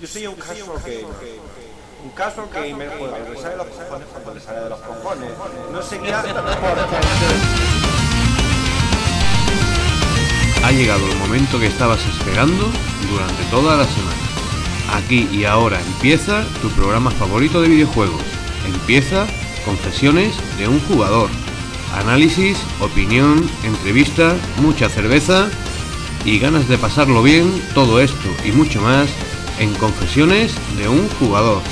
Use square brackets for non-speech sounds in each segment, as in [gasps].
Yo soy un caso que... Un caso que me juega, le sale de los cojones cuando le sale de los cojones. No sé qué hace [laughs] Ha llegado el momento que estabas esperando durante toda la semana. Aquí y ahora empieza tu programa favorito de videojuegos. Empieza Confesiones de un jugador. Análisis, opinión, entrevista, mucha cerveza y ganas de pasarlo bien, todo esto y mucho más en Confesiones de un jugador.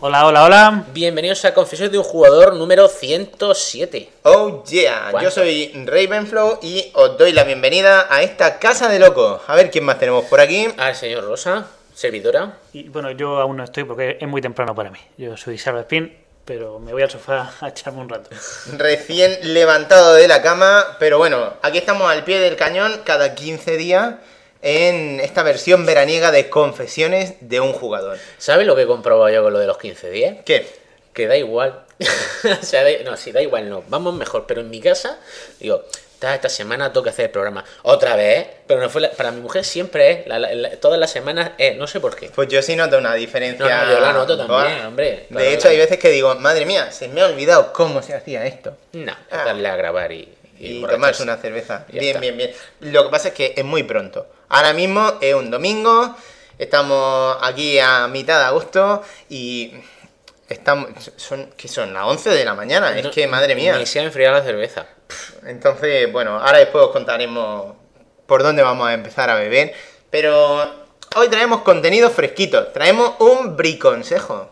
Hola, hola, hola. Bienvenidos a Confesiones de un jugador número 107. Oh yeah, yo soy Ravenflow y os doy la bienvenida a esta casa de locos. A ver quién más tenemos por aquí. Al señor Rosa, servidora. Y bueno, yo aún no estoy porque es muy temprano para mí. Yo soy Salva Spin, pero me voy al sofá [laughs] a echarme un rato. Recién levantado de la cama, pero bueno, aquí estamos al pie del cañón cada 15 días en esta versión veraniega de confesiones de un jugador. ¿Sabes lo que he comprobado yo con lo de los 15 días? ¿Qué? Que da igual. [laughs] o sea, da- no, sí, da igual, no. Vamos mejor. Pero en mi casa, digo, "Ta, esta semana tengo que hacer el programa. Otra vez, pero no fue la- para mi mujer siempre es, la- todas las semanas es, no sé por qué. Pues yo sí noto una diferencia. No, no, yo la noto también, hombre. Claro, De hecho, hay veces que digo, madre mía, se me ha olvidado cómo se hacía esto. No, Ah. darle a grabar y, y tomarse una cerveza. Bien, está. bien, bien. Lo que pasa es que es muy pronto. Ahora mismo es un domingo, estamos aquí a mitad de agosto y estamos son que son las 11 de la mañana, es No, que madre mía. Ni se ha enfriado la cerveza. Entonces, bueno, ahora después os contaremos por dónde vamos a empezar a beber, pero hoy traemos contenido fresquito, traemos un briconsejo.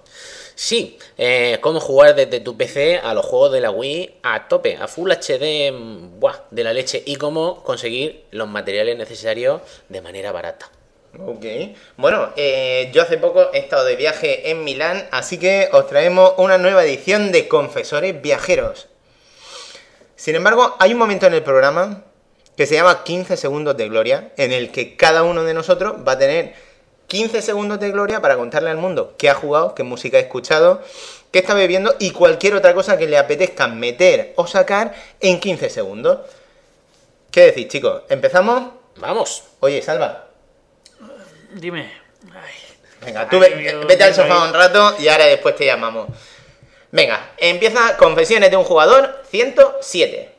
Sí, eh, cómo jugar desde tu PC a los juegos de la Wii a tope, a Full HD buah, de la leche y cómo conseguir los materiales necesarios de manera barata. Ok. Bueno, eh, yo hace poco he estado de viaje en Milán, así que os traemos una nueva edición de Confesores Viajeros. Sin embargo, hay un momento en el programa que se llama 15 segundos de gloria, en el que cada uno de nosotros va a tener 15 segundos de gloria para contarle al mundo qué ha jugado, qué música ha escuchado, qué está bebiendo y cualquier otra cosa que le apetezca meter o sacar en 15 segundos. ¿Qué decís, chicos? ¿Empezamos? Vamos. Oye, Salva, Dime. Ay, Venga, tú Ay, ve- Dios, vete al sofá un rato y ahora después te llamamos. Venga, empieza Confesiones de un jugador 107.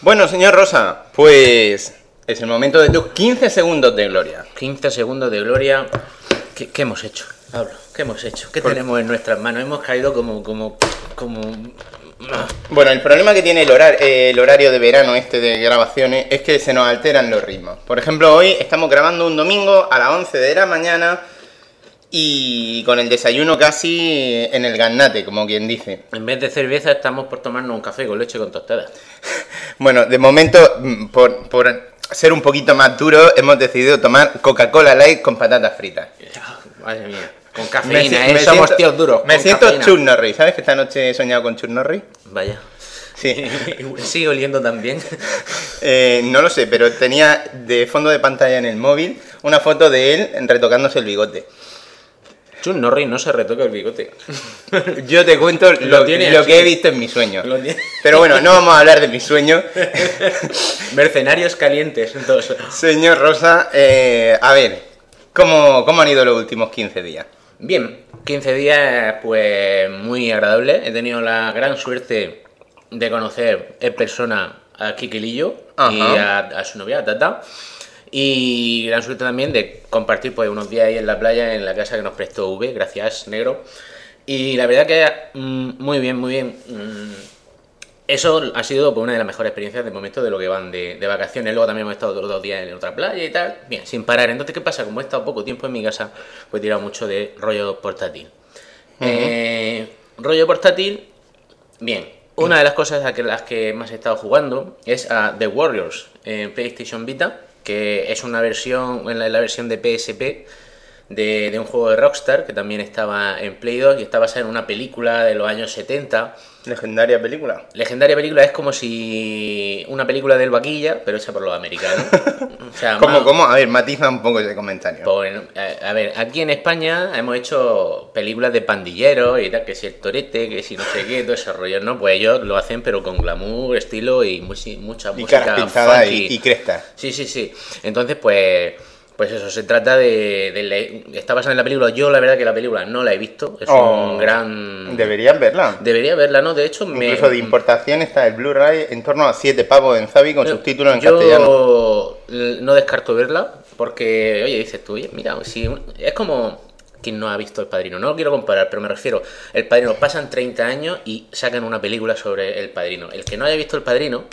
Bueno, señor Rosa, pues es el momento de tus 15 segundos de gloria. 15 segundos de gloria. ¿Qué, qué hemos hecho? Pablo, ¿qué hemos hecho? ¿Qué Por- tenemos en nuestras manos? Hemos caído como... como, como... ah, Bueno, el problema que tiene el, horar- eh, el horario de verano este de grabaciones es que se nos alteran los ritmos. Por ejemplo, hoy estamos grabando un domingo a las 11 de la mañana y con el desayuno casi en el gannate, como quien dice. En vez de cerveza estamos por tomarnos un café con leche con tostadas. [laughs] Bueno, de momento, mm, por, por ser un poquito más duro, hemos decidido tomar Coca-Cola Light con patatas fritas. Madre mía. Con cafeína, ¿eh? me Somos siento- tíos duros. Me siento cafeína. Chuck Norris. ¿Sabes que esta noche he soñado con Chuck Norris? Vaya. Sí. [laughs] Sigue oliendo también. Eh, no lo sé, pero tenía de fondo de pantalla en el móvil una foto de él retocándose el bigote. Chuck Norris no se retoca el bigote. [laughs] Yo te cuento lo, que he visto en mis sueños. Pero bueno, no vamos a hablar de mis sueños. [laughs] Mercenarios calientes. Entonces, Señor Rosa, eh, a ver, ¿cómo, ¿cómo han ido los últimos 15 días? bien, 15 días pues muy agradables. He tenido la gran suerte de conocer en persona a Kikilillo y a, a su novia, a Tata. Y gran suerte también de compartir pues unos días ahí en la playa, en la casa que nos prestó V, gracias, negro. Y la verdad que mm, muy bien, muy bien. Eso ha sido pues, una de las mejores experiencias de momento de lo que van de, de vacaciones. Luego también hemos estado otros dos días en otra playa y tal. Bien, sin parar. Entonces, ¿qué pasa? Como he estado poco tiempo en mi casa, pues he tirado mucho de rollo portátil. Eh, rollo portátil, bien. Una de las cosas a que, las que más he estado jugando es a The Warriors en PlayStation Vita, que es una versión, en la, la versión de PSP de, de un juego de Rockstar que también estaba en Play 2 y está basada en una película de los años 70. Legendaria película. Legendaria película es como si una película del vaquilla, pero hecha por los americanos. [laughs] O sea, ¿Cómo, más- cómo? A ver, matiza un poco ese comentario. pues, a, ver, aquí en España hemos hecho películas de pandilleros y tal, que si el torete, que si no sé qué, todo ese rollo, ¿no? Pues ellos lo hacen, pero con glamour, estilo y musi- mucha y música caras pintadas funky. y, y crestas. Sí, sí, sí. Entonces, pues, pues eso, se trata de, de Está basada en la película. Yo, la verdad, que la película no la he visto. Es Oh, un gran. Deberías verla. Debería verla, ¿no? De hecho, me. Incluso de importación está el Blu-ray en torno a 7 pavos en Zabi con subtítulos en yo castellano. no descarto verla porque, oye, dices tú, oye, mira, si es como quien no ha visto El Padrino. No lo quiero comparar, pero me refiero, El Padrino, pasan 30 años y sacan una película sobre El Padrino. El que no haya visto El Padrino,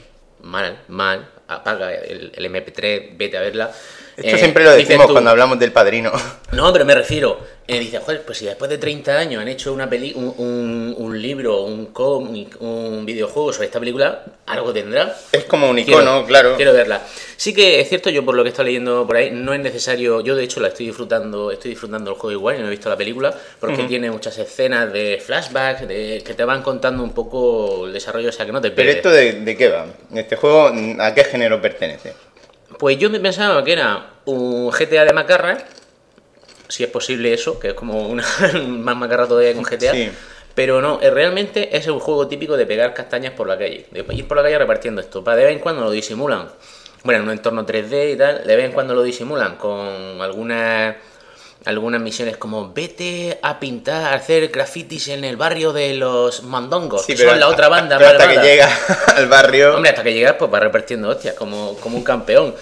mal, mal, apaga el, el MP3, vete a verla. Esto Eh, siempre lo decimos tú, cuando hablamos del padrino. no, pero me refiero, eh, dice, joder, pues si después de 30 años han hecho una peli un, un, un libro, un cómic, un videojuego sobre esta película, algo tendrá. Es como un Quiero- icono, claro. Quiero verla. Sí que es cierto, yo por lo que estoy leyendo por ahí, no es necesario, yo de hecho la estoy disfrutando, estoy disfrutando el juego igual, y no he visto la película, porque tiene muchas escenas de flashbacks, de que te van contando un poco el desarrollo, o sea que no te Pero pierdes. esto de, de qué va? ¿Este juego a qué género pertenece? Pues yo me pensaba que era un GTA de macarra, si es posible eso, que es como una [laughs] más macarra todavía que un GTA. Sí. Pero no, realmente es un juego típico de pegar castañas por la calle, de ir por la calle repartiendo esto. De vez en cuando lo disimulan, bueno, en un entorno 3D y tal, de vez en cuando lo disimulan con algunas algunas misiones como vete a pintar, a hacer grafitis en el barrio de los mandongos, que son la otra banda pero hasta que llega [laughs] al barrio. Hombre, hasta que llegas, pues va repartiendo hostias, como, como un campeón.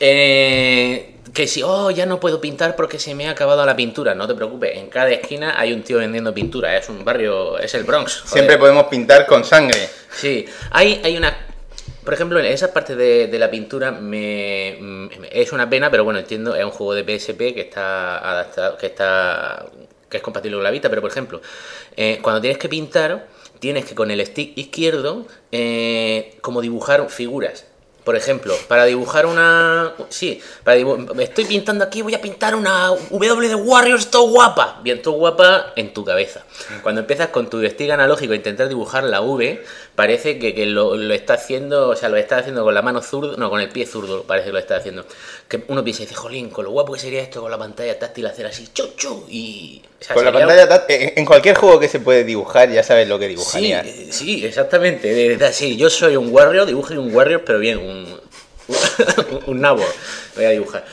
Eh, que si, oh, ya no puedo pintar porque se me ha acabado la pintura. No te preocupes, en cada esquina hay un tío vendiendo pintura. Es un barrio, es el Bronx. joder. Siempre podemos pintar con sangre. Sí, hay, hay una. Por ejemplo, en esa parte de, de la pintura me, es una pena, pero bueno, entiendo, es un juego de PSP que está adaptado, que está que es compatible con la Vita, pero por ejemplo, eh, cuando tienes que pintar, tienes que con el stick izquierdo eh, como dibujar figuras. Por ejemplo, para dibujar una... Sí, para dibu- estoy pintando aquí, voy a pintar una W de Warriors, todo guapa. Bien, todo guapa en tu cabeza. Cuando empiezas con tu stick analógico a intentar dibujar la V, parece que, que lo, lo está haciendo, o sea, lo está haciendo con la mano zurdo, no, con el pie zurdo, parece que lo está haciendo. Que uno piensa y dice, jolín, con lo guapo que sería esto con la pantalla táctil hacer así, chu, y... o sea, Con la pantalla eh, en cualquier juego que se puede dibujar, ya sabes lo que Sí, dibujaría. eh, sí, exactamente. De verdad, sí, yo soy un warrior, dibujo un warrior, pero bien, un, un, [laughs] un nabo voy a dibujar.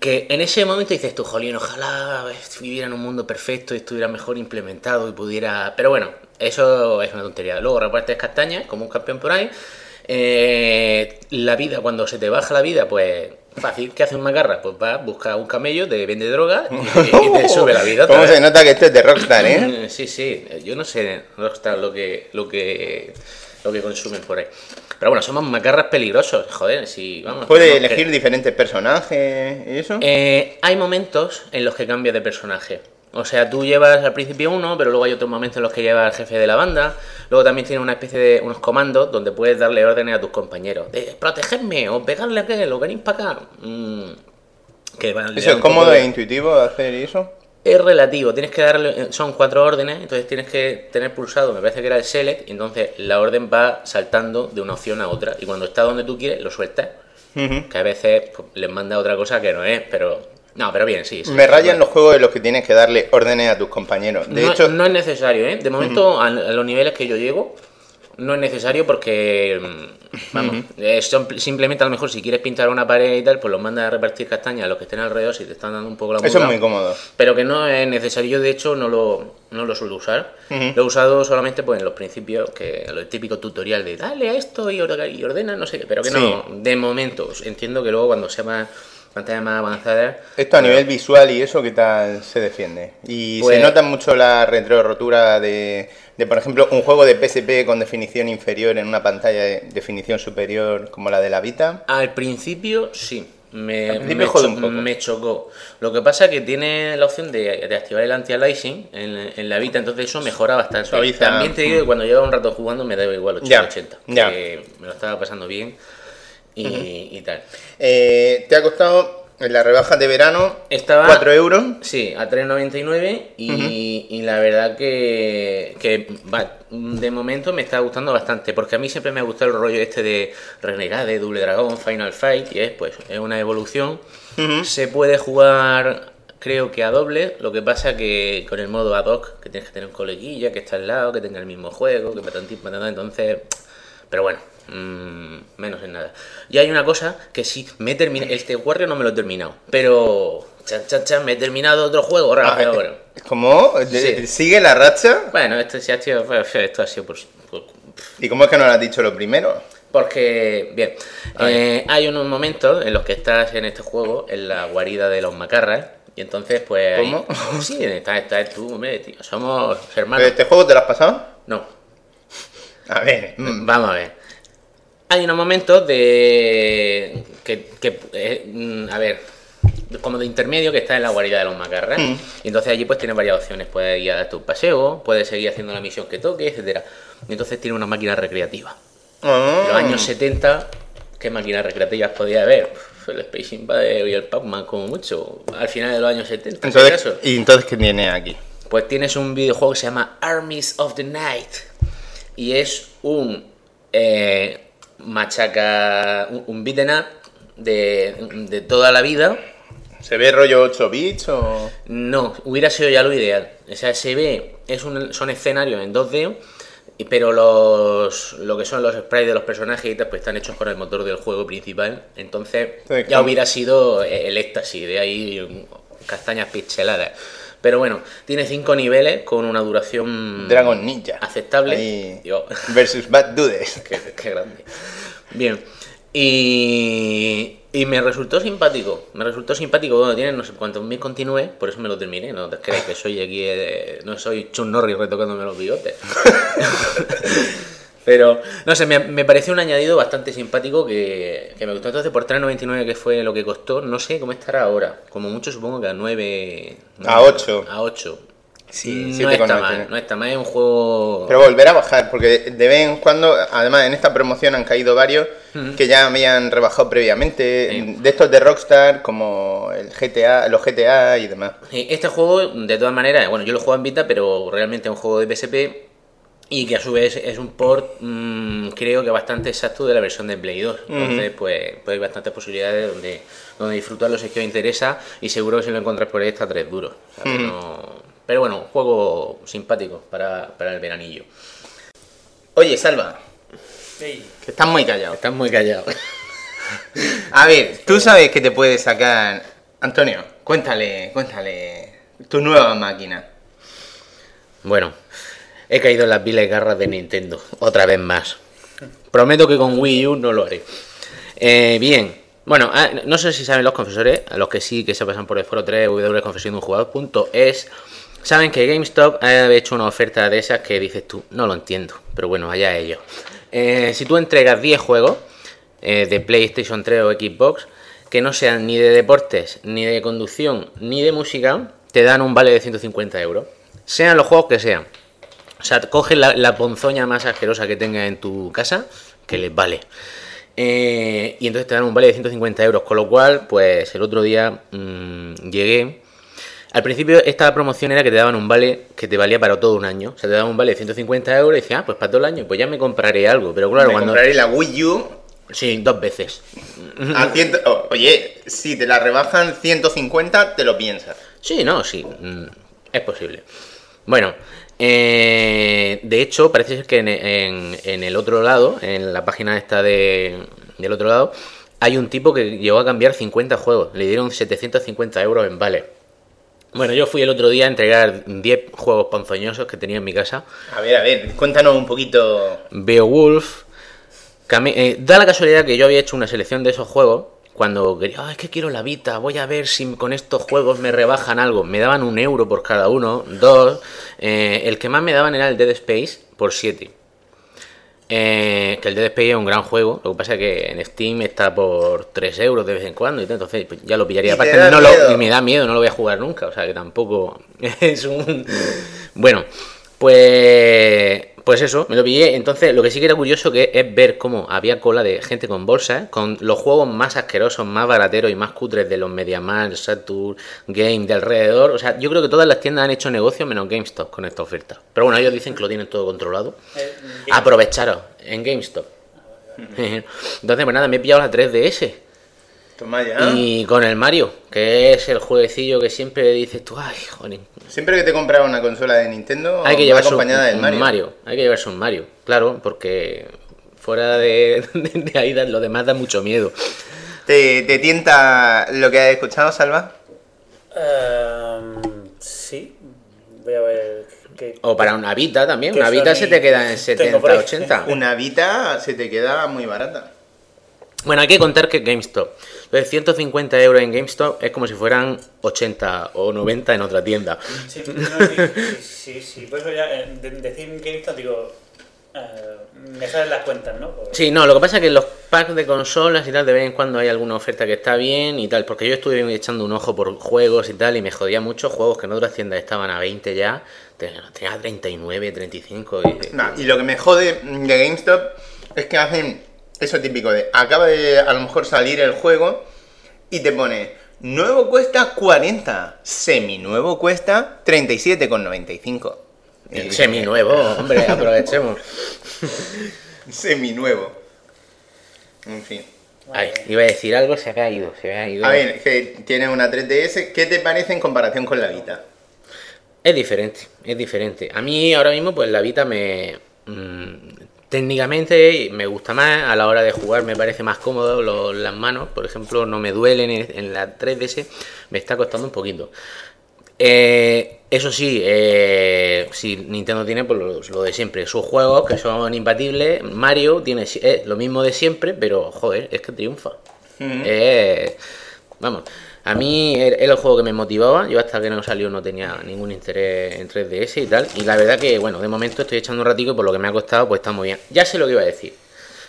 Que en ese momento dices tú, jolín, ojalá viviera en un mundo perfecto y estuviera mejor implementado y pudiera... Pero bueno, eso es una tontería. Luego repartes castañas, como un campeón por ahí. Eh, la vida, cuando se te baja la vida, pues fácil. ¿Qué hace un macarra? Pues va, busca un camello, te vende droga y, y te [laughs] sube la vida. ¿Cómo vez. se nota que esto es de Rockstar, eh? [laughs] Sí, sí, yo no sé Rockstar lo que, lo que, lo que consumen por ahí. Pero bueno, somos macarras peligrosos, joder, si vamos. Puede tenemos que- elegir diferentes personajes y eso. Eh, hay momentos en los que cambias de personaje. O sea, tú llevas al principio uno, pero luego hay otros momentos en los que llevas al jefe de la banda. Luego también tiene una especie de unos comandos donde puedes darle órdenes a tus compañeros. De protegerme o pegarle a aquel o venís para acá. Mm, que ¿Eso es cómodo de- e intuitivo hacer eso? Es relativo, tienes que darle, son cuatro órdenes, entonces tienes que tener pulsado, me parece que era el select, y entonces la orden va saltando de una opción a otra, y cuando está donde tú quieres, lo sueltas, que a veces pues, les manda otra cosa que no es, pero... No, pero bien, sí. sí, Me rayan bueno. los juegos en los que tienes que darle órdenes a tus compañeros. De no, hecho, no es necesario, ¿eh? De momento, a, a los niveles que yo llego, no es necesario porque, mm, vamos, son- simplemente a lo mejor si quieres pintar una pared y tal, pues los mandas a repartir castañas a los que estén alrededor si te están dando un poco la eso es muy cómodo. Pero que no es necesario, yo de hecho no lo, no lo suelo usar. Lo he usado solamente pues, en los principios, que lo típico tutorial de dale a esto y ordena, no sé qué, pero que no, de momento. Entiendo que luego cuando sea más pantalla más avanzada. Esto a nivel visual y eso, ¿qué tal se defiende? Y Pues- se nota mucho la retrorotura de, de, por ejemplo, un juego de PSP con definición inferior en una pantalla de definición superior como la de la Vita. Al principio sí. Me, Al principio me jode cho- un poco. me chocó. Lo que pasa es que tiene la opción de, de activar el anti-aliasing en, en la Vita, entonces eso mejora bastante. Suaviza. También te digo que cuando lleva un rato jugando me da igual Ya, 80-80. ya. Me lo estaba pasando bien y, y tal. Eh, ¿Te ha costado En la rebaja de verano, Estaba- 4 euros. Sí, a 3.99 y, y la verdad que, que va, de momento me está gustando bastante, porque a mí siempre me ha gustado el rollo este de Renegade, Double Dragon, Final Fight, y es pues es una evolución. Se puede jugar creo que a doble, lo que pasa que con el modo ad hoc, que tienes que tener un coleguilla que está al lado, que tenga el mismo juego, que patantín, patatán, entonces... Pero bueno, mm, menos en nada. Y hay una cosa que sí, me he terminado. Este Warrior no me lo he terminado. Pero. Chan, chan, chan, me he terminado otro juego. Ah, rápido, eh, bueno. ¿Cómo? De- Sí. ¿Sigue la racha? Bueno, esto, sí ha sido, esto ha sido por, por- ¿Y cómo es que no lo has dicho lo primero? Porque, bien, eh, hay unos momentos en los que estás en este juego, en la guarida de los macarras, y entonces, pues. ahí- ¿Cómo? [laughs] sí, estás, estás tú, hombre, tío. Somos ¿Pero hermanos. ¿Este juego te lo has pasado? No, A ver. mm, Vamos a ver. Hay unos momentos de. que. que, eh, mm, a ver. Como de intermedio que está en la guarida de los macarras. Mm. Y entonces allí pues tienes varias opciones. Puedes ir a darte un paseo, puedes seguir haciendo la misión que toque, etcétera. Y entonces tiene una máquina recreativa. ah, En los años 70, ¿qué máquinas recreativas podía haber? El Space Invader y el Pac-Man, como mucho. Al final de los años 70. si Entonces, acaso. ¿Y entonces qué tiene aquí? Pues tienes un videojuego que se llama Armies of the Night. Y es un eh, machaca, un, un beaten up de, de toda la vida. ¿Se ve rollo 8 bits o...? No, hubiera sido ya lo ideal. O sea, se ve, es un, son escenarios en 2D, y- pero los, lo que son los sprites de los personajes y tal, pues están hechos con el motor del juego principal. Entonces, Sí, ya hubiera sido el éxtasis, de ahí castañas pixeladas. Pero bueno, tiene cinco niveles con una duración Dragon Ninja. aceptable. Ahí, Digo, Versus Bad Dudes. [laughs] qué, qué grande. Bien. Y, y me resultó simpático. Me resultó simpático. Bueno, tiene no sé cuántos mil continúe, por eso me lo terminé. No te creáis que soy aquí. eh, no soy Chun Norris retocándome los bigotes. [laughs] Pero, no sé, me, me pareció un añadido bastante simpático que, que me gustó. Entonces, por 3.99, que fue lo que costó, no sé cómo estará ahora. Como mucho, supongo que a 9. A 8. A 8. Sí, no 7,99. está mal, no está mal. Es un juego. Pero volverá a bajar, porque de vez en cuando, además en esta promoción han caído varios que ya habían rebajado previamente, Sí. de estos de Rockstar, como el GTA, los GTA y demás. Este juego, de todas maneras, bueno, yo lo juego en Vita, pero realmente es un juego de PSP y que a su vez es un port, mm, creo que bastante exacto de la versión de Play 2. Entonces, pues, pues hay bastantes posibilidades donde, donde disfrutarlo si es que os interesa y seguro que si lo encontráis por ahí está tres duros. O sea, que no- Pero bueno, un juego simpático para, para el veranillo. Oye, Salva, que estás muy callado. Estás muy callado. [laughs] A ver, tú sabes que te puedes sacar... Antonio, cuéntale, cuéntale tu nueva máquina. Bueno, he caído en las viles garras de Nintendo, otra vez más. Prometo que con Wii U no lo haré. Eh, bien, bueno, ah, no sé si saben los confesores, a los que sí que se pasan por el foro 3 www.confesiondunjugador.es, saben que GameStop ha hecho una oferta de esas que dices tú, no lo entiendo, pero bueno, allá ellos. Eh, si tú entregas 10 juegos eh, de PlayStation 3 o Xbox, que no sean ni de deportes, ni de conducción, ni de música, te dan un vale de 150 euros. Sean los juegos que sean. O sea, coges la, la ponzoña más asquerosa que tengas en tu casa, que les vale. Eh, y entonces te dan un vale de 150 euros. Con lo cual, pues el otro día mm, llegué. Al principio esta promoción era que te daban un vale que te valía para todo un año. O sea, te daban un vale de 150 euros y decías, ah, pues para todo el año, pues ya me compraré algo. Pero claro, Me cuando... compraré la Wii U Sí, dos veces. a ciento... o- Oye, si te la rebajan 150, te lo piensas. Sí, no, sí, mm, es posible. Bueno, eh, de hecho, parece ser que en, en- en el otro lado, en la página esta de, del otro lado, hay un tipo que llegó a cambiar 50 juegos. Le dieron 750 euros en vale. Bueno, yo fui el otro día a entregar 10 juegos ponzoñosos que tenía en mi casa. A ver, a ver, cuéntanos un poquito... Beowulf. Cami- eh, da la casualidad que yo había hecho una selección de esos juegos. Cuando quería, "Ah, es que quiero la Vita, voy a ver si con estos juegos me rebajan algo. Me daban un euro por cada uno, dos. Eh, el que más me daban era el Dead Space por 7. que el Dead Space es un gran juego. Lo que pasa es que en Steam está por 3 euros de vez en cuando. Y entonces pues, ya lo pillaría. Y te Aparte, no lo- y me da miedo, no lo voy a jugar nunca. O sea que tampoco [laughs] es un. Bueno, Pues, pues eso, me lo pillé. Entonces, lo que sí que era curioso que es ver cómo había cola de gente con bolsas, con los juegos más asquerosos, más barateros y más cutres de los MediaMarkt, Saturn, Game de alrededor. O sea, yo creo que todas las tiendas han hecho negocio menos GameStop con esta oferta. Pero bueno, ellos dicen que lo tienen todo controlado. Aprovecharos en GameStop. [laughs] Entonces, pues nada, me he pillado la 3DS. Toma ya. Y con el Mario, que es el jueguecillo que siempre dices tú, ay, joder, Siempre que te compras una consola de Nintendo, hay que va llevarse un, acompañada del un Mario. Mario. Hay que llevarse un Mario, claro, porque fuera de, [laughs] de, de ahí lo demás da mucho miedo. ¿Te, te tienta lo que has escuchado, Salva? Ehm, sí, voy a ver qué. O para una Vita también, Que una Vita se te queda en [laughs] tengo 70, por ahí. 80. Una Vita se te queda muy barata. Bueno, hay que contar que GameStop, de 150 euros en GameStop es como si fueran 80 o 90 en otra tienda. Sí, no, sí, sí, por eso ya eh, de- decir GameStop digo, eh, me salen las cuentas, ¿no? Sí, no, lo que pasa es que en los packs de consolas y tal, de vez en cuando hay alguna oferta que está bien y tal, porque yo estuve echando un ojo por juegos y tal y me jodía mucho juegos que en otras tiendas estaban a 20 ya, tenía tenía 39, 35 y... Nah, y lo que me jode de GameStop es que hacen eso típico de acaba de a lo mejor salir el juego y te pone nuevo cuesta 40, seminuevo cuesta 37,95. Y- Semi-nuevo, hombre, aprovechemos. [laughs] Seminuevo. En fin. Ay, iba a decir algo, se me ha ido, se me ha ido. A ver, que tienes una 3DS, ¿qué te parece en comparación con la Vita? Es diferente, es diferente. A mí ahora mismo, pues la Vita me. mm, técnicamente me gusta más, a la hora de jugar me parece más cómodo, lo- las manos, por ejemplo, no me duelen en, la 3DS, me está costando un poquito. Eh, eso sí, eh, si Nintendo tiene pues, lo, lo de siempre, sus juegos que son imbatibles, Mario tiene eh, lo mismo de siempre, pero joder, es que triunfa. Eh, vamos, a mí era era el juego que me motivaba. Yo hasta que no salió no tenía ningún interés en 3DS y tal. Y la verdad que, bueno, de momento estoy echando un ratico y por lo que me ha costado, pues está muy bien. Ya sé lo que iba a decir.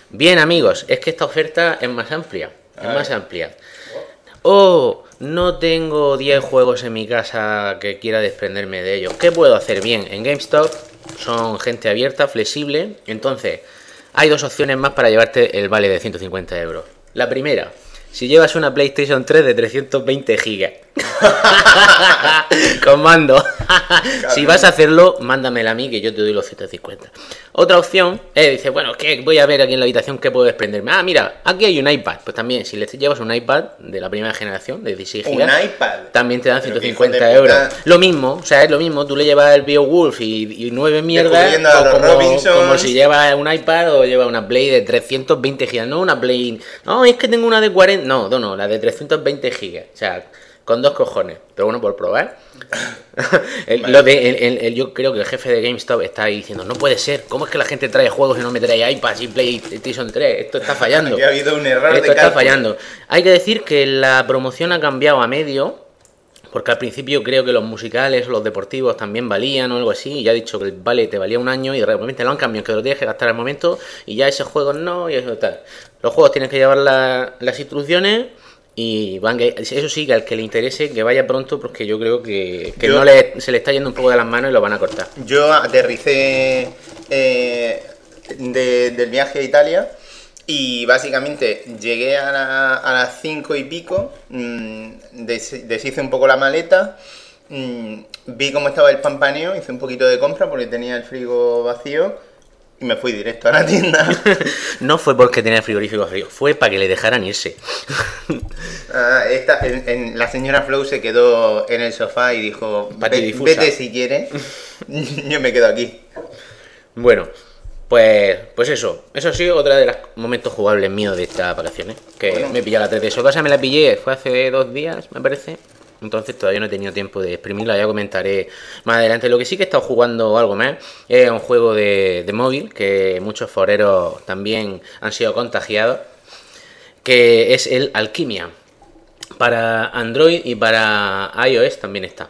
Bien, amigos, es que esta oferta es más amplia. Es más amplia. Oh, no tengo 10 juegos en mi casa que quiera desprenderme de ellos. ¿Qué puedo hacer? Bien, en GameStop son gente abierta, flexible. Entonces, hay dos opciones más para llevarte el vale de 150 euros. La primera, si llevas una PlayStation 3 de 320 gigas. [laughs] Con mando. [laughs] si vas a hacerlo, mándamela a mí que yo te doy los 150. Otra opción es, dice, bueno, que voy a ver aquí en la habitación qué puedo desprenderme. Ah, mira, aquí hay un iPad. Pues también, si le llevas un iPad de la primera generación, de 16 Un gigas, iPad. también te dan Pero que 150 hijo de euros. Lo mismo, o sea, es lo mismo. Tú le llevas el BioWolf y, y nueve mierdas, o como, si llevas un iPad o llevas una Play de 320 gigas. No una Play. No, es que tengo una de 40. No, no, no, la de 320 gigas. O sea, con dos cojones. Pero bueno, por probar. [laughs] El- lo de, el- yo creo que el jefe de GameStop está ahí diciendo: No puede ser, ¿cómo es que la gente trae juegos y no me trae iPads y PlayStation 3? Esto está fallando. Aquí ha habido un error Esto de está cálculo. fallando. Hay que decir que la promoción ha cambiado a medio. Porque al principio creo que los musicales los deportivos también valían o algo así. Y ya he dicho que el vale te valía un año y de repente lo han cambiado, que lo tienes que gastar al momento. Y ya ese juego no y eso tal. Los juegos tienen que llevar la- las instrucciones. Y van eso sí, que al que le interese que vaya pronto, porque yo creo que, que Yo- no le, se le está yendo un poco de las manos y lo van a cortar. Yo aterricé eh, de- del viaje a Italia y básicamente llegué a, la- a las 5 y pico, mm, des- deshice un poco la maleta, mm, vi cómo estaba el pampaneo, hice un poquito de compra porque tenía el frigo vacío me fui directo a la tienda. [laughs] No fue porque tenía el frigorífico frío, fue para que le dejaran irse. Ah, esta- en- en- la señora Flow se quedó en el sofá y dijo, "Ve- Patidifusa. vete si quieres, [laughs] yo me quedo aquí. Bueno, pues, pues eso. Eso ha sido otro de los momentos jugables míos de estas vacaciones. Que Bueno. me pillado la 3DS. Otra cosa me la pillé, fue hace dos días, me parece. Entonces todavía no he tenido tiempo de exprimirla, ya comentaré más adelante. Lo que sí que he estado jugando algo más es un juego de, móvil que muchos foreros también han sido contagiados, que es el Alquimia. Para Android y para iOS también está.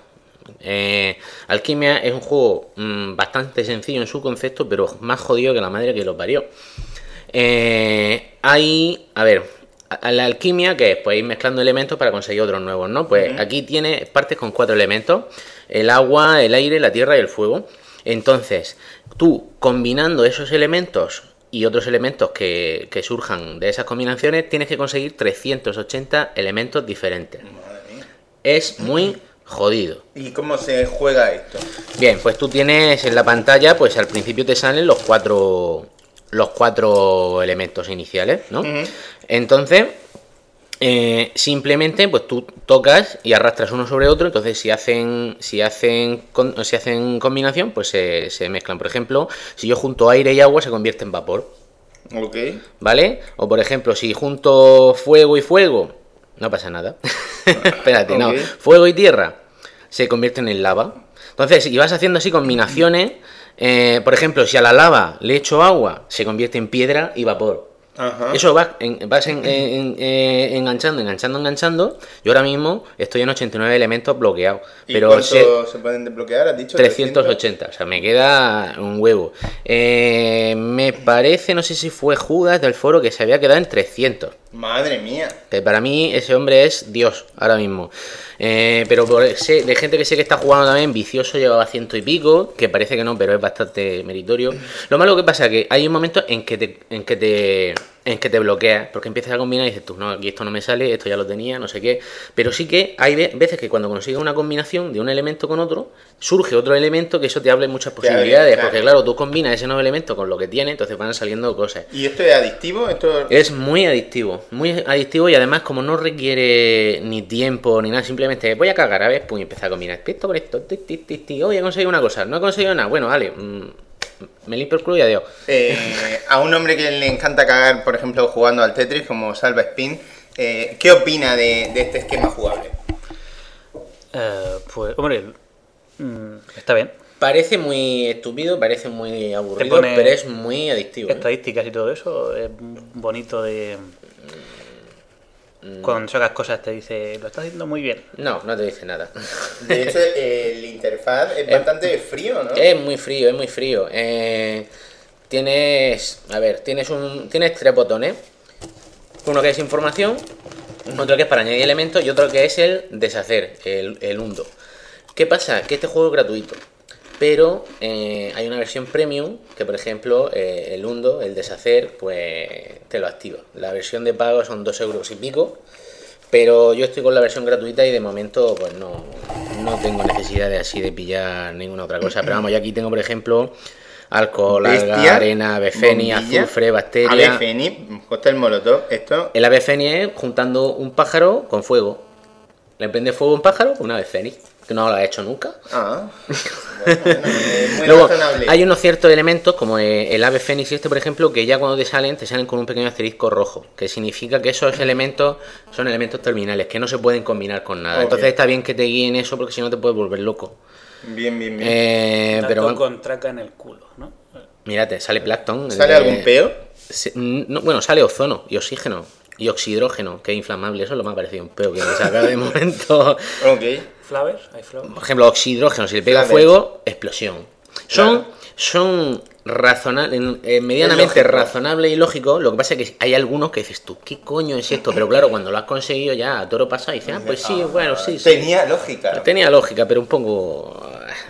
Eh, Alquimia es un juego mm, bastante sencillo en su concepto, pero más jodido que la madre que lo parió. Eh, hay, a ver, a- la alquimia que es pues ir mezclando elementos para conseguir otros nuevos, ¿no? Pues aquí tiene partes con cuatro elementos: el agua, el aire, la tierra y el fuego. Entonces, tú combinando esos elementos y otros elementos que, que surjan de esas combinaciones, tienes que conseguir 380 elementos diferentes. Es muy jodido. ¿Y cómo se juega esto? Bien, pues tú tienes en la pantalla, pues al principio te salen los cuatro los cuatro elementos iniciales, ¿no? Entonces, eh, simplemente, pues tú tocas y arrastras uno sobre otro. Entonces, si hacen, si hacen, con- si hacen combinación, pues se, se mezclan. Por ejemplo, si yo junto aire y agua, se convierte en vapor, Ok. ¿vale? O por ejemplo, si junto fuego y fuego, no pasa nada. [laughs] Espérate, no. Fuego y tierra se convierten en lava. Entonces, si vas haciendo así combinaciones, eh, por ejemplo, si a la lava le echo agua, se convierte en piedra y vapor. Ajá. Eso vas, en- vas en- en- eh, enganchando, enganchando, enganchando. Yo ahora mismo estoy en 89 elementos bloqueados. ¿Y Pero cuánto se- se pueden desbloquear? ¿Has dicho? 380, o sea, me queda un huevo. Eh, me parece, no sé si fue Judas del foro, que se había quedado en 300. Madre mía. Que para mí ese hombre es Dios ahora mismo. Eh, pero por, de gente que sé que está jugando también, vicioso llevaba ciento y pico, que parece que no, pero es bastante meritorio. Lo malo que pasa es que hay un momento en que te, en que te, en que te bloqueas, porque empiezas a combinar y dices tú, no, aquí esto no me sale, esto ya lo tenía, no sé qué. Pero sí que hay ve- veces que cuando consigues una combinación de un elemento con otro, surge otro elemento que eso te abre muchas posibilidades, claro. porque claro, tú combinas ese nuevo elemento con lo que tiene, entonces van saliendo cosas. ¿Y esto es adictivo? ¿Esto... Es muy adictivo, muy adictivo y además como no requiere ni tiempo ni nada, simplemente voy a cagar, a ver, pues empezar a combinar esto con esto, ti, ti, ti, ti. Oye, he conseguido una cosa, no he conseguido nada, bueno, vale, mm, me limpio el culo y adiós. Eh, a un hombre que le encanta cagar, por ejemplo, jugando al Tetris, como Salva Spin, eh, ¿qué opina de, de este esquema jugable? Eh, pues, hombre, mm, está bien. Parece muy estúpido, parece muy aburrido, pero es muy adictivo. ¿eh? Estadísticas y todo eso es bonito de. Mm. Cuando sacas cosas te dice, lo estás haciendo muy bien. No, no te dice nada. De hecho, [laughs] el interfaz es bastante frío, ¿no? Es muy frío, es muy frío. Eh, tienes, a ver, tienes un, tienes tres botones. Uno que es información, otro que es para añadir elementos y otro que es el deshacer, el, el hundo. ¿Qué pasa? Que este juego es gratuito. Pero eh, hay una versión premium que, por ejemplo, eh, el hundo, el deshacer, pues te lo activa. La versión de pago son dos euros y pico. Pero yo estoy con la versión gratuita y de momento pues no, no tengo necesidad de así de pillar ninguna otra cosa. Pero vamos, yo aquí tengo por ejemplo alcohol, alga, arena, bombilla, azufre, bacteria. Abefeni, cóctel molotov, esto... El abefeni es juntando un pájaro con fuego. Le prende fuego a un pájaro con una abefeni, que no lo ha hecho nunca. Ah, [laughs] bueno, bueno, es muy Luego, razonable. hay unos ciertos elementos, como eh, el ave fénix y este, por ejemplo, que ya cuando te salen, te salen con un pequeño asterisco rojo, que significa que esos elementos son elementos terminales, que no se pueden combinar con nada. Entonces está bien que te guíen eso, porque si no te puedes volver loco. Bien, bien, bien. Eh, Tanto pero bueno, con traca en el culo, ¿no? mírate, sale Plankton. ¿Sale eh, algún peo? se- no, bueno, sale ozono y oxígeno y oxidrógeno, que es inflamable. Eso es lo más parecido a un peo que me saca de momento. [laughs] Ok. Hay flowers. Por ejemplo, oxidrógeno, si le pega fuego, explosión. Son, Claro. son eh, medianamente razonable y lógico. Lo que pasa es que hay algunos que dices tú, ¿qué coño es esto? Pero claro, cuando lo has conseguido ya a toro pasa y dices, ah, pues sí, bueno, sí, sí. Tenía lógica. Tenía lógica, pero un poco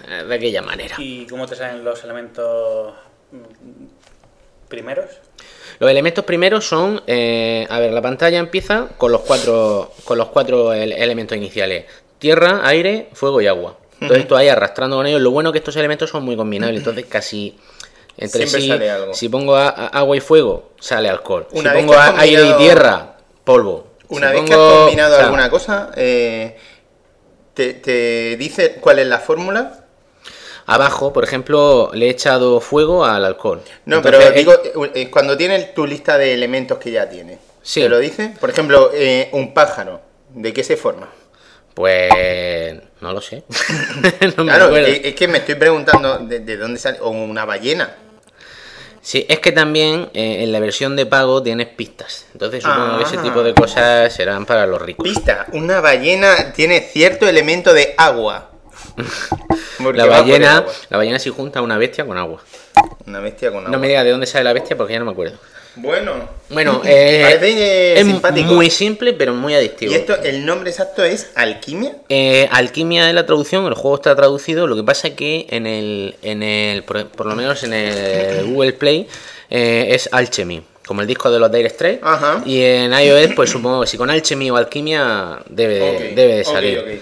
eh, de aquella manera. ¿Y cómo te salen los elementos mm, primeros? Los elementos primeros son, eh, a ver, la pantalla empieza con los cuatro, con los cuatro ele- elementos iniciales: tierra, aire, fuego y agua. Entonces tú ahí arrastrando con ellos. Lo bueno es que estos elementos son muy combinables, entonces casi entre Siempre sí. sale algo. Si pongo a- a- agua y fuego, sale alcohol. Una si pongo a- aire y tierra, polvo. Una Si vez que has pongo- combinado alguna cosa, eh, te, te dice cuál es la fórmula. Abajo, por ejemplo, le he echado fuego al alcohol. No, Entonces, pero digo, eh, cuando tienes tu lista de elementos que ya tienes, Sí. ¿te lo dice? Por ejemplo, eh, un pájaro, ¿de qué se forma? Pues. No lo sé. [laughs] no me Claro, acuerdo. es, que me estoy preguntando de, de dónde sale, o una ballena. Sí, es que también eh, en la versión de pago tienes pistas. Entonces supongo que ese Ah. tipo de cosas serán para los ricos. Pista, una ballena tiene cierto elemento de agua. [laughs] La ballena, agua. la ballena sí junta una bestia con agua. Una bestia con agua. No me digas de dónde sale la bestia porque ya no me acuerdo. Bueno. Bueno, [laughs] eh, Parece, es simpático. muy simple, pero muy adictivo. ¿Y esto, el nombre exacto es Alquimia? Eh, Alquimia es la traducción, el juego está traducido, lo que pasa es que en el, en el por, por lo menos en el [coughs] Google Play eh, es Alchemy, como el disco de los Dire Straits, Ajá. y en iOS pues supongo que si con Alchemy o Alquimia debe, debe de salir.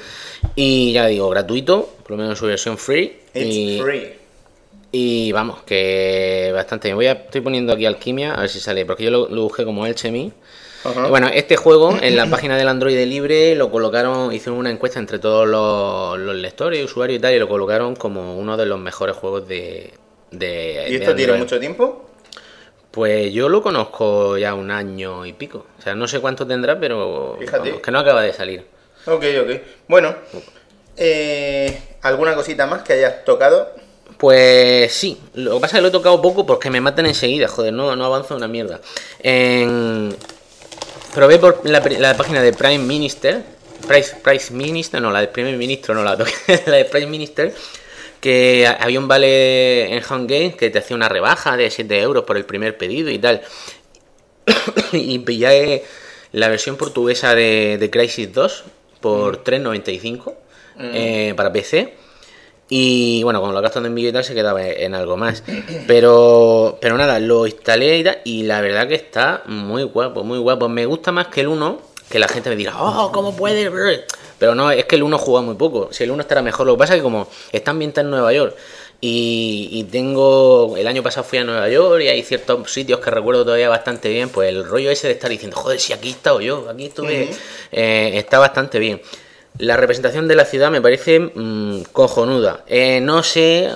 Y ya digo, gratuito, por lo menos en su versión free. It's y, free. Y vamos, que bastante. Voy a, estoy poniendo aquí Alquimia, a ver si sale, porque yo lo, lo busqué como Alchemy. Ajá. Bueno, este juego en la página del Android libre lo colocaron, hicieron una encuesta entre todos los, los lectores usuarios y tal, y lo colocaron como uno de los mejores juegos de. de ¿Y de esto tiene mucho tiempo? Pues yo lo conozco ya un año y pico. O sea, no sé cuánto tendrá, pero Fíjate. vamos, que no acaba de salir. Ok, ok. Bueno, eh, ¿alguna cosita más que hayas tocado? Pues sí, lo que pasa es que lo he tocado poco porque me matan enseguida, joder, no, no avanzo una mierda. En... Probé por la, página de Prime Minister, Price, Price Minister, no, la de Primer Ministro, no la toqué, [laughs] la de Prime Minister, que ha- había un vale en Home Games que te hacía una rebaja de 7 euros por el primer pedido y tal. [coughs] y pillé la versión portuguesa de, de Crisis 2 por 3.95 eh, para PC. Y bueno, como lo gastando en vídeo y tal, se quedaba en algo más. Pero, pero nada, lo instalé y tal, y la verdad que está muy guapo, muy guapo. Me gusta más que el 1, que la gente me dirá, oh, ¿cómo puede? Pero no, es que el 1 juega muy poco. Si el 1 estará mejor, lo que pasa es que como está ambientado en Nueva York. Y, y tengo. El año pasado fui a Nueva York y hay ciertos sitios que recuerdo todavía bastante bien. Pues el rollo ese de estar diciendo, joder, si aquí he estado yo, aquí estuve. eh, está bastante bien. La representación de la ciudad me parece mm, cojonuda. Eh, no sé,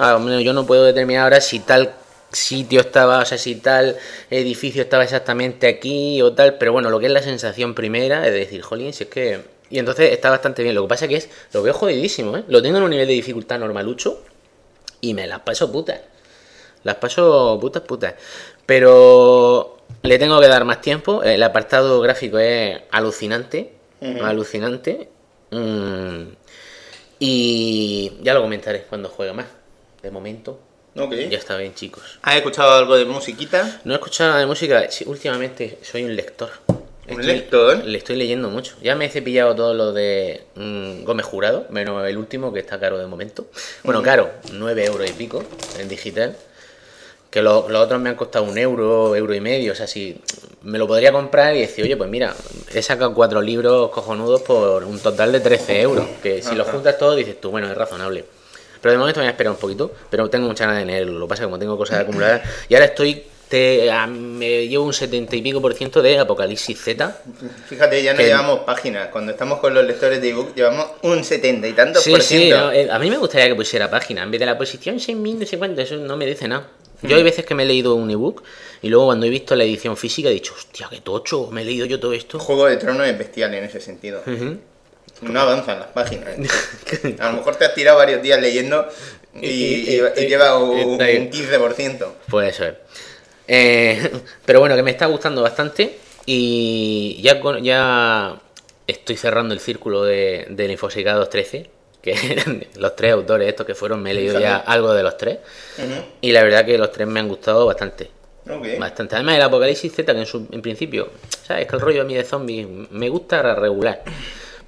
yo no puedo determinar ahora si tal sitio estaba, o sea, si tal edificio estaba exactamente aquí o tal, pero bueno, lo que es la sensación primera es decir, jolín, si es que... Y entonces está bastante bien. Lo que pasa que es, lo veo jodidísimo, ¿eh? Lo tengo en un nivel de dificultad normalucho y me las paso putas. Las paso putas, putas. Pero le tengo que dar más tiempo. El apartado gráfico es alucinante. Alucinante. Mm, y ya lo comentaré cuando juegue más. De momento, ya está bien, chicos. ¿Has escuchado algo de musiquita? No he escuchado nada de música. Sí, últimamente soy un lector. ¿Un lector? Le estoy leyendo mucho. Ya me he cepillado todo lo de mm, Gómez Jurado, menos el último que está caro de momento. Bueno, caro, 9 euros y pico en digital. Que lo- los otros me han costado un euro, euro y medio. O sea, si me lo podría comprar y decir, oye, pues mira, he sacado cuatro libros cojonudos por un total de 13 euros. Que si lo juntas todo, dices tú, bueno, es razonable. Pero de momento me voy a esperar un poquito. Pero tengo mucha ganas de leerlo. Lo que pasa es que como tengo cosas acumuladas. [laughs] Y ahora estoy. Te, a- me llevo un 70 y pico por ciento de Apocalipsis Z. Fíjate, ya no Que- llevamos páginas. Cuando estamos con los lectores de ebook, llevamos un 70 y tantos Sí, por sí, ciento. no, eh, a mí me gustaría que pusiera página. En vez de la posición 6.000, no sé cuánto, eso no me dice nada. Yo hay veces que me he leído un ebook y luego cuando he visto la edición física he dicho, hostia, qué tocho, me he leído yo todo esto. Juego de Tronos es bestial en ese sentido. No avanzan las páginas. [laughs] A lo mejor te has tirado varios días leyendo y, y, y lleva un, un 15%. Pues eso es. Eh, [laughs] pero bueno, que me está gustando bastante y ya, ya estoy cerrando el círculo de, del Infosicados 13, que [laughs] eran los tres autores estos que fueron, me he leído ya algo de los tres y la verdad que los tres me han gustado bastante. Bastante. Además, el Apocalipsis Z, que en, su- en principio, ¿sabes? Que el rollo a mí de zombies me gusta regular.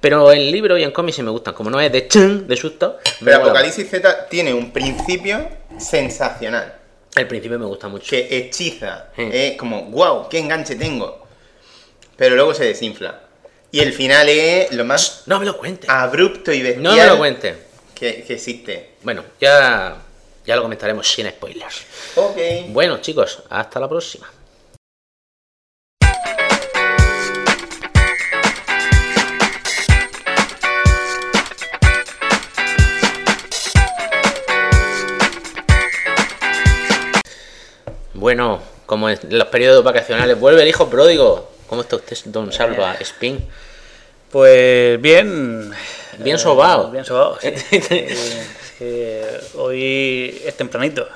Pero en libro y en cómics sí me gustan. Como no es de chun, de susto. Pero. Apocalipsis Z tiene un principio sensacional. El principio me gusta mucho. Que hechiza. Sí. Es como, wow, qué enganche tengo. Pero luego se desinfla. Y el final es lo más No me lo cuentes. abrupto y bestial no me lo cuentes. que, que existe. Bueno, ya, ya lo comentaremos sin spoilers. Ok. Bueno, chicos, hasta la próxima. Bueno, como en los periodos vacacionales, vuelve el hijo pródigo. ¿Cómo está usted, don Salva Spin? Pues bien. Bien eh, sobao. Bien sobao, sí. [laughs] Eh, hoy es tempranito.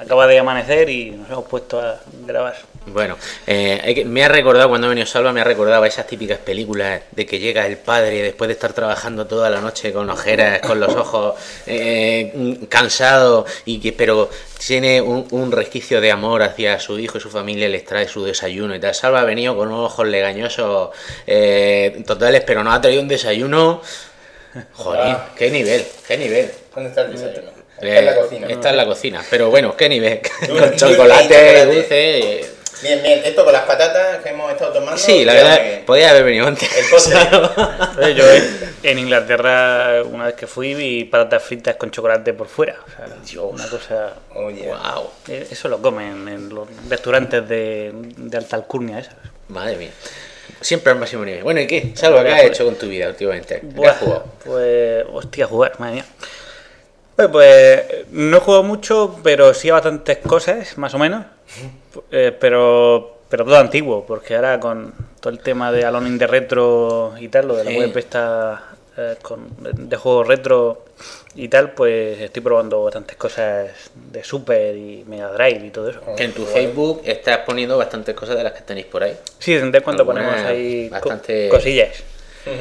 acaba de amanecer y nos hemos puesto a grabar. Bueno, eh, me ha recordado, cuando ha venido Salva, me ha recordado a esas típicas películas de que llega el padre después de estar trabajando toda la noche con ojeras, con los ojos eh, cansado, y que, pero tiene un, un resquicio de amor hacia su hijo y su familia, les trae su desayuno y tal. Salva ha venido con unos ojos legañosos eh, totales, pero nos ha traído un desayuno. Joder, qué nivel, qué nivel. ¿Dónde está el desayuno? Está Eh, en la cocina. Está en la cocina, pero bueno, qué nivel. Con chocolate, chocolate. dulce. Bien, bien. Esto con las patatas que hemos estado tomando. Sí, la verdad, que- podía haber venido antes. El postre. Yo en- Inglaterra, una vez que fui, vi patatas fritas con chocolate por fuera. O sea, Dios. una cosa. Oye. Wow, eh, Eso lo comen en los restaurantes de, de alta alcurnia, esas. madre mía. Siempre al máximo nivel. Bueno, ¿y qué? Salva, ¿qué has hecho con tu vida últimamente? ¿Qué Buah, has jugado? Pues, hostia, jugar, madre mía. Pues, pues, no he jugado mucho, pero sí a bastantes cosas, más o menos. Eh, pero, pero todo antiguo, porque ahora con todo el tema de Alone the Retro y tal, lo de la Sí. web está eh, con, de juegos retro y tal, pues estoy probando bastantes cosas de Super y Mega Drive y todo eso. Que en tu Facebook estás poniendo bastantes cosas de las que tenéis por ahí. Sí, de cuando ponemos ahí co- bastante- cosillas.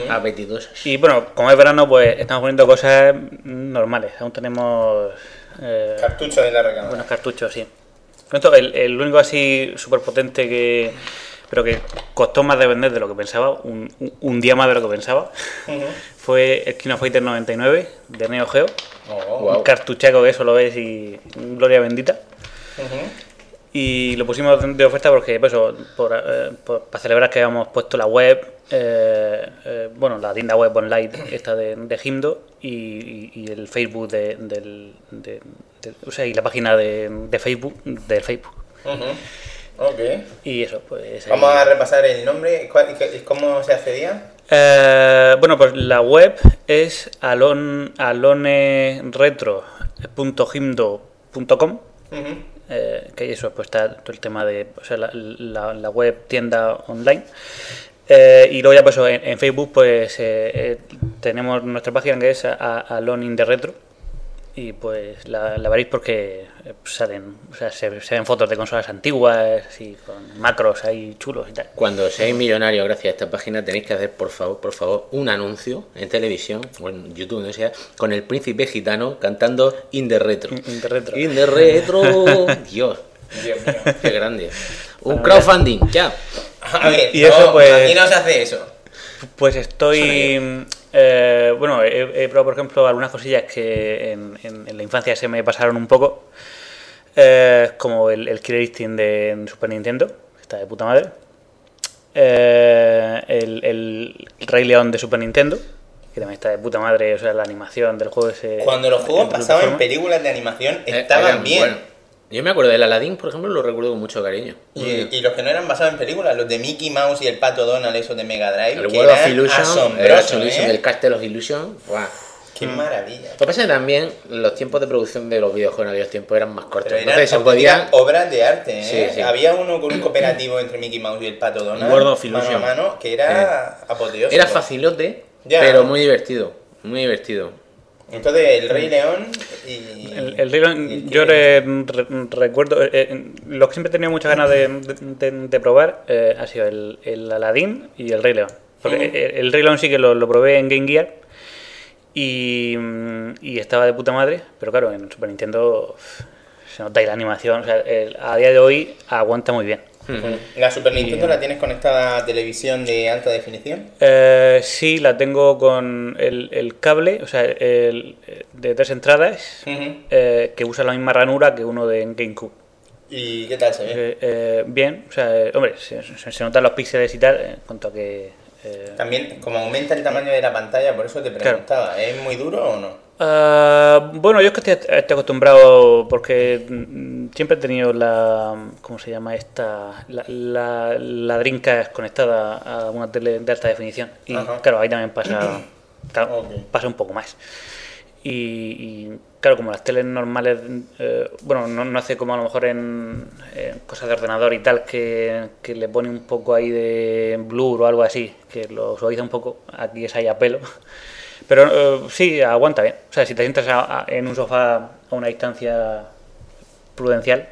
Apetitosas. Y bueno, como es verano, pues estamos poniendo cosas normales. Aún tenemos eh, Cartucho de la recámara. buenos cartuchos, sí. El, el único así súper potente que. Pero que costó más de vender de lo que pensaba, un, un- un día más de lo que pensaba, [laughs] fue el Kino Fighter 99 de Neo Geo. Oh. Un cartuchaco que eso lo ves y gloria bendita. Y lo pusimos de oferta porque, pues, eso, por, eh, por- para celebrar que habíamos puesto la web, eh, eh, bueno, la tienda web online esta de, de Jimdo y, y- y el Facebook de, del, de- de- o sea, y la página de, de Facebook del Facebook. Ujú. Ok. Y eso, pues. ahí- Vamos a repasar el nombre. ¿Cuál- qué- ¿Cómo se accedía? Eh, bueno, pues la web es alon, aloneretro.gimdo.com Ujú. eh, que eso pues está todo el tema de o sea, la, la- la web tienda online Eh, y luego ya pues en, en Facebook pues eh, eh, tenemos nuestra página que es Alone in the Retro y pues la, la veréis porque eh, salen o sea, se, se ven fotos de consolas antiguas y con macros ahí chulos y tal Cuando seáis millonarios gracias a esta página tenéis que hacer, por favor, por favor, un anuncio en televisión o en YouTube, donde sea, con el príncipe gitano cantando In the Retro. [laughs] In the Retro. In the Retro. [laughs] Dios, Dios mío. qué grande. Un crowdfunding, ya. A ver, Y eso, no, pues- aquí no se hace eso. Pues estoy. Eh, bueno, he, he probado, por ejemplo, algunas cosillas que en, en- en la infancia se me pasaron un poco. eh, como el, el Killer Instinct de Super Nintendo, que está de puta madre. Eh, el, el Rey León de Super Nintendo, que también está de puta madre. O sea, la animación del juego ese. Cuando los juegos pasaban en películas de animación, Eh, estaban bien. Yo me acuerdo del Aladdin, por ejemplo, lo recuerdo con mucho cariño. Y, y los que no eran basados en películas, los de Mickey Mouse y el Pato Donald, esos de Mega Drive, El que World of eran Illusion, el ¿eh? el Castle of Illusion. ¡guau! Qué maravilla. Lo que pasa es que también los tiempos de producción de los videojuegos en aquellos tiempos eran más cortos. Pero eran Entonces se podían. obras de arte, ¿eh? Sí, sí. Había uno con un cooperativo entre Mickey Mouse y el Pato Donald, World of mano a mano, que era apoteósico. Era facilote, Ya. pero muy divertido. Muy divertido. Entonces, el Rey León y... El, el Rey León, y el yo Killer re- re- recuerdo, eh, eh, lo que siempre he tenido muchas ganas de, de- de- de probar eh, ha sido el, el Aladdin y el Rey León. Porque Ujú. el, el Rey León sí que lo, lo probé en Game Gear y, mm, y estaba de puta madre, pero claro, en Super Nintendo se nota ahí la animación, o sea, el- a día de hoy aguanta muy bien. ¿La Super Nintendo la tienes conectada a televisión de alta definición? Eh, sí, la tengo con el, el cable, o sea, el, de tres entradas, eh, que usa la misma ranura que uno de GameCube. ¿Y qué tal se ve? Eh, eh, bien, o sea, eh, hombre, se, se- se notan los píxeles y tal, en cuanto a que... eh, También, como aumenta el tamaño de la pantalla, por eso te preguntaba, ¿es muy duro o no? Ah, bueno, yo es que estoy, estoy acostumbrado porque mm, siempre he tenido la... ¿Cómo se llama esta? La, la, la conectada a una tele de alta definición. Y Ajá. claro, ahí también pasa, [clears throat] claro, pasa un poco más. Y, y, claro, como las teles normales, eh, bueno, no, no hace como a lo mejor en, en cosas de ordenador y tal, que, que le pone un poco ahí de blur o algo así, que lo suaviza un poco, aquí es ahí a pelo. Pero eh, sí, aguanta bien. O sea, si te sientas a- a- en un sofá a una distancia prudencial.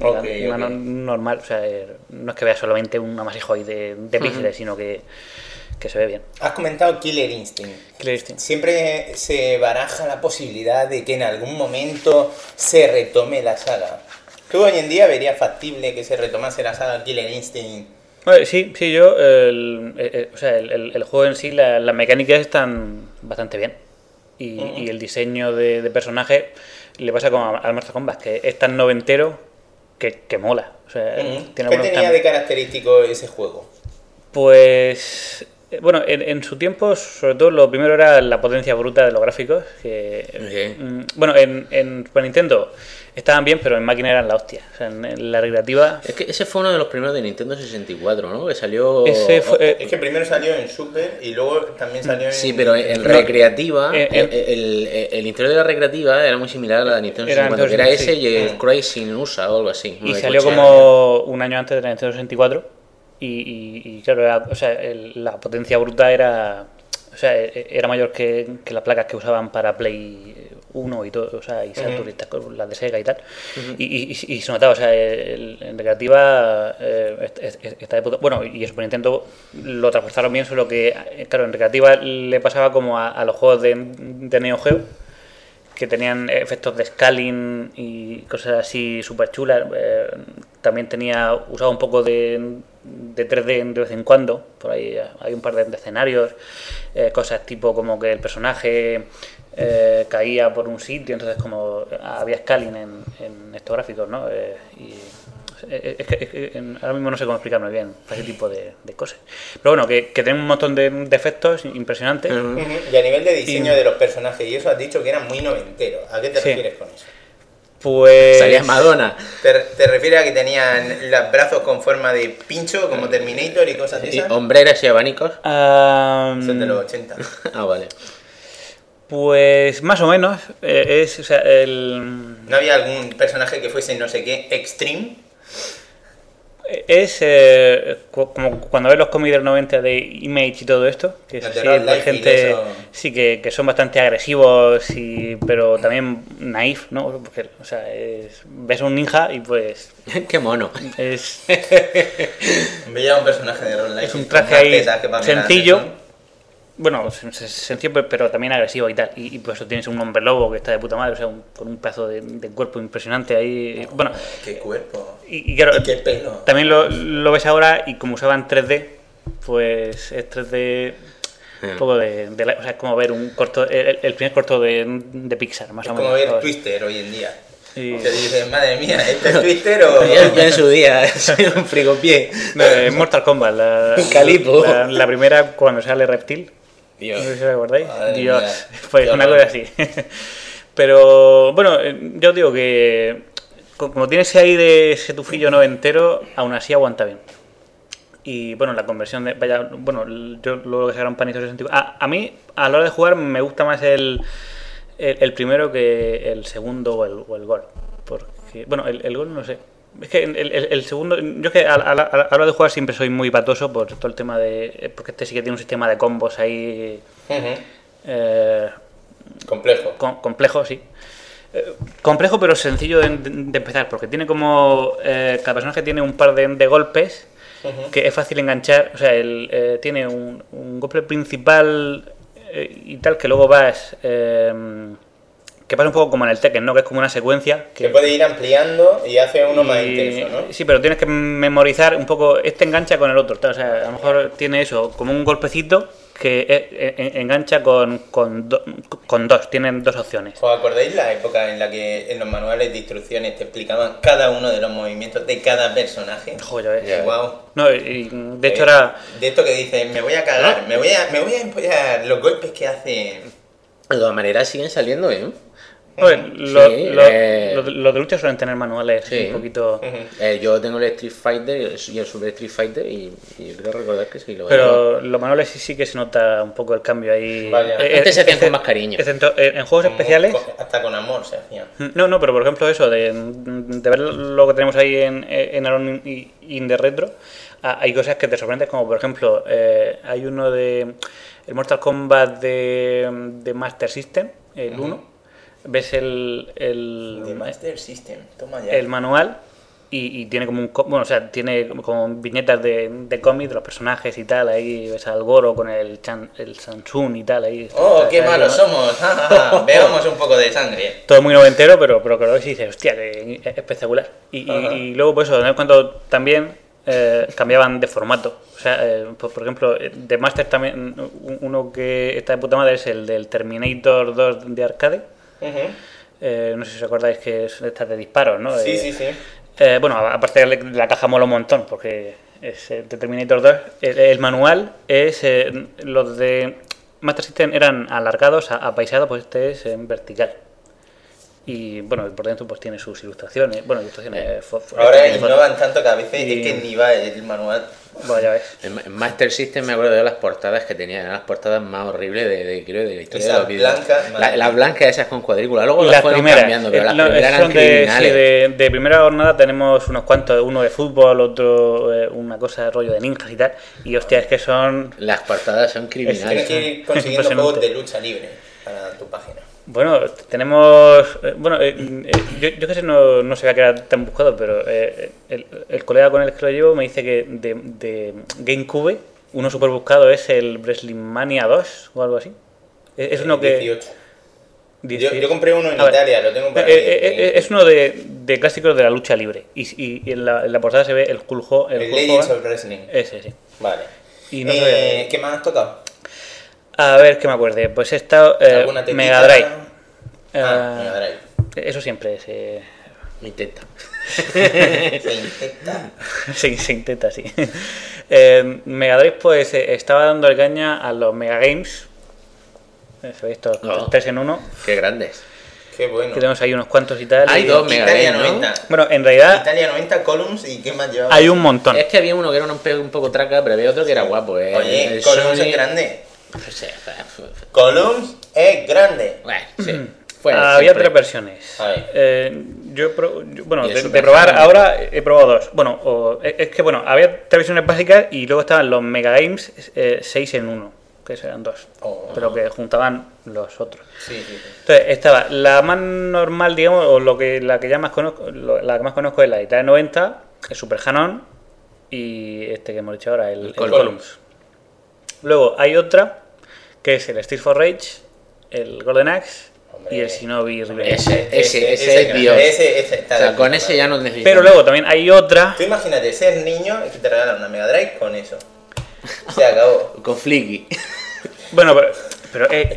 Ok, una- una ok. no- normal, o sea, eh, no es que vea solamente un amasijo ahí de, de píxeles, sino que, que se ve bien. Has comentado Killer Instinct. Killer Instinct. Siempre se baraja la posibilidad de que en algún momento se retome la saga. ¿Tú hoy en día verías factible que se retomase la saga Killer Instinct? Sí, sí, yo, el, eh, eh, o sea, el, juego en sí, la- las mecánicas están bastante bien. Y, y el diseño de, de personaje le pasa como a- al Mortal Kombat, que es tan noventero que, que mola. O sea, ¿Qué tiene algunos tenía cambios. de característico ese juego? Pues eh, bueno, en, en su tiempo, sobre todo lo primero era la potencia bruta de los gráficos. Que, mm, bueno, en, en Super Nintendo estaban bien, pero en máquina eran la hostia. O sea, en, en la recreativa. Es que ese fue uno de los primeros de Nintendo 64, ¿no? Que salió... Ese fue, eh, Es que primero salió en Super y luego también salió en... Sí, pero en No, recreativa, el, el- el interior de la recreativa era muy similar a la de Nintendo Era 64, que era ese sí. y el Crazy in USA o algo así. y salió como un año antes de la Nintendo 64. Y, y- y claro, era- o sea, el- la potencia bruta era. O sea, e- era mayor que, que las placas que usaban para Play 1 y todo, o sea, y Saturn y estas cosas, las de Sega y tal. y, y- y- y se notaba, o sea, el- en recreativa eh, est- est- est- está de puta- Bueno, y en Super Nintendo lo transportaron bien, solo que, eh, claro, en recreativa le pasaba como a, a los juegos de, de Neo Geo que tenían efectos de scaling y cosas así súper chulas. Eh, también tenía, usaba un poco de, de 3D de vez en cuando, por ahí hay un par de, de escenarios, eh, cosas tipo como que el personaje eh, caía por un sitio, entonces como había scaling en, en estos gráficos, ¿no? Eh, y, eh, es que, es que ahora mismo no sé cómo explicarme bien ese tipo de, de cosas. Pero bueno, que, que tienen un montón de, de efectos impresionantes. Y a nivel de diseño Y- de los personajes, y eso has dicho que eran muy noventeros. ¿A qué te Sí. refieres con eso? Pues. Salía Madonna. ¿Te, te refieres a que tenían [laughs] los brazos con forma de pincho, como Terminator y cosas esas? hombreras y abanicos. Son de los 80. [laughs] Ah, vale. Pues más o menos. eh, es, o sea, el, ¿No había algún personaje que fuese no sé qué, extreme? es eh, como cuando ves los cómics del 90 de Image y todo esto, que es así, gente eso. sí que, que son bastante agresivos, y, pero también naif, ¿no? Porque, o sea, es- ves a un ninja y pues [laughs] Qué mono. es, [laughs] Veía un personaje de Ron es un traje ahí sencillo. Bueno, sen- sen- sencillo, pe- pero también agresivo y tal. Y, y por eso tienes un hombre lobo que está de puta madre, o sea, un- con un pedazo de, de cuerpo impresionante ahí. Bueno, Qué cuerpo. y, y claro, Y qué pelo. también lo, lo ves ahora y como usaban 3D, pues es 3D un poco de, de la- o sea, es como ver un corto, el, el primer corto de, de Pixar, más Es o como menos. ver ¿sabes? Twister hoy en día. Sí. Que dices, madre mía, ¿este es Twister o...? Ya, ya en su día, [laughs] soy un frigopié. No, eh, Mortal Kombat, la, Calipo. la, la primera cuando sale Reptil. Dios. No sé si os acordáis. Madre Dios, mía. [laughs] pues una cosa así. [laughs] Pero bueno, eh, yo digo que co- como tiene ese aire, ese tufillo noventero, aún así aguanta bien. Y bueno, la conversión de. Vaya, bueno, yo luego que sacaron Panito 64. A, a mí, a la hora de jugar, me gusta más el, el, el primero que el segundo o el, o el gol. Porque, bueno, el, el gol no sé. Es que el, el- el segundo. Yo es que a, a la, a la hora de jugar siempre soy muy patoso por todo el tema de. Porque este sí que tiene un sistema de combos ahí. Eh, Complejo. com- complejo, sí. Eh, complejo pero sencillo de, de empezar, porque tiene como... eh, cada personaje tiene un par de, de golpes que es fácil enganchar. O sea, él eh, tiene un, un golpe principal eh, y tal que luego vas... eh, que pasa un poco como en el Tekken, ¿no? Que es como una secuencia. Que puede ir ampliando y hace uno más intenso, ¿no? Sí, pero tienes que memorizar un poco. Este engancha con el otro. tal, O sea, a lo mejor tiene eso, como un golpecito que eh, eh, engancha con, con, do- con dos. Tienen dos opciones. ¿Os acordáis la época en la que en los manuales de instrucciones te explicaban cada uno de los movimientos de cada personaje? Joder. Wow. No, y de hecho era. De esto que dices, me voy a cagar, me voy a, me voy a empollar los golpes que hace. De todas maneras siguen saliendo, ¿eh? Oye, lo, Sí, lo- eh. lo- los de lucha suelen tener manuales Sí. un poquito. Eh, yo tengo el Street Fighter y el- y el Super Street Fighter y, y creo recordar que sí lo Pero los manuales sí, sí que se nota un poco el cambio ahí. Eh, Antes se hacían eh, con más cariño. excepto En en juegos especiales. Con- hasta con amor se hacía. No, no, pero por ejemplo eso, de, de ver lo que tenemos ahí en, en Aaron y in the Retro, ah, hay cosas que te sorprenden, como por ejemplo, eh, hay uno de el Mortal Kombat de, de Master System, el 1, ves el, el, The Master System, toma ya. el manual y, y tiene como un bueno, o sea, tiene como viñetas de, de cómics de los personajes y tal, ahí ves al Goro con el Chan, el Samsung y tal ahí. Oh, Está- qué malos somos. [laughs] Veamos un poco de sangre. Todo muy noventero, pero, pero que lo ves y dices, hostia, que espectacular. Y, luego, pues eso, de vez en cuando también eh, cambiaban de formato. O sea, eh, por, por ejemplo, eh, de Master también, un- uno que está de puta madre es el del Terminator 2 de arcade. Eh, no sé si os acordáis que es esta de disparos, ¿no? Sí, Eh, sí, sí. eh, bueno, aparte de la- caja mola un montón, porque es eh, de Terminator 2. El, el manual es. eh, los de Master System eran alargados, apaisados, pues este es en vertical. Y bueno, por dentro pues tiene sus ilustraciones. Bueno, ilustraciones. eh, Ahora fo- innovan tanto que a veces Y- es que ni va el manual. Bueno, ya ves. En Master System me acuerdo de las portadas que tenía, eran las portadas más horribles de, de, creo, de la historia de los La- madre las blancas esas con cuadrícula, luego las, las fueron primeras. cambiando, pero las no, primeras eran de, sí, criminales. de, de primera jornada tenemos unos cuantos, uno de fútbol, otro eh, una cosa rollo de ninjas y tal. Y hostia, es que son Las portadas son Tienes criminales. que ir consiguiendo juegos de lucha libre para tu página. Bueno, tenemos. eh, Bueno, eh, eh, yo, yo que sé, no, no sabía que era tan buscado, pero eh, el, el colega con el que lo llevo me dice que de, de GameCube, uno súper buscado es el WrestleMania 2 o algo así. Es, es uno que. 18. Yo, 18. yo compré uno en A ver, Italia, lo tengo eh, es uno de, de clásicos de la lucha libre. Y, y- y en, la, en la portada se ve el Hulk Ho- el el Legends of Wrestling. Ese, sí. Vale. Y no sé- ¿Qué más has tocado? A ver que me acuerde. Pues he estado. eh. Mega Drive. Ah, Eh, Mega Drive. Eso siempre es. eh, Mi teta. [laughs] Se infecta. Sí, se intenta, sí. Eh, Mega Drive, pues eh, estaba dando el caña a los Mega Games. Eh, ¿Sabéis? Estos Oh. tres en uno. Qué grandes. Qué bueno. Que tenemos ahí unos cuantos y tal. Hay y- dos Mega Italia Games, ¿no? 90. Bueno, en realidad Italia 90 columns y qué más llevaba. hay un montón. Es que había uno que era un, un poco traca, pero había otro que era guapo. Eh. Oye, El columns Sony- es grande. [laughs] Columns es grande. Bueno, sí. Fue Había siempre. tres versiones. Eh, yo, he pro- yo- bueno, de, de probar ahora he probado dos. Bueno, o- es que bueno, había tres versiones básicas y luego estaban los Mega Games 6 en 1, que eran dos, Oh. pero que juntaban los otros. Sí, sí, sí. Entonces, estaba la más normal, digamos, o lo que la que ya más conozco, lo- la que más conozco es la Italia 90, el Super Canon y este que hemos dicho ahora, el, el Columns. Columns. Luego hay otra que es el Street for Rage, el Golden Axe Hombre. y el Shinobi Revenge. Ese, ese, ese es Dios. Ese, ese está O sea, con ese ya no necesitas. Pero luego también hay otra. Tú imagínate ser niño y que te regalan una Mega Drive con eso. Se acabó. [laughs] Con Flicky. Bueno, pero, pero, eh,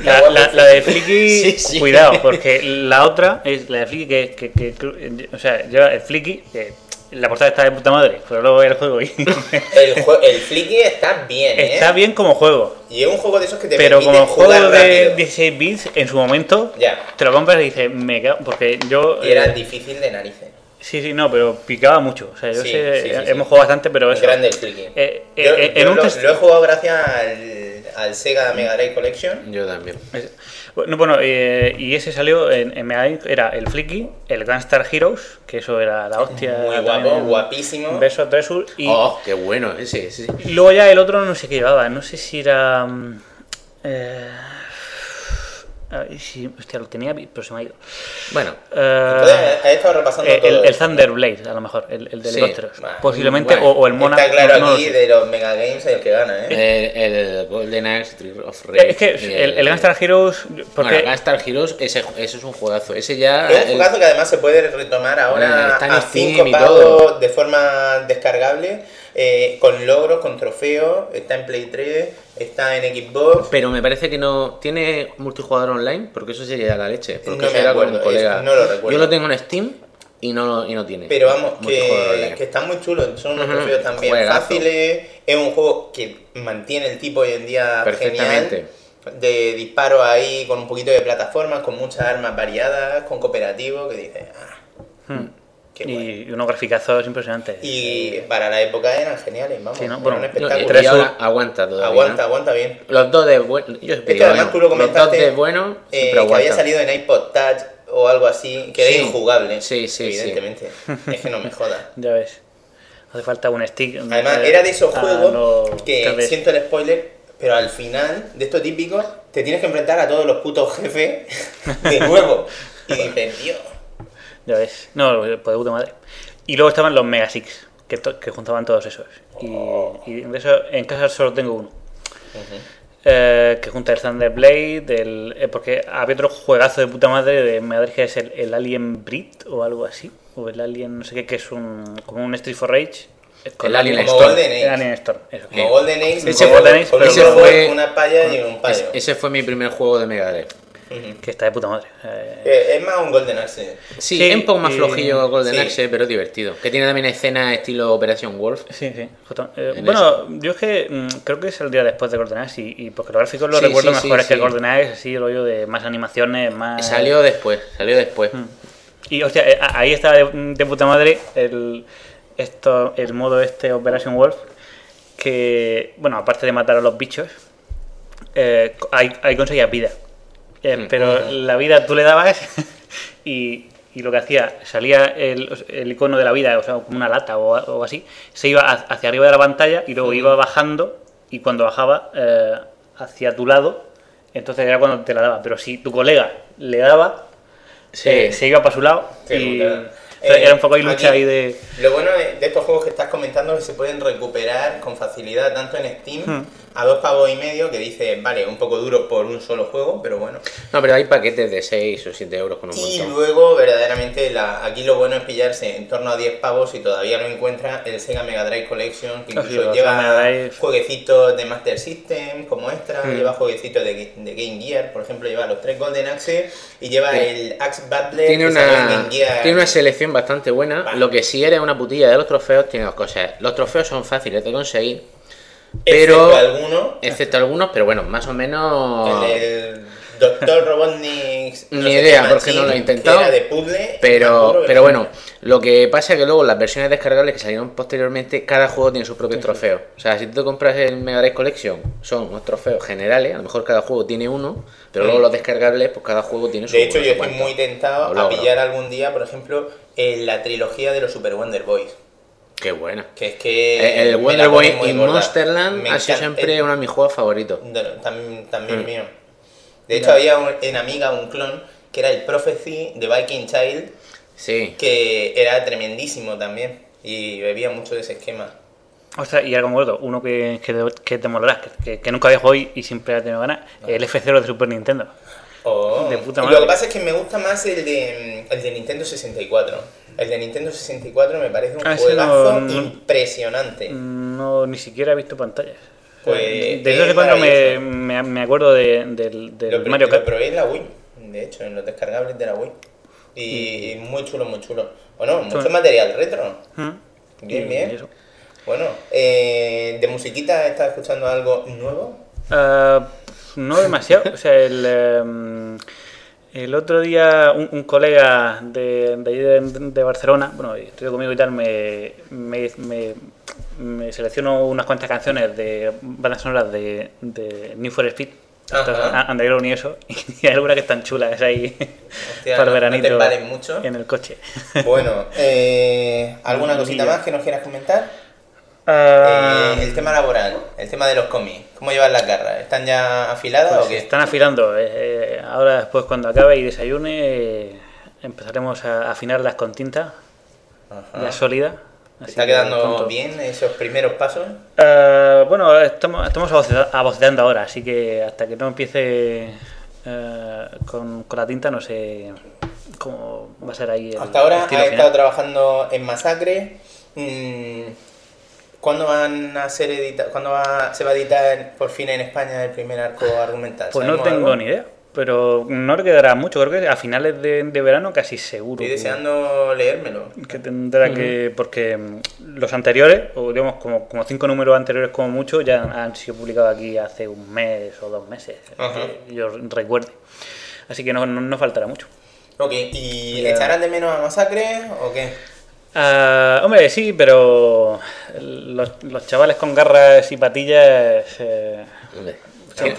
la, de Flicky, [laughs] Sí, sí. cuidado, porque la otra es la de Flicky que, que, que- que- o sea, lleva el Flicky, que la portada está de puta madre, pero luego el juego y [laughs] El, jue- el Flicky está bien, ¿eh? está bien como juego. Y es un juego de esos que te Pero como jugar juego de rápido. 16 bits, en su momento, Ya. te lo compras y dices, me cago, porque yo... Y era eh, difícil de narices. sí, sí, no, pero picaba mucho. O sea, yo Sí, sé, sí, sí, hemos sí. jugado bastante, pero eso... Grande el Flicky. Eh, eh, Yo- eh, yo en un lo, test- lo he jugado gracias al, al Sega Mega Drive Collection. Yo también. Es- Bueno, bueno, eh, y ese salió en, en era el Flicky, el Gunstar Heroes, que eso era la hostia. Muy también, guapo, guapísimo. Versus Dressur, y Oh, qué bueno. Ese, ese. sí. luego ya el otro no sé qué llevaba, no sé si era... mm, eh, ver, si, hostia, lo tenía, pero se me ha ido. Bueno, Eh, Entonces, he estado repasando eh, el, todo. el Thunderblade, a lo mejor, el, el de Sí, helicópteros. Posiblemente, Bueno, o, o el Monarch. Está claro no- no lo aquí de los Mega Games el que gana, ¿eh? el, el Golden Axe of Rage. Es que el, el Gunstar Heroes. Porque, Bueno, Gunstar Heroes, ese, ese es un juegazo. Ese ya. Es un el- jugazo que además se puede retomar ahora a Steam 5 y pagos todo. de forma descargable, eh, con logros, con trofeos, está en Play 3, está en Xbox. Pero me parece que no. ¿Tiene multijugador online? Porque eso sería la leche. Porque No me era con acuerdo, un colega. no lo recuerdo. Yo lo tengo en Steam y no, y no tiene. Pero vamos, que, que están muy chulos, son unos Ujú, trofeos también juegazo. fáciles, es un juego que mantiene el tipo hoy en día Perfectamente. genial, de disparos ahí con un poquito de plataformas, con muchas armas variadas, con cooperativo, que dices, ah, Hmm. Bueno. y, unos graficazos impresionantes. Y para la época eran geniales, vamos, Sí, ¿no? Bueno, un y- espectáculo. y Tres ahora aguanta todavía. aguanta, ¿no? aguanta bien. Los dos de bueno. Yo Es que además tú lo Los dos comentaste de bueno eh, que había salido en iPod Touch o algo así, que Sí. era injugable. Sí, sí, sí. evidentemente. [laughs] Es que no me jodas. Ya ves. Hace falta un stick. Además, era de esos juegos lo- que, siento el spoiler, pero al final, de esto típico, te tienes que enfrentar a todos los putos jefes [laughs] de nuevo. Y dices, Dios. Ya ves. No, pues de puta madre. Y luego estaban los Mega Six, que, to- que juntaban todos esos. Y, y de eso en casa solo tengo uno. Eh, que junta el Thunder Blade, el, eh, porque había otro juegazo de puta madre de Mega Drive que es el, el Alien Breed o algo así. O el Alien, no sé qué, que es un, como un Street for Rage. eh, con El Alien Como Storm. Golden El. Alien Storm, eso. Como Golden Age, Ese Golden Age, pero ese fue- una palla y un payo. Es- ese fue mi primer juego de Mega Drive. Que está de puta madre. Eh, Eh, Es más un Golden Axe. Sí, Sí, es un poco más flojillo Golden sí. Axe, pero divertido. Que tiene también escena estilo Operación Wolf. Sí, sí. justo. Eh, En bueno, yo es que mm, creo que saldría después de Golden Axe y, y porque los gráficos Sí, recuerdo sí, sí, mejores que. Golden Axe, así el rollo de más animaciones, más... Salió después, salió después. Y hostia, eh, ahí está de, de puta madre el, esto, el modo este Operation Wolf, que, bueno, aparte de matar a los bichos, eh, ahí, ahí conseguías vida. Eh, pero la vida tú le dabas y, y lo que hacía, salía el, el icono de la vida, o sea, como una lata o, o así, se iba ha- hacia arriba de la pantalla y luego iba bajando y cuando bajaba eh, hacia tu lado, entonces era cuando te la daba. Pero si tu colega le daba, Sí. eh, se iba para su lado y Eh, era un poco ahí lucha aquí, ahí de... Lo bueno de, de estos juegos que estás comentando es que se pueden recuperar con facilidad tanto en Steam Hmm. A dos pavos y medio, que dice, vale, un poco duro por un solo juego, pero bueno. No, pero hay paquetes de 6 o 7 euros con un Y montón. luego, verdaderamente, la, aquí lo bueno es pillarse en torno a 10 pavos y todavía no encuentra el Sega Mega Drive Collection, que Ah, sí, incluso lleva jueguecitos de Master System como extra, Hmm. lleva jueguecitos de, de Game Gear, por ejemplo, lleva los tres Golden Axe y lleva Sí. el Axe Battler Tiene que una, Game Gear. tiene una selección bastante buena. Vale. Lo que sí eres una putilla de los trofeos, tiene dos cosas. Los trofeos son fáciles de conseguir, Excepto pero. alguno, Excepto algunos, pero bueno, más o menos. el del Dr. Robotnik. [laughs] Ni sé idea, porque no lo he intentado. era de puzzle, Pero, pero bueno, lo que pasa es que luego las versiones descargables que salieron posteriormente, cada juego tiene sus propios trofeos. O sea, si tú te compras el Mega Drive Collection, son unos trofeos generales, a lo mejor cada juego tiene uno, pero luego los descargables, pues cada juego tiene su De hecho, no yo estoy muy tentado a pillar algún día, por ejemplo, en la trilogía de los Super Wonder Boys. Qué buena. Que es que. El me Wonder Boy y. Monsterland Me ha sido siempre eh, uno de mis juegos favoritos. También, también Mm. mío. De hecho, había un- en Amiga un clon que era el Prophecy de Viking Child, Sí. que era tremendísimo también. Y bebía mucho de ese esquema. Ostras, y algo gordo, uno que, que, que te molará, que, que- nunca había jugado y, y siempre ha tenido ganas, el F0 de Super Nintendo. Oh. De puta madre. Lo que pasa es que me gusta más el de, el de Nintendo 64. El de Nintendo 64 me parece un Ah, juegazo no- impresionante. No, ni siquiera he visto pantallas. Pues, de eso sé cuando me, me, me acuerdo de- del, Lo, Mario lo Kart. probé en la Wii, de hecho, en los descargables de la Wii. Y, y muy chulo, muy chulo. Bueno, mucho material retro. Mm. Bien, bien. Bueno, eh, ¿de musiquita estás escuchando algo nuevo? Ah, no demasiado. O sea, el, em, el otro día un, un colega de, de, de, Barcelona, bueno, estudió conmigo y tal, me, me, me, me seleccionó unas cuantas canciones de bandas sonoras de, de New for Speed. Underground y eso. [laughs] Y hay algunas que están chulas ahí Hostia, para el no- no te veranito mucho. en el coche. Bueno, eh, ¿alguna [laughs] cosita más que nos quieras comentar? Ah, Eh, el tema laboral, el tema de los cómics. ¿Cómo llevas las garras? ¿Están ya afiladas Pues o qué? están afilando. eh, ahora después cuando acabe y desayune eh, empezaremos a afinarlas con tinta Ajá. ya sólida. así ¿Está que quedando pronto. bien esos primeros pasos? Eh, bueno, estamos, estamos aboceando ahora, así que hasta que no empiece eh, con, con la tinta no sé cómo va a ser ahí el Hasta ahora has final. estado trabajando en Masacre. Mm, ¿Cuándo van a ser edita- ¿Cuándo va, se va a editar por fin en España el primer arco argumental? Pues no ¿Sabemos tengo algo? ni idea, pero no le quedará mucho, creo que a finales de, de verano casi seguro. Estoy que- deseando leérmelo. que tendrá que porque mm, los anteriores o digamos como, como cinco números anteriores como mucho ya han sido publicados aquí hace un mes o dos meses Ajá. que yo recuerde así que no, no, no faltará mucho Ok, ¿y Ya. echarán de menos a Masacre o qué? Ah, hombre sí pero los, los chavales con garras y patillas eh,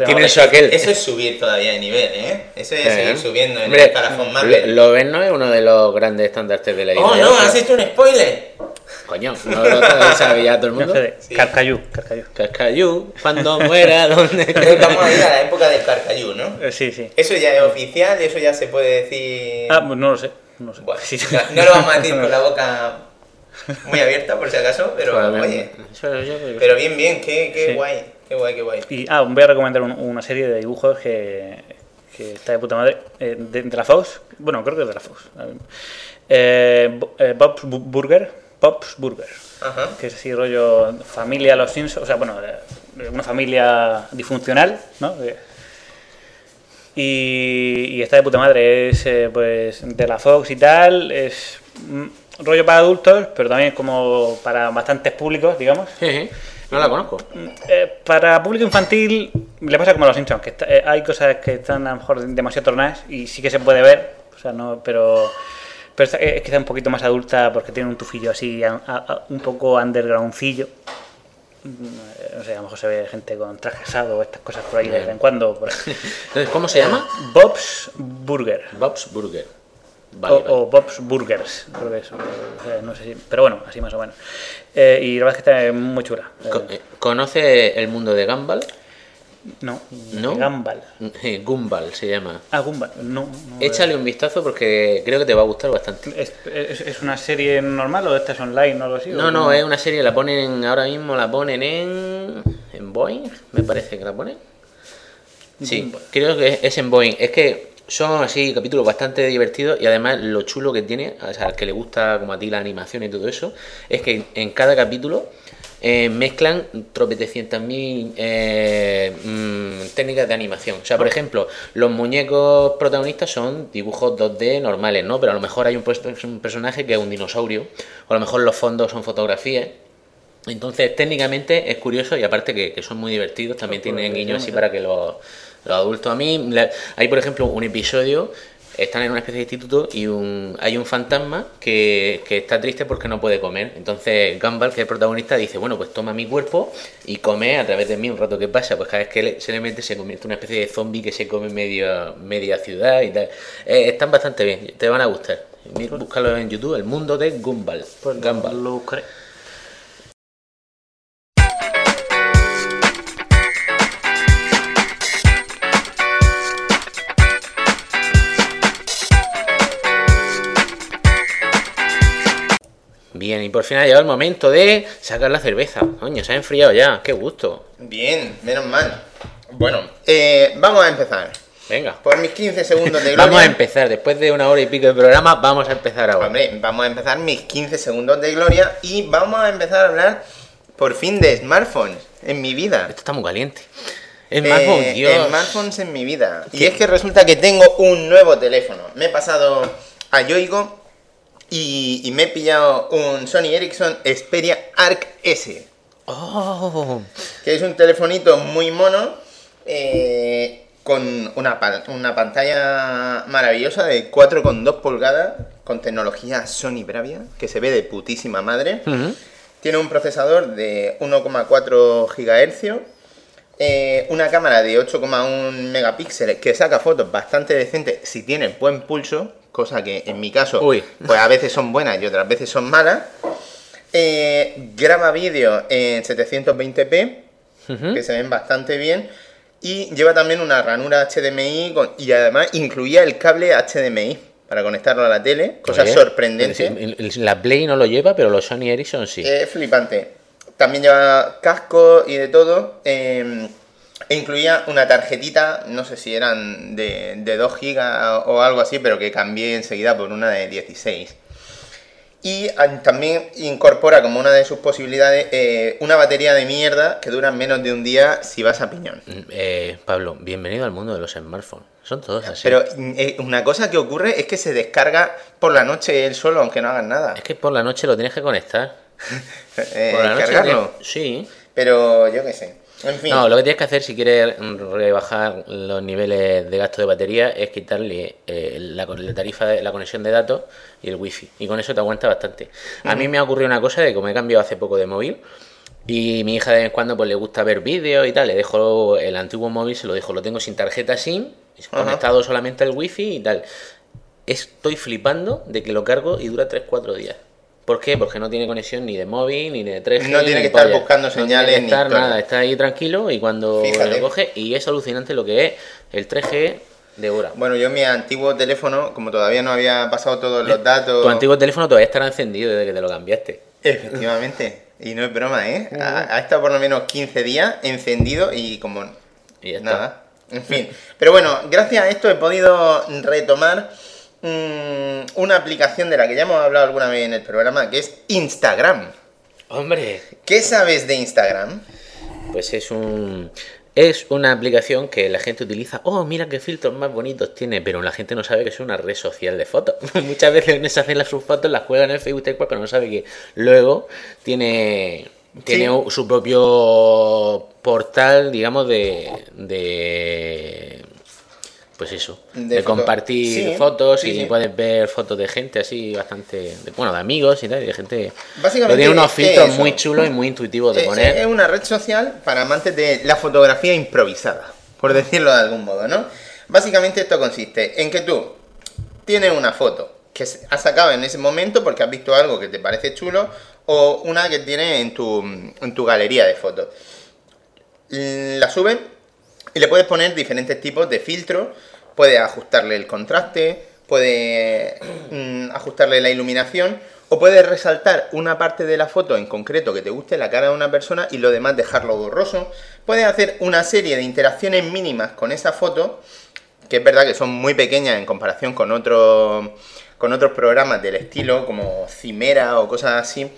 Tienen su aquel. Eso es subir todavía de nivel, ¿eh? Eso es Eh, seguir subiendo en hombre, el escalafón Marvel. Lo, lo ven no es uno de los grandes estandartes de la ¡Oh, isla. no! ¿Has hecho un spoiler? Coño, no lo sabe ya todo el mundo. [laughs] Sí. Carcayú, Carcayú. Cascayú, cuando muera, [laughs] ¿dónde? Estamos ahí a la época del carcayú, ¿no? Eh, sí, sí. Eso ya es oficial, eso ya se puede decir. Ah, pues no lo sé. No lo sé. Bueno, Sí. no, [laughs] no lo vamos a decir con la boca muy abierta, por si acaso, pero oye. que- Pero bien, bien, qué, qué Sí. guay, qué guay, qué guay. Y, ah, voy a recomendar un- una serie de dibujos que, que está de puta madre. eh, de, de la Fox. Bueno, creo que es de la Fox. Eh, eh, Bob's Burger. Bob's Burger. Ajá. Que es así rollo familia Los Simpsons. O sea, bueno, eh, una familia disfuncional, ¿no? Y, y está de puta madre. Es eh, pues de la Fox y tal. Es mm, rollo para adultos, pero también como para bastantes públicos, digamos. Sí. No la conozco. Eh, para público infantil le pasa como a los Simpsons, que está- eh, hay cosas que están a lo mejor demasiado tornadas y sí que se puede ver, o sea, no, pero, pero es quizá un poquito más adulta porque tiene un tufillo así, a- un poco undergroundcillo. Mm, eh, No sé, a lo mejor se ve gente con traje asado o estas cosas por ahí de vez en cuando. por. [laughs] Entonces, ¿cómo se llama? Bob's Burger. Bob's Burger. Vale, o, vale. o Bob's Burgers, creo que es. o sea, no sé si, pero bueno, así más o menos. Eh, y la verdad es que está muy chula. Eh, eh, ¿Conoce el mundo de Gumball? No, ¿No? Gumball. Eh, Gumball se llama. Ah, Gumball. No, no, Échale un vistazo porque creo que te va a gustar bastante. ¿Es, es, es una serie normal o esta es online o algo así? No, no, es una serie, la ponen, ahora mismo la ponen en... ¿En Boeing? Me parece que la ponen. Sí, Gumball. creo que es en Boeing. Es que son así capítulos bastante divertidos y además lo chulo que tiene, o sea, al que le gusta como a ti la animación y todo eso, es que en cada capítulo eh, mezclan tropetecientas mil eh, mm, técnicas de animación. O sea, por ejemplo, los muñecos protagonistas son dibujos 2D normales, ¿no? Pero a lo mejor hay un, personaje que es un dinosaurio, o a lo mejor los fondos son fotografías. Entonces, técnicamente es curioso y aparte que, que son muy divertidos, también tienen guiños así para que los, los adultos... A mí, hay por ejemplo un episodio, están en una especie de instituto y un, hay un fantasma que, que está triste porque no puede comer. Entonces Gumball, que es el protagonista, dice, bueno, pues toma mi cuerpo y come a través de mí un rato que pasa. Pues cada vez que se le mete se convierte en una especie de zombie que se come media, media ciudad y tal. Eh, están bastante bien, te van a gustar. Búscalo en YouTube, el mundo de Gumball. Pues Gumball. lo buscaré. Y por fin ha llegado el momento de sacar la cerveza. Coño, se ha enfriado ya, qué gusto. Bien, menos mal. Bueno, eh, vamos a empezar. Venga. Por mis 15 segundos de [laughs] gloria. Vamos a empezar, después de una hora y pico de programa, vamos a empezar ahora. Hombre, vamos a empezar mis 15 segundos de gloria y vamos a empezar a hablar por fin de smartphones en mi vida. Esto está muy caliente. Smartphone, Eh, Dios. Smartphones en mi vida. Y es que resulta que tengo un nuevo teléfono. Me he pasado a Yoigo y, y me he pillado un Sony Ericsson Xperia Arc S. Oh, que es un telefonito muy mono eh, con una, una pantalla maravillosa de 4,2 pulgadas con tecnología Sony Bravia que se ve de putísima madre. Tiene un procesador de 1,4 GHz, eh, una cámara de 8,1 megapíxeles que saca fotos bastante decentes si tiene buen pulso, cosa que en mi caso Uy. pues a veces son buenas y otras veces son malas. Eh, graba vídeo en 720p, Ujú. que se ven bastante bien. Y lleva también una ranura HDMI con- y además incluía el cable HDMI para conectarlo a la tele, cosa Oye, sorprendente. La Play no lo lleva, pero los Sony Ericsson sí. Es flipante. También lleva casco y de todo. eh, e incluía una tarjetita, no sé si eran de, de 2 gigas o algo así, pero que cambié enseguida por una de 16. Y también incorpora como una de sus posibilidades eh, una batería de mierda que dura menos de un día si vas a piñón. Mm, eh, Pablo, bienvenido al mundo de los smartphones. Son todos así. Pero eh, una cosa que ocurre es que se descarga por la noche él solo, aunque no hagan nada. Es que por la noche lo tienes que conectar. [laughs] Eh, Por la noche cargarlo. tienes- Sí. Pero yo qué sé. En fin. No, lo que tienes que hacer si quieres rebajar los niveles de gasto de batería es quitarle eh, la, la tarifa de la conexión de datos y el wifi. Y con eso te aguanta bastante. A mí me ha ocurrido una cosa de que me he cambiado hace poco de móvil y mi hija de vez en cuando pues le gusta ver vídeos y tal. Le dejo el antiguo móvil, se lo dejo, lo tengo sin tarjeta SIM, conectado solamente al wifi y tal. Estoy flipando de que lo cargo y dura 3-4 días. ¿Por qué? Porque no tiene conexión ni de móvil, ni de 3G. No tiene ni que estar polla. buscando No tiene señales que ni estar historia. nada, está ahí tranquilo y cuando Fíjate. lo coge, y es alucinante lo que es el 3G de hora. Bueno, yo mi antiguo teléfono, como todavía no había pasado todos los datos... Tu antiguo teléfono todavía estará encendido desde que te lo cambiaste. Efectivamente. [laughs] Y no es broma, ¿eh? Ha, ha estado por lo menos 15 días encendido y como Y ya está. nada. En fin. Pero bueno, gracias a esto he podido retomar mm, una aplicación de la que ya hemos hablado alguna vez en el programa, que es Instagram. Hombre, ¿Qué sabes de Instagram? pues es un es una aplicación que la gente utiliza. Oh, mira qué filtros más bonitos tiene, pero la gente no sabe que es una red social de fotos. [laughs] Muchas veces se hacen las sus fotos, las juegan en el Facebook, pero no sabe que luego tiene tiene Sí. su propio portal, digamos, de, de pues eso, De de, foto- compartir sí, fotos sí, y sí. puedes ver fotos de gente así bastante, de- bueno, de amigos y tal, y de gente. Básicamente, tiene unos ¿qué filtros es muy chulos y muy intuitivos de poner. Es una red social para amantes de la fotografía improvisada, por decirlo de algún modo, ¿no? Básicamente esto consiste en que tú tienes una foto que has sacado en ese momento porque has visto algo que te parece chulo o una que tienes en tu, en tu galería de fotos. La subes y le puedes poner diferentes tipos de filtros, puedes ajustarle el contraste, puedes mm, ajustarle la iluminación o puedes resaltar una parte de la foto en concreto que te guste, la cara de una persona y lo demás dejarlo borroso. Puedes hacer una serie de interacciones mínimas con esa foto, que es verdad que son muy pequeñas en comparación con otros con otros programas del estilo como Cimera o cosas así,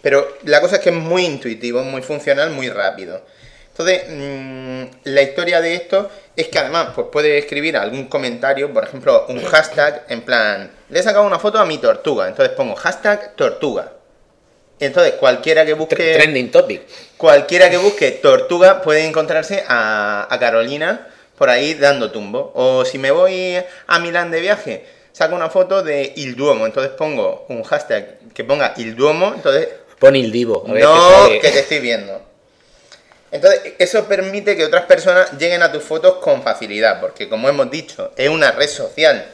pero la cosa es que es muy intuitivo, muy funcional, muy rápido. Entonces, mm, la historia de esto es que además pues puedes escribir algún comentario, por ejemplo, un hashtag en plan, le he sacado una foto a mi tortuga, entonces pongo hashtag tortuga. Entonces, cualquiera que busque Trending topic. cualquiera que busque tortuga puede encontrarse a, a Carolina por ahí dando tumbo. O si me voy a Milán de viaje, saco una foto de Il Duomo, entonces pongo un hashtag que ponga Il Duomo, entonces Pon el divo. A ver no sale. que te estoy viendo. Entonces, eso permite que otras personas lleguen a tus fotos con facilidad, porque como hemos dicho, es una red social.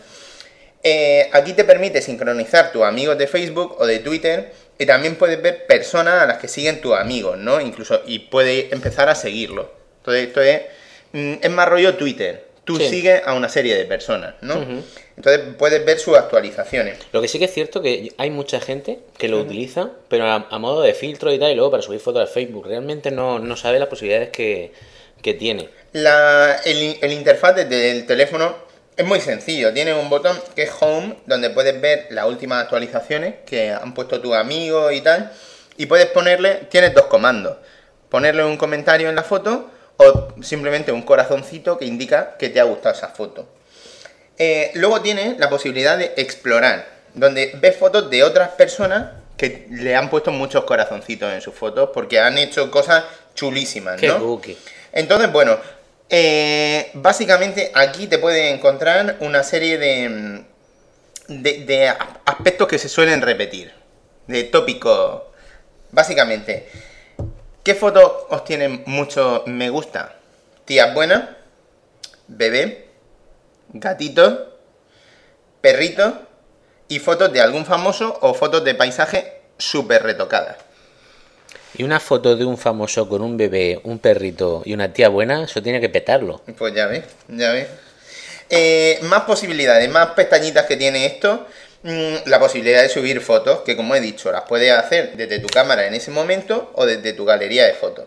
Eh, aquí te permite sincronizar tus amigos de Facebook o de Twitter y también puedes ver personas a las que siguen tus amigos, ¿no? Incluso, y puedes empezar a seguirlo. Entonces, esto es, mm, es más rollo Twitter. Tú Sí. sigues a una serie de personas, ¿no? Entonces, puedes ver sus actualizaciones. Lo que sí que es cierto que hay mucha gente que lo utiliza, pero a, a modo de filtro y tal, y luego para subir fotos al Facebook. Realmente no, no sabe las posibilidades que, que tiene. La, el, el interfaz desde el teléfono es muy sencillo. Tiene un botón que es Home, donde puedes ver las últimas actualizaciones que han puesto tus amigos y tal. Y puedes ponerle, tienes dos comandos. Ponerle un comentario en la foto o simplemente un corazoncito que indica que te ha gustado esa foto. Eh, luego tiene la posibilidad de explorar, donde ves fotos de otras personas que le han puesto muchos corazoncitos en sus fotos porque han hecho cosas chulísimas, Qué ¿no? Entonces, bueno, eh, básicamente aquí te puedes encontrar una serie de, mm, de, aspectos que se suelen repetir, de tópicos. Básicamente, ¿qué fotos os tienen mucho me gusta? Tías buenas, bebé, gatitos, perritos y fotos de algún famoso o fotos de paisaje súper retocadas. Y una foto de un famoso con un bebé, un perrito y una tía buena, eso tiene que petarlo. Pues ya ves, ya ves. Eh, más posibilidades, más pestañitas que tiene esto. Mm, la posibilidad de subir fotos, que como he dicho, las puedes hacer desde tu cámara en ese momento o desde tu galería de fotos.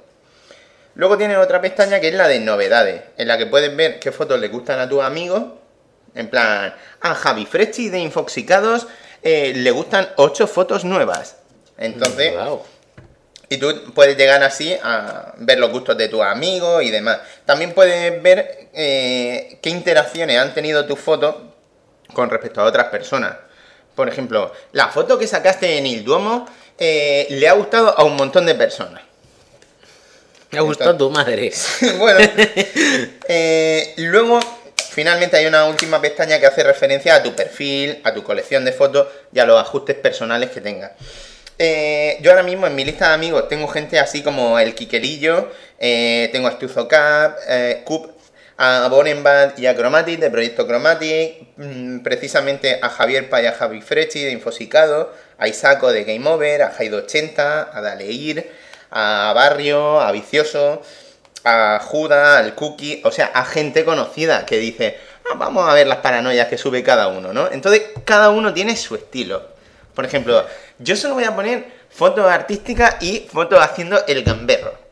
Luego tiene otra pestaña que es la de novedades, en la que puedes ver qué fotos le gustan a tus amigos. En plan, a Javi Freschi de Infoxicados eh, le gustan 8 fotos nuevas. Entonces, Guau. y tú puedes llegar así a ver los gustos de tus amigos y demás. También puedes ver eh, qué interacciones han tenido tus fotos con respecto a otras personas. Por ejemplo, la foto que sacaste en Il Duomo eh, le ha gustado a un montón de personas. Me ha gustado tu madre. [laughs] bueno, eh, luego finalmente hay una última pestaña que hace referencia a tu perfil, a tu colección de fotos y a los ajustes personales que tengas. Eh, yo ahora mismo en mi lista de amigos tengo gente así como el Quiquerillo, eh, tengo a Estuzo Cap, eh, Cup, a Bonenbad y a Chromatic de Proyecto Chromatic, mm, precisamente a Javier Pa y a Javi Frechi de Infosicado, a Isako de Game Over, a Jaido80, a Daleir, a Barrio, a Vicioso, a Juda, al Cookie, o sea, a gente conocida que dice, "Ah, vamos a ver las paranoias que sube cada uno, ¿no? Entonces, cada uno tiene su estilo. Por ejemplo, yo solo voy a poner fotos artísticas y fotos haciendo el gamberro.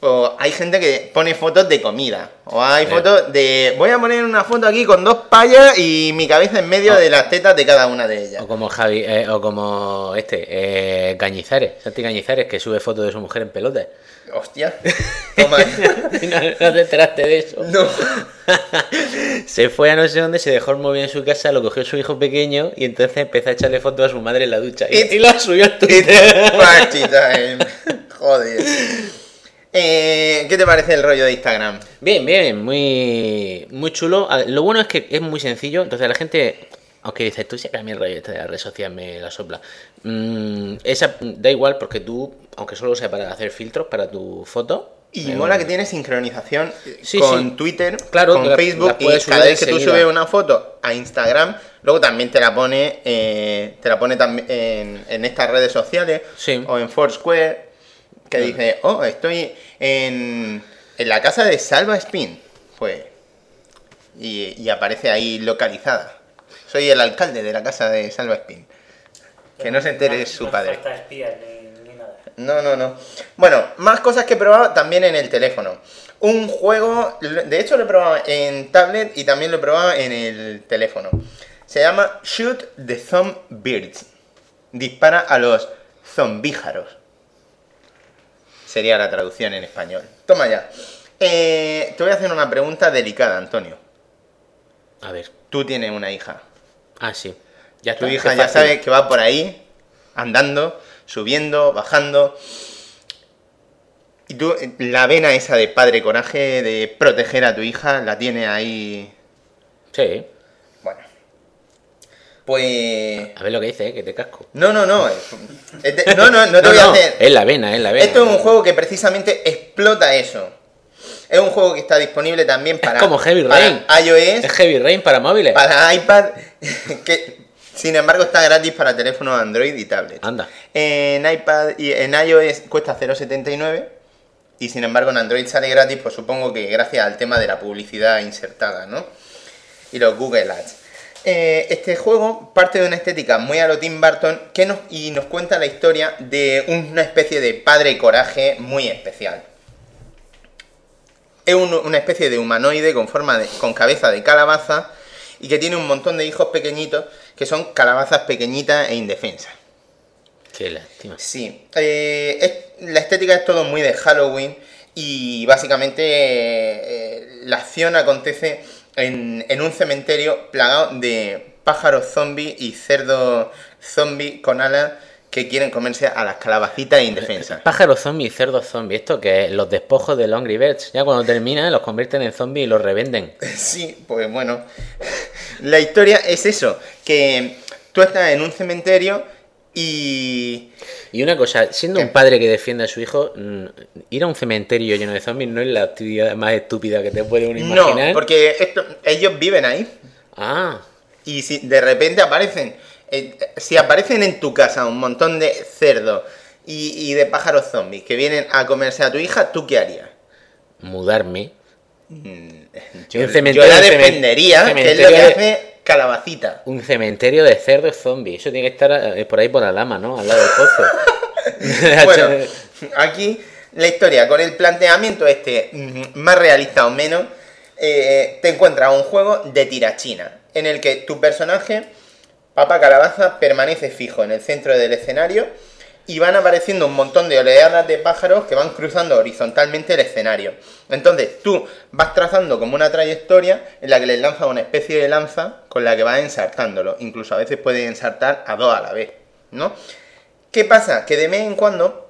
O hay gente que pone fotos de comida. O hay Sí. fotos de. Voy a poner una foto aquí con dos payas y mi cabeza en medio de las tetas de cada una de ellas. O como Javi, eh, o como este, eh, Cañizares, Santi Cañizares, que sube fotos de su mujer en pelotas. Hostia. [laughs] Toma. [laughs] no, no te enteraste de eso. no. [laughs] Se fue a no sé dónde, se dejó el móvil en su casa, lo cogió su hijo pequeño y entonces empezó a echarle fotos a su madre en la ducha. Y, It's- y lo subió a Twitter. Joder. Eh, ¿Qué te parece el rollo de Instagram? Bien, bien, muy, muy chulo. Lo bueno es que es muy sencillo, entonces la gente, aunque dices, tú siempre a mí el rollo este de la red social me la sopla. Mm, esa da igual porque tú, aunque solo sea para hacer filtros para tu foto. Y eh, mola que tiene sincronización Sí, con sí. Twitter, Claro, con la- Facebook la y cada vez que tú subes una foto a Instagram, luego también te la pone, eh, te la pone también en, en estas redes sociales Sí. o en Foursquare, que dice, oh, estoy en, en la casa de Salva Spin, pues, y, y aparece ahí localizada. Soy el alcalde de la casa de Salva Spin. Que no se entere su padre. falta espías ni, ni nada. No, no, no. Bueno, más cosas que he probado también en el teléfono. Un juego, de hecho lo he probado en tablet y también lo he probado en el teléfono. Se llama Shoot the Thumb Birds. Dispara a los zombíjaros. Sería la traducción en español. Toma ya. Eh, te voy a hacer una pregunta delicada, Antonio. A ver, Tú tienes una hija. ah, sí. Ya Tu hija ya sabe que va por ahí, andando, subiendo, bajando. Y tú, la vena esa de padre coraje, de proteger a tu hija, la tiene ahí. Sí. Pues. A ver lo que dice, eh, que te casco. No, no, no. es- es de- No, no, no te [laughs] voy a hacer. Es la vena, es la vena. Esto es un juego que precisamente explota eso. Es un juego que está disponible también para. como Heavy Rain. iOS, Es Heavy Rain para móviles. para iPad, [laughs] que sin embargo está gratis para teléfonos Android y tablet. Anda. En iPad y en iOS cuesta 0,79 y sin embargo en Android sale gratis, pues supongo que gracias al tema de la publicidad insertada, ¿no? Y los Google Ads. Eh, este juego parte de una estética muy a lo Tim Burton que nos, y nos cuenta la historia de una especie de padre coraje muy especial. Es un- una especie de humanoide con forma de, con cabeza de calabaza y que tiene un montón de hijos pequeñitos que son calabazas pequeñitas e indefensas. Qué lástima. Sí, eh, es- la estética es todo muy de Halloween y básicamente eh, la acción acontece en, en un cementerio plagado de pájaros zombies y cerdos zombies con alas que quieren comerse a las calabacitas indefensas. [laughs] Pájaros zombies, cerdos zombies. Esto que es los despojos de los Angry Birds. Ya cuando terminan los convierten en zombies y los revenden. [laughs] Sí, pues bueno, [laughs] la historia es eso, que tú estás en un cementerio y... Y una cosa, siendo ¿Qué? un padre que defiende a su hijo, mm, ir a un cementerio lleno de zombies no es la actividad más estúpida que te puede uno imaginar. No, porque esto, ellos viven ahí. Ah, Y si de repente aparecen, eh, si aparecen en tu casa un montón de cerdos y, y de pájaros zombies que vienen a comerse a tu hija, ¿tú qué harías? mudarme. Yo, Un cementerio- yo la defendería, que es lo que hace Calabacita. Un cementerio de cerdos zombies. Eso tiene que estar eh, por ahí por la lama, ¿no? Al lado del pozo. [laughs] Bueno, [laughs] aquí la historia con el planteamiento este mm, más realista o menos, eh, te encuentras un juego de tirachina, en el que tu personaje, Papa Calabaza, permanece fijo en el centro del escenario y van apareciendo un montón de oleadas de pájaros que van cruzando horizontalmente el escenario. Entonces tú vas trazando como una trayectoria en la que les lanzas una especie de lanza con la que vas ensartándolo. Incluso a veces puedes ensartar a dos a la vez, ¿no? ¿Qué pasa? Que de vez en cuando,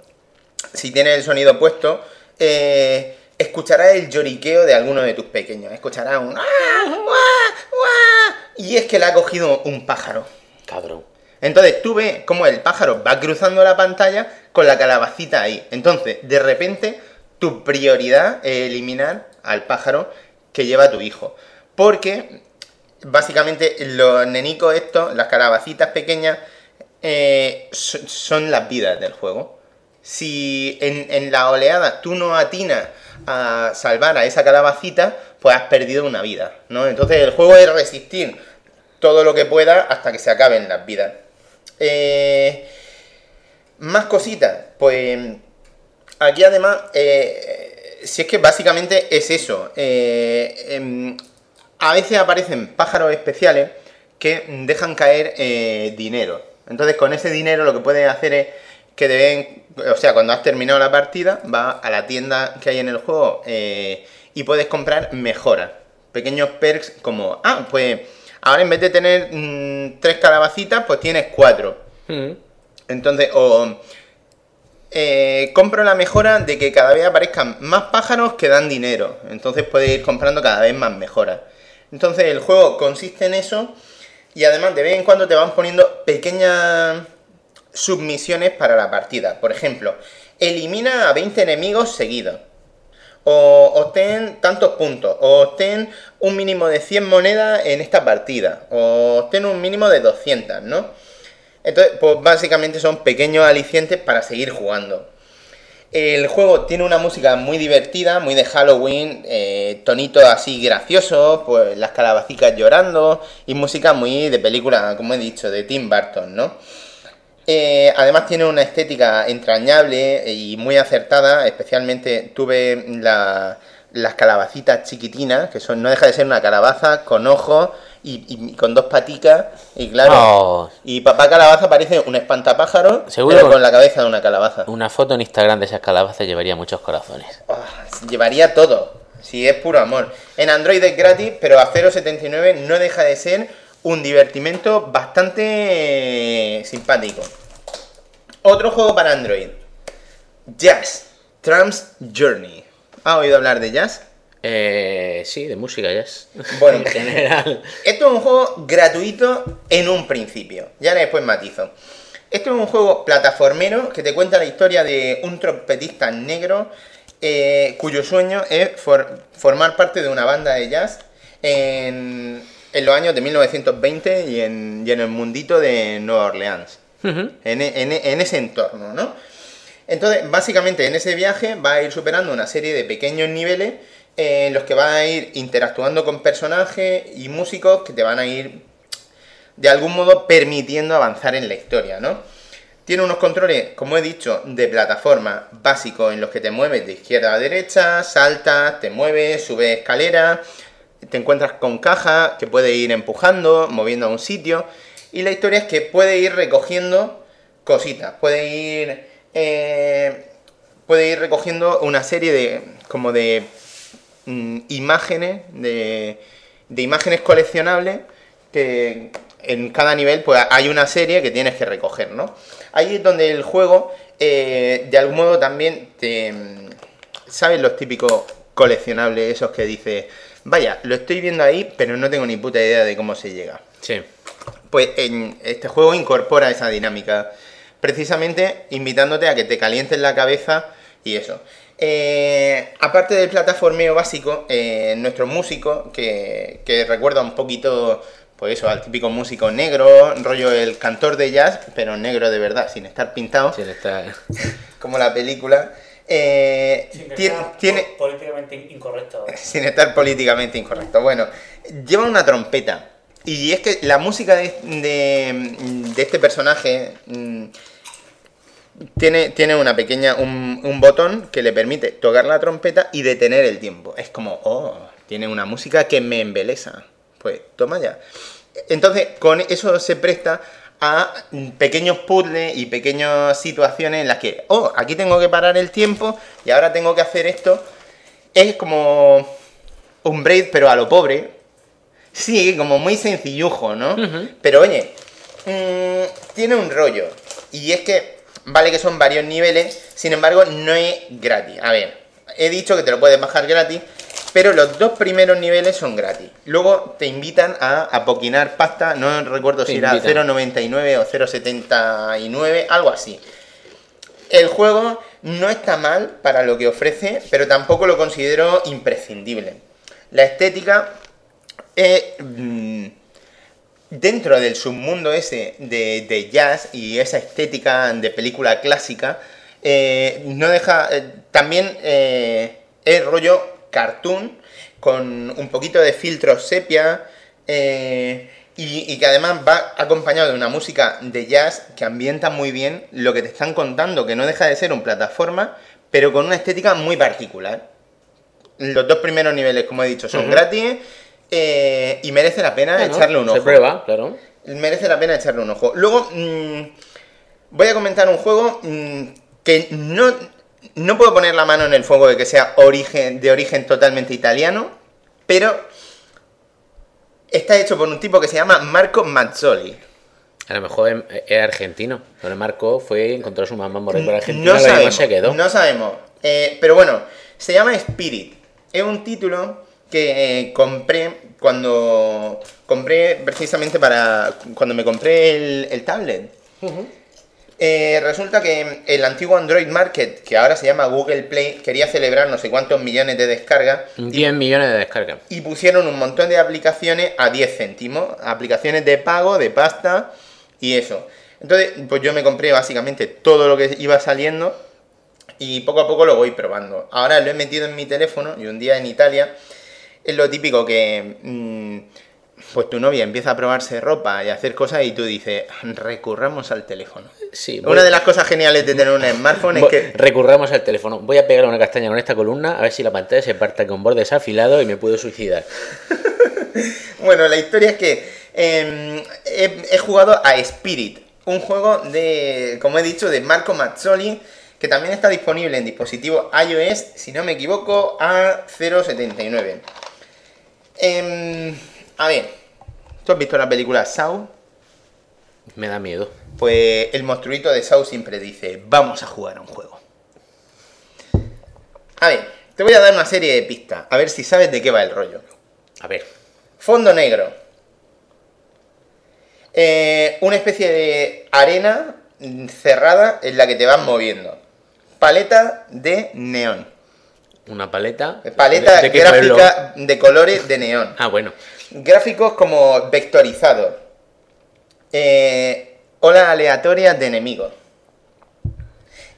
si tienes el sonido puesto, eh, escucharás el lloriqueo de alguno de tus pequeños. Escucharás un... "Ah, guau, guau", Y es que le ha cogido un pájaro. Cabrón. Entonces tú ves cómo el pájaro va cruzando la pantalla con la calabacita ahí. Entonces, de repente, tu prioridad es eliminar al pájaro que lleva tu hijo. Porque, básicamente, los nenicos estos, las calabacitas pequeñas, eh, so- son las vidas del juego. Si en, en la oleada tú no atinas a salvar a esa calabacita, pues has perdido una vida, ¿no? Entonces el juego es resistir todo lo que pueda hasta que se acaben las vidas. Eh, más cositas, pues aquí además, eh, si es que básicamente es eso. eh, em, a veces aparecen pájaros especiales que dejan caer eh, dinero. Entonces con ese dinero lo que puedes hacer es que deben, o sea, cuando has terminado la partida, vas a la tienda que hay en el juego y puedes comprar mejoras. Pequeños perks como, ah, pues ahora en vez de tener mm, tres calabacitas, pues tienes cuatro. Mm. Entonces, o eh, compro la mejora de que cada vez aparezcan más pájaros que dan dinero. Entonces puedes ir comprando cada vez más mejoras. Entonces el juego consiste en eso y además de vez en cuando te van poniendo pequeñas submisiones para la partida. Por ejemplo, elimina a 20 enemigos seguidos. O obtén tantos puntos. O obtén un mínimo de 100 monedas en esta partida. O obtén un mínimo de 200, ¿no? Entonces, pues básicamente son pequeños alicientes para seguir jugando. El juego tiene una música muy divertida, muy de Halloween, eh, tonitos así graciosos, pues las calabacicas llorando y música muy de película, como he dicho, de Tim Burton, ¿no? Eh, además tiene una estética entrañable y muy acertada, especialmente tuve la- las calabacitas chiquitinas, que son no deja de ser una calabaza con ojos y, y con dos paticas, y claro, Oh. y papá calabaza parece un espantapájaro, Seguro pero con- con la cabeza de una calabaza. Una foto en Instagram de esas calabazas llevaría muchos corazones. Ah, llevaría todo, si es puro amor. En Android es gratis, pero a 0.79 no deja de ser un divertimento bastante eh, simpático. Otro juego para Android. Jazz. Trams Journey. ¿Ha oído hablar de Jazz? Eh, sí, de música es. Bueno. [laughs] en general. Esto es un juego gratuito en un principio. Ya después matizo. Esto es un juego plataformero que te cuenta la historia de un trompetista negro eh, cuyo sueño es for- formar parte de una banda de jazz en, en los años de 1920 y en, y en el mundito de Nueva Orleans. En, e- en e- en ese entorno, ¿no? Entonces, básicamente en ese viaje va a ir superando una serie de pequeños niveles en los que va a ir interactuando con personajes y músicos que te van a ir de algún modo permitiendo avanzar en la historia, ¿no? Tiene unos controles, como he dicho, de plataforma básicos en los que te mueves de izquierda a derecha, saltas, te mueves, subes escaleras, te encuentras con cajas que puedes ir empujando, moviendo a un sitio. Y la historia es que puedes ir recogiendo cositas, puedes ir, eh, puedes ir recogiendo una serie de, como de mm, imágenes, de, de imágenes coleccionables que en cada nivel pues hay una serie que tienes que recoger, ¿no? Ahí es donde el juego eh, de algún modo también te... mm, ¿Sabes los típicos coleccionables esos que dices, vaya, lo estoy viendo ahí, pero no tengo ni puta idea de cómo se llega? Sí. Pues en este juego incorpora esa dinámica, precisamente invitándote a que te calientes la cabeza y eso. Eh, aparte del plataformeo básico, eh, nuestro músico, que, que recuerda un poquito, pues eso, al típico músico negro, rollo el cantor de jazz, pero negro de verdad, sin estar pintado, Sí, está... [laughs] como la película, eh, tiene, tiene, políticamente incorrecto. [laughs] sin estar políticamente incorrecto. Bueno, lleva una trompeta. Y es que la música de, de- de este personaje mm, tiene, tiene una pequeña. Un, un botón que le permite tocar la trompeta y detener el tiempo. Es como, oh, tiene una música que me embelesa. Pues toma ya. Entonces, con eso se presta a pequeños puzzles y pequeñas situaciones en las que, oh, aquí tengo que parar el tiempo y ahora tengo que hacer esto. Es como un braid, pero a lo pobre. Sí, como muy sencillujo, ¿no? Pero oye, mm, tiene un rollo. Y es que, vale que son varios niveles, sin embargo, no es gratis. A ver, he dicho que te lo puedes bajar gratis, pero los dos primeros niveles son gratis. Luego te invitan a apoquinar pasta, no recuerdo Te si era invitan. 0,99 o 0,79, algo así. El juego no está mal para lo que ofrece, pero tampoco lo considero imprescindible. La estética es, mm, dentro del submundo ese de, de jazz y esa estética de película clásica, eh, no deja. eh, también eh, es rollo cartoon, con un poquito de filtro sepia, eh, y, y que además va acompañado de una música de jazz que ambienta muy bien lo que te están contando, que no deja de ser un plataforma, pero con una estética muy particular. Los dos primeros niveles, como he dicho, son gratis eh, y merece la pena Bueno, echarle un Se ojo. prueba, claro. Merece la pena echarle un ojo. Luego, mm, voy a comentar un juego mm, que no, no puedo poner la mano en el fuego de que sea origen, de origen totalmente italiano, pero está hecho por un tipo que se llama Marco Mazzoli. A lo mejor es, argentino. Pero Marco fue encontró a su mamá morir por Argentina No sabemos, se quedó. no sabemos. Eh, pero bueno, se llama Spirit. Es un título que eh, compré cuando compré precisamente para cuando me compré el, el tablet. Eh, resulta que el antiguo Android Market, que ahora se llama Google Play, quería celebrar no sé cuántos millones de descargas 10 millones de descargas. y pusieron un montón de aplicaciones a 10 céntimos, aplicaciones de pago, de pasta y eso. Entonces, pues yo me compré básicamente todo lo que iba saliendo y poco a poco lo voy probando. Ahora lo he metido en mi teléfono y un día en Italia es lo típico que mm, pues tu novia empieza a probarse ropa y a hacer cosas y tú dices, recurramos al teléfono. Sí, voy- Una de las cosas geniales de tener un smartphone es que Recurramos al teléfono. Voy a pegar una castaña con esta columna a ver si la pantalla se parte con bordes afilados y me puedo suicidar. [laughs] Bueno, la historia es que eh, he, he jugado a Spirit, un juego de, como he dicho, de Marco Mazzoli, que también está disponible en dispositivo iOS, si no me equivoco, a 0.79. Em, a ver, ¿tú has visto la película Saw? Me da miedo. Pues el monstruito de Saw siempre dice, vamos a jugar a un juego. A ver, te voy a dar una serie de pistas, a ver si sabes de qué va el rollo. A ver. Fondo negro. Eh, una especie de arena cerrada en la que te vas moviendo. Paleta de neón. Una paleta. Paleta ¿De- de qué pueblo? gráfica de colores de neón. Ah, bueno. Gráficos como vectorizados. Eh, olas aleatorias de enemigos.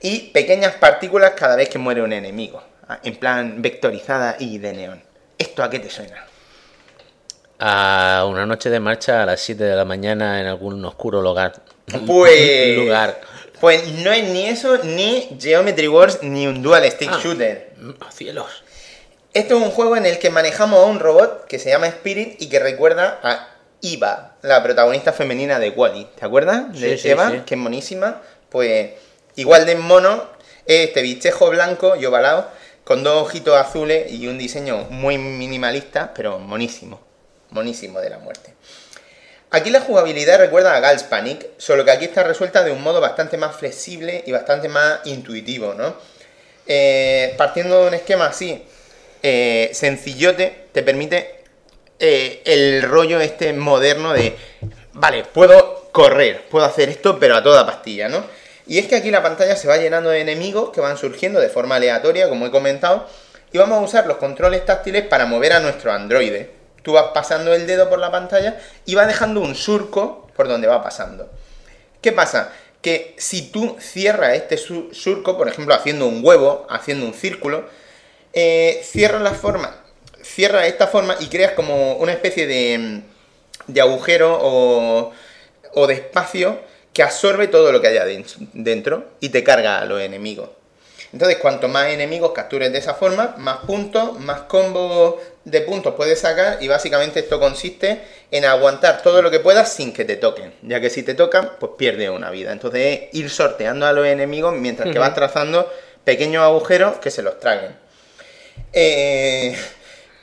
Y pequeñas partículas cada vez que muere un enemigo. Ah, En plan vectorizada y de neón. ¿Esto a qué te suena? A una noche de marcha a las 7 de la mañana en algún oscuro lugar. Pues. [laughs] lugar. Pues no es ni eso, ni Geometry Wars, ni un Dual Stick Ah. Shooter. Oh, cielos. Esto es un juego en el que manejamos a un robot que se llama Spirit y que recuerda a Eva, la protagonista femenina de Wally. ¿Te acuerdas? De Sí, sí, Eva, sí. que es monísima. Pues igual de mono, es este bichejo blanco y ovalado, con dos ojitos azules y un diseño muy minimalista, pero monísimo. Monísimo de la muerte. Aquí la jugabilidad recuerda a Gals Panic, solo que aquí está resuelta de un modo bastante más flexible y bastante más intuitivo, ¿no? Eh, partiendo de un esquema así, eh, sencillote, te permite eh, el rollo este moderno de, vale, puedo correr, puedo hacer esto, pero a toda pastilla, ¿no? Y es que aquí la pantalla se va llenando de enemigos que van surgiendo de forma aleatoria, como he comentado, y vamos a usar los controles táctiles para mover a nuestro androide. Tú vas pasando el dedo por la pantalla y va dejando un surco por donde va pasando. ¿Qué pasa? Que si tú cierras este su- surco, por ejemplo, haciendo un huevo, haciendo un círculo, eh, cierras la forma, cierras esta forma y creas como una especie de, mm, de agujero o, o de espacio que absorbe todo lo que haya den- dentro y te carga a los enemigos. Entonces, cuanto más enemigos captures de esa forma, más puntos, más combos de puntos puedes sacar y básicamente esto consiste en aguantar todo lo que puedas sin que te toquen, ya que si te tocan, pues pierdes una vida. Entonces es ir sorteando a los enemigos mientras que vas trazando pequeños agujeros que se los traguen. Eh,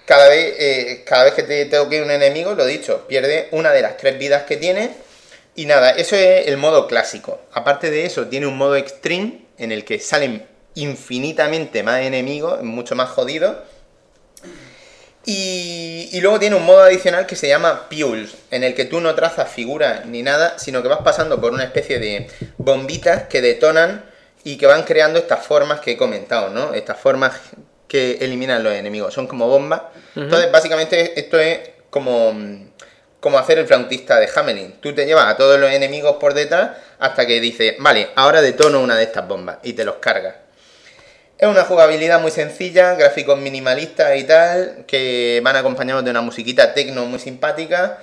cada, vez, eh, cada vez que te toque un enemigo, lo dicho, pierde una de las tres vidas que tiene. Y nada, eso es el modo clásico. Aparte de eso, tiene un modo extreme en el que salen infinitamente más enemigos, mucho más jodidos. Y, y luego tiene un modo adicional que se llama Pules, en el que tú no trazas figuras ni nada, sino que vas pasando por una especie de bombitas que detonan y que van creando estas formas que he comentado, ¿no? Estas formas que eliminan los enemigos. Son como bombas. Entonces, básicamente, esto es como, como hacer el flautista de Hamelin. Tú te llevas a todos los enemigos por detrás hasta que dices, vale, ahora detono una de estas bombas y te los cargas. Es una jugabilidad muy sencilla, gráficos minimalistas y tal, que van acompañados de una musiquita techno muy simpática.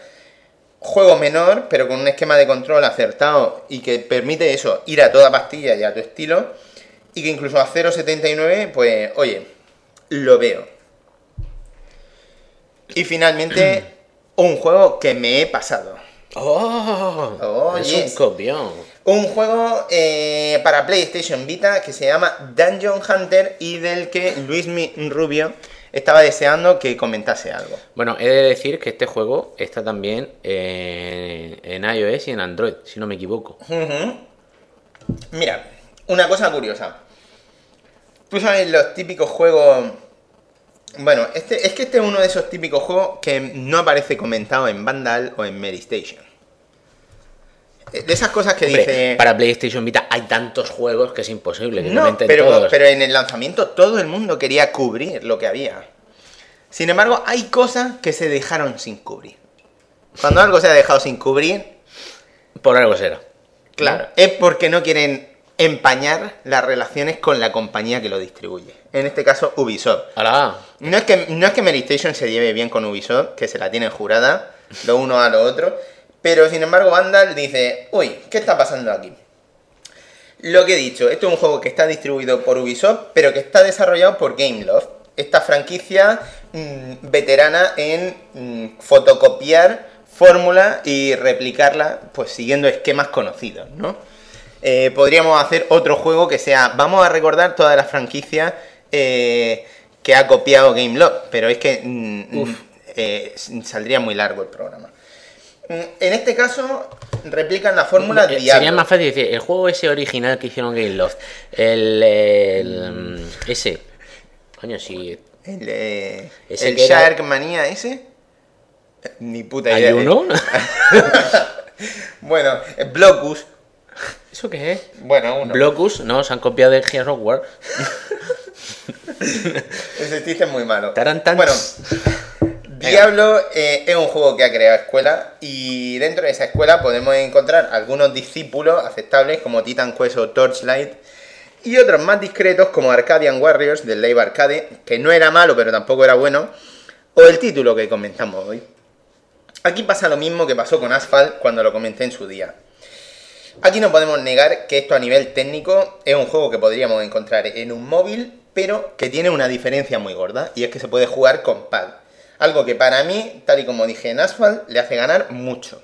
Juego menor, pero con un esquema de control acertado y que permite eso, ir a toda pastilla y a tu estilo. Y que incluso a 0.79, pues, oye, lo veo. Y finalmente, [clears throat] un juego que me he pasado. ¡Oh! Oh, es yes. un copión. Un juego eh, para PlayStation Vita que se llama Dungeon Hunter y del que Luismi Rubio estaba deseando que comentase algo. Bueno, he de decir que este juego está también en, en iOS y en Android, si no me equivoco. Mira, una cosa curiosa. Tú sabes los típicos juegos... Bueno, este, es que este es uno de esos típicos juegos que no aparece comentado en Vandal o en Mary Station. Eh, De esas cosas que Hombre, dice... para PlayStation Vita hay tantos juegos que es imposible que No, pero, todos. pero en el lanzamiento todo el mundo quería cubrir lo que había. Sin embargo, hay cosas que se dejaron sin cubrir. Cuando algo se ha dejado sin cubrir, Por algo será. claro, es porque no quieren empañar las relaciones con la compañía que lo distribuye. En este caso, Ubisoft. ¡Hala! No es que, no es que Meristation se lleve bien con Ubisoft, que se la tienen jurada, lo uno a lo otro, pero sin embargo Vandal dice, uy, ¿qué está pasando aquí? Lo que he dicho, esto es un juego que está distribuido por Ubisoft, pero que está desarrollado por Gameloft, esta franquicia mm, veterana en mm, fotocopiar fórmulas y replicarla, pues siguiendo esquemas conocidos, ¿no? Eh, podríamos hacer otro juego que sea, vamos a recordar todas las franquicias eh, que ha copiado Gameloft, pero es que mm, mm, eh, saldría muy largo el programa. Mm, En este caso, replican la fórmula Diablo. Sería más fácil decir, el juego ese original que hicieron Gameloft, el, el, mm, ese, coño, sí, El, eh, Ese el que era- Shark Manía ese. Ni puta ¿hay idea. uno? [laughs] Bueno, Blocus. ¿Eso qué es? Bueno, uno. Blocus, no, se han copiado de Gears of War. [laughs] Ese chiste es muy malo. Taran, tan. Bueno, Diablo eh, es un juego que ha creado escuela y dentro de esa escuela podemos encontrar algunos discípulos aceptables como Titan Quest o Torchlight y otros más discretos como Arcadian Warriors del Live Arcade, que no era malo pero tampoco era bueno, o el título que comentamos hoy. Aquí pasa lo mismo que pasó con Asphalt cuando lo comenté en su día. Aquí no podemos negar que esto a nivel técnico es un juego que podríamos encontrar en un móvil, pero que tiene una diferencia muy gorda, y es que se puede jugar con pad. Algo que para mí, tal y como dije en Asphalt, le hace ganar mucho.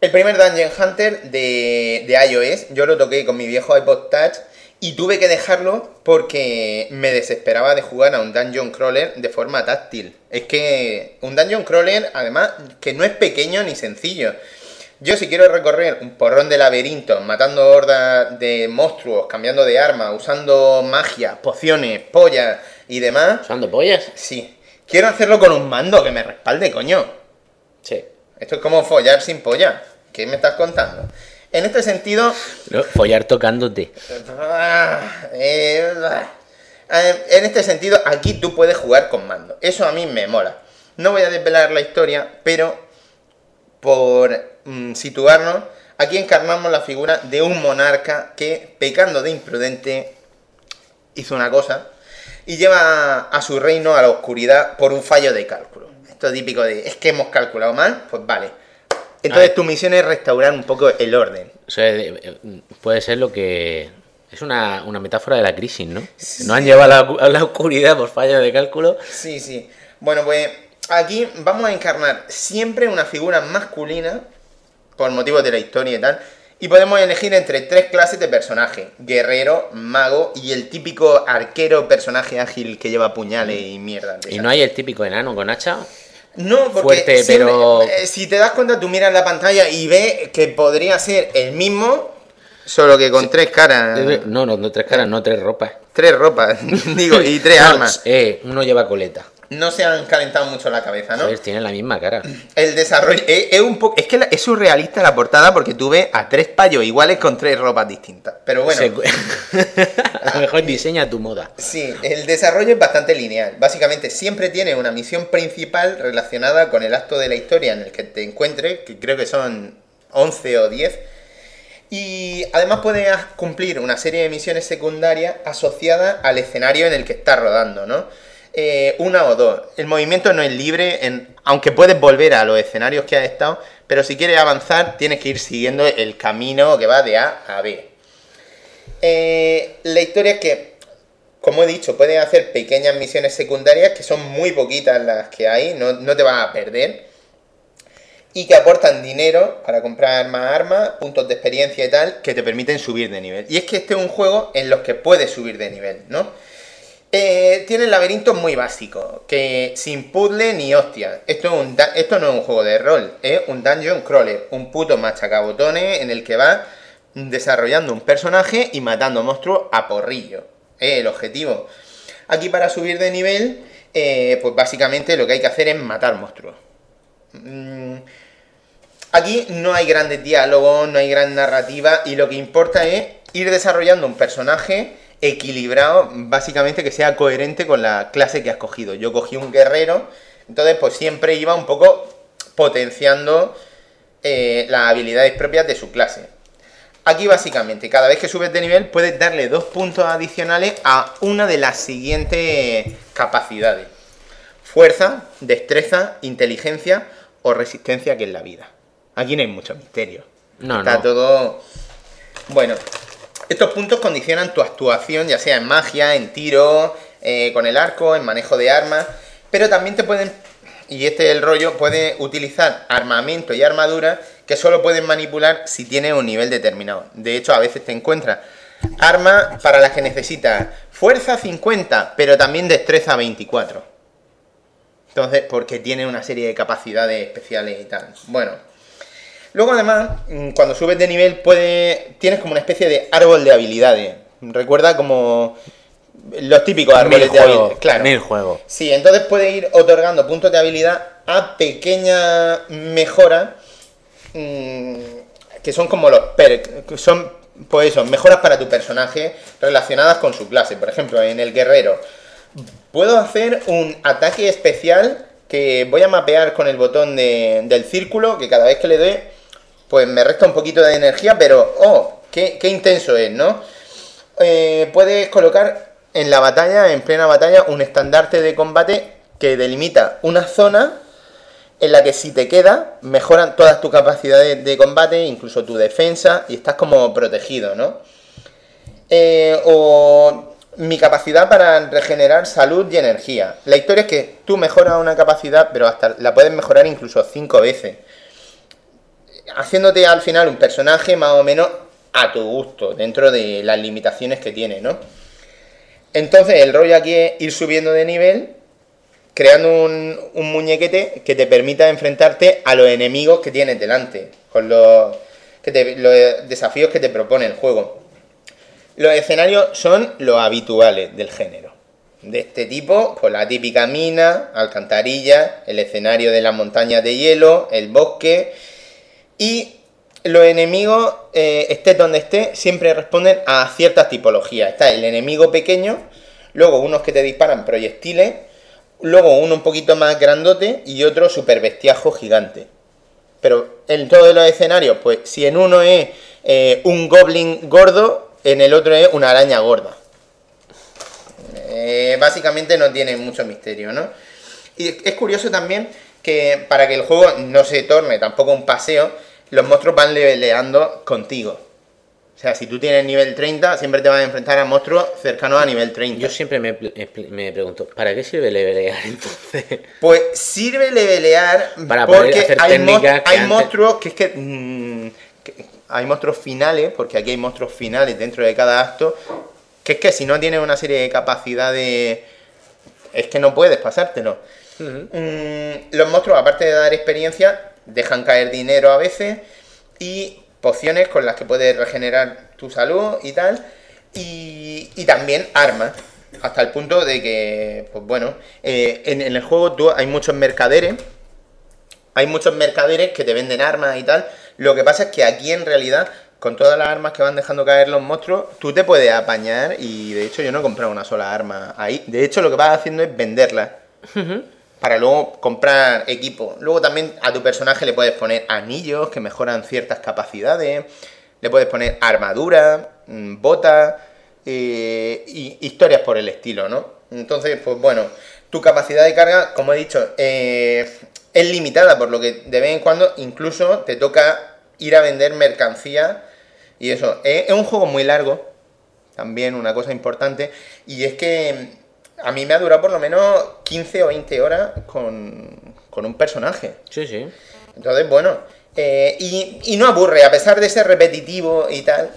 El primer Dungeon Hunter de, de iOS, yo lo toqué con mi viejo iPod Touch y tuve que dejarlo porque me desesperaba de jugar a un Dungeon Crawler de forma táctil. Es que un Dungeon Crawler, además, que no es pequeño ni sencillo. Yo si quiero recorrer un porrón de laberintos, matando hordas de monstruos, cambiando de arma, usando magia, pociones, pollas y demás, ¿Usando pollas? sí. Quiero hacerlo con un mando que me respalde, coño. Sí. Esto es como follar sin polla. ¿Qué me estás contando? En este sentido, No, follar tocándote. ah, eh, ah, eh, en este sentido, aquí tú puedes jugar con mando. Eso a mí me mola. No voy a desvelar la historia, pero por mm, situarnos, aquí encarnamos la figura de un monarca que, pecando de imprudente, hizo una cosa y lleva a su reino a la oscuridad por un fallo de cálculo. Esto es típico de, es que hemos calculado mal, pues vale. Entonces tu misión es restaurar un poco el orden. O sea, eh, eh, puede ser lo que... Es una, una metáfora de la crisis, ¿no? Nos han llevado a la, a la oscuridad por fallo de cálculo. Sí, sí. Bueno, pues aquí vamos a encarnar siempre una figura masculina, por motivos de la historia y tal, y podemos elegir entre tres clases de personaje, guerrero, mago y el típico arquero personaje ágil que lleva puñales y mierda. Y no hay el típico enano con hacha. No, porque fuerte, siempre- pero- eh, si te das cuenta, tú miras la pantalla y ves que podría ser el mismo, solo que con tres caras, No, no, no tres caras, no tres ropas. tres ropas, [laughs] digo, y tres [laughs] armas. Eh, uno lleva coleta. no se han calentado mucho la cabeza, ¿no? Joder, tienen la misma cara. [clears throat] El desarrollo es, es un poco es que la- es surrealista la portada porque tú ves a tres payos iguales con tres ropas distintas. Pero bueno, Se- [laughs] a lo mejor diseña tu moda. sí, el desarrollo es bastante lineal. Básicamente siempre tiene una misión principal relacionada con el acto de la historia en el que te encuentres, que creo que son 11 o 10. Y además puedes cumplir una serie de misiones secundarias asociadas al escenario en el que estás rodando, ¿no? Eh, una o dos. El movimiento no es libre, aunque puedes volver a los escenarios que has estado, pero si quieres avanzar tienes que ir siguiendo el camino que va de A a B. Eh, la historia es que, como he dicho, puedes hacer pequeñas misiones secundarias, que son muy poquitas las que hay, no te vas a perder y que aportan dinero para comprar más armas, puntos de experiencia y tal, que te permiten subir de nivel. Y es que este es un juego en los que puedes subir de nivel, ¿no? Eh, tiene laberintos muy básicos, que sin puzzle ni hostia. Esto, es un esto no es un juego de rol, es un dungeon crawler, un puto machacabotones en el que vas desarrollando un personaje y matando monstruos a porrillo. El objetivo. Aquí para subir de nivel, eh, pues básicamente lo que hay que hacer es matar monstruos. Mm, Aquí no hay grandes diálogos, no hay gran narrativa y lo que importa es ir desarrollando un personaje equilibrado, básicamente que sea coherente con la clase que has cogido. Yo cogí un guerrero, entonces pues siempre iba un poco potenciando eh, las habilidades propias de su clase. Aquí básicamente, cada vez que subes de nivel puedes darle dos puntos adicionales a una de las siguientes capacidades. Fuerza, destreza, inteligencia o resistencia, que es la vida. Aquí no hay mucho misterio. No, Está no. todo... Bueno, estos puntos condicionan tu actuación, ya sea en magia, en tiro, eh, con el arco, en manejo de armas, pero también te pueden, y este es el rollo, puedes utilizar armamento y armadura que solo puedes manipular si tienes un nivel determinado. De hecho, a veces te encuentras armas para las que necesitas fuerza 50, pero también destreza 24. Entonces, porque tiene una serie de capacidades especiales y tal. Bueno. Luego además, mm, cuando subes de nivel, puedes, tienes como una especie de árbol de habilidades. Recuerda como los típicos árboles Mil de habilidades. Claro. Mil juegos. Sí, entonces puedes ir otorgando puntos de habilidad a pequeñas mejoras mm, que son como los perks, son pues eso, mejoras para tu personaje relacionadas con su clase. Por ejemplo, en el guerrero, puedo hacer un ataque especial que voy a mapear con el botón de- del círculo, que cada vez que le doy, pues me resta un poquito de energía, pero oh, qué, intenso es, ¿no? Eh, puedes colocar en la batalla, en plena batalla, un estandarte de combate que delimita una zona en la que si te queda, mejoran todas tus capacidades de combate, incluso tu defensa, y estás como protegido, ¿no? Eh, o mi capacidad para regenerar salud y energía. La historia es que tú mejoras una capacidad, pero hasta la puedes mejorar incluso cinco veces. Haciéndote al final un personaje más o menos a tu gusto, dentro de las limitaciones que tiene, ¿no? Entonces el rollo aquí es ir subiendo de nivel, creando un, muñequete que te permita enfrentarte a los enemigos que tienes delante, con los, que te- desafíos que te propone el juego. Los escenarios son los habituales del género. De este tipo, pues la típica mina, alcantarilla, el escenario de las montañas de hielo, el bosque. Y los enemigos, eh, estés donde estés, siempre responden a ciertas tipologías. Está el enemigo pequeño, luego unos que te disparan proyectiles, luego uno un poquito más grandote y otro super bestiajo gigante. Pero en todos los escenarios, pues si en uno es eh, un goblin gordo, en el otro es una araña gorda. Eh, básicamente no tiene mucho misterio, ¿no? Y es curioso también que para que el juego no se torne tampoco un paseo, los monstruos van leveleando contigo. O sea, si tú tienes nivel 30, siempre te vas a enfrentar a monstruos cercanos a nivel 30. Yo siempre me, me pregunto, ¿para qué sirve levelear [laughs] entonces? Pues sirve levelear Para poder porque hacer hay, que hay antes- monstruos que es que, mm, que- hay monstruos finales, porque aquí hay monstruos finales dentro de cada acto, que es que si no tienes una serie de capacidades es que no puedes pasártelo. Mm, los monstruos, aparte de dar experiencia, dejan caer dinero a veces y pociones con las que puedes regenerar tu salud y tal. Y, y también armas. Hasta el punto de que, pues bueno, eh, en, en el juego tú hay muchos mercaderes. Hay muchos mercaderes que te venden armas y tal. Lo que pasa es que aquí en realidad, con todas las armas que van dejando caer los monstruos, tú te puedes apañar y de hecho yo no he comprado una sola arma ahí. De hecho lo que vas haciendo es venderlas. Para luego comprar equipo. Luego también a tu personaje le puedes poner anillos que mejoran ciertas capacidades. Le puedes poner armadura, mm, botas eh, y historias por el estilo, ¿no? Entonces, pues bueno, tu capacidad de carga, como he dicho, eh, es limitada, por lo que de vez en cuando incluso te toca ir a vender mercancía y eso. Es, es un juego muy largo, también una cosa importante, y es que a mí me ha durado por lo menos 15 o 20 horas con, con un personaje. Sí, sí. Entonces, bueno, eh, y, y no aburre, a pesar de ser repetitivo y tal,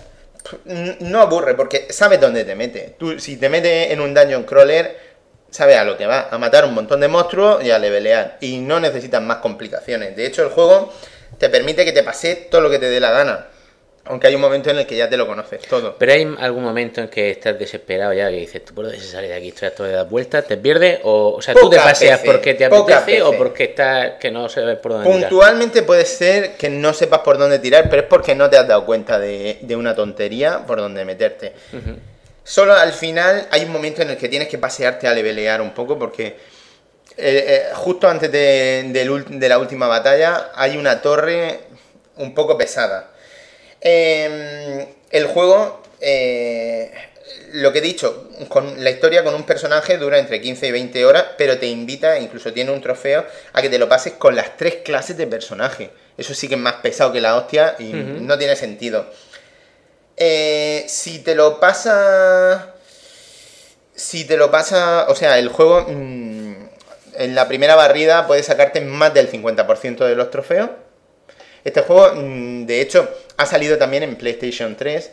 no aburre, porque sabes dónde te mete. Tú, si te metes en un dungeon crawler, sabes a lo que va, a matar un montón de monstruos y a levelear. Y no necesitas más complicaciones. De hecho, el juego te permite que te pase todo lo que te dé la gana. Aunque hay un momento en el que ya te lo conoces todo. Pero hay algún momento en que estás desesperado ya, que dices, tú por dónde se sale de aquí, estoy harto de dar vueltas, te pierdes, o, o sea, tú te paseas veces, porque te apetece o porque estás que no sabes por dónde tirar. Puntualmente puede ser que no sepas por dónde tirar, pero es porque no te has dado cuenta de, de una tontería por donde meterte. Solo al final hay un momento en el que tienes que pasearte a levelear un poco porque eh, eh, justo antes de, ul- de la última batalla hay una torre un poco pesada. Eh, el juego, eh, lo que he dicho, con la historia con un personaje dura entre 15 y 20 horas, pero te invita, incluso tiene un trofeo, a que te lo pases con las tres clases de personaje. Eso sí que es más pesado que la hostia y no tiene sentido. Eh, si te lo pasa... Si te lo pasa... O sea, el juego... mm, en la primera barrida puedes sacarte más del 50% de los trofeos. Este juego, mm, de hecho, ha salido también en PlayStation 3.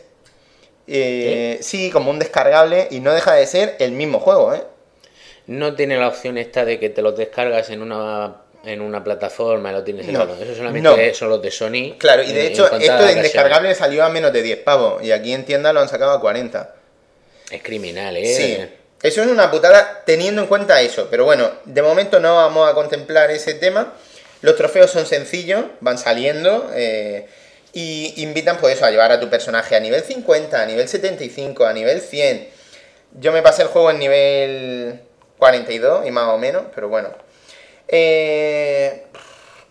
Eh, sí, como un descargable y no deja de ser el mismo juego, ¿eh? No tiene la opción esta de que te los descargas en una en una plataforma y lo tienes en No. Eso solamente no. son los de Sony. Claro, y de en- en hecho, esto ocasiones. descargable salió a menos de 10 pavos y aquí en tienda lo han sacado a 40. Es criminal, ¿eh? Sí, eso es una putada teniendo en cuenta eso. Pero bueno, de momento no vamos a contemplar ese tema. Los trofeos son sencillos, van saliendo eh, y invitan pues eso a llevar a tu personaje a nivel 50, a nivel 75, a nivel 100. Yo me pasé el juego en nivel 42 y más o menos, pero bueno. Eh,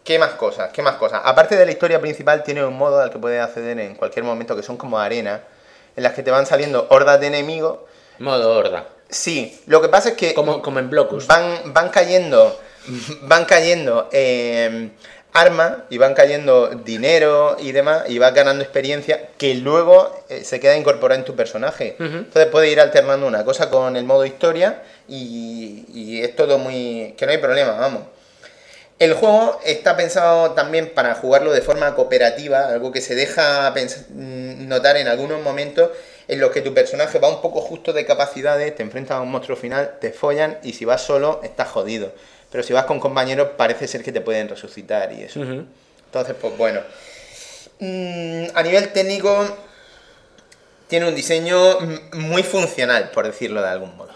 ¿Qué más cosas? ¿Qué más cosas? Aparte de la historia principal, tiene un modo al que puedes acceder en cualquier momento que son como arena, en las que te van saliendo hordas de enemigos Modo horda. Sí, lo que pasa es que Como, como en Blocus. van, van cayendo, [laughs] van cayendo eh, armas y van cayendo dinero y demás y vas ganando experiencia que luego eh, se queda incorporada en tu personaje. Entonces puedes ir alternando una cosa con el modo historia y, y es todo muy... que no hay problema, vamos. El juego está pensado también para jugarlo de forma cooperativa, algo que se deja mm, notar en algunos momentos en los que tu personaje va un poco justo de capacidades, te enfrentas a un monstruo final, te follan y si vas solo estás jodido. Pero si vas con compañeros parece ser que te pueden resucitar y eso. Entonces, pues bueno. Mm, a nivel técnico, tiene un diseño muy funcional, por decirlo de algún modo.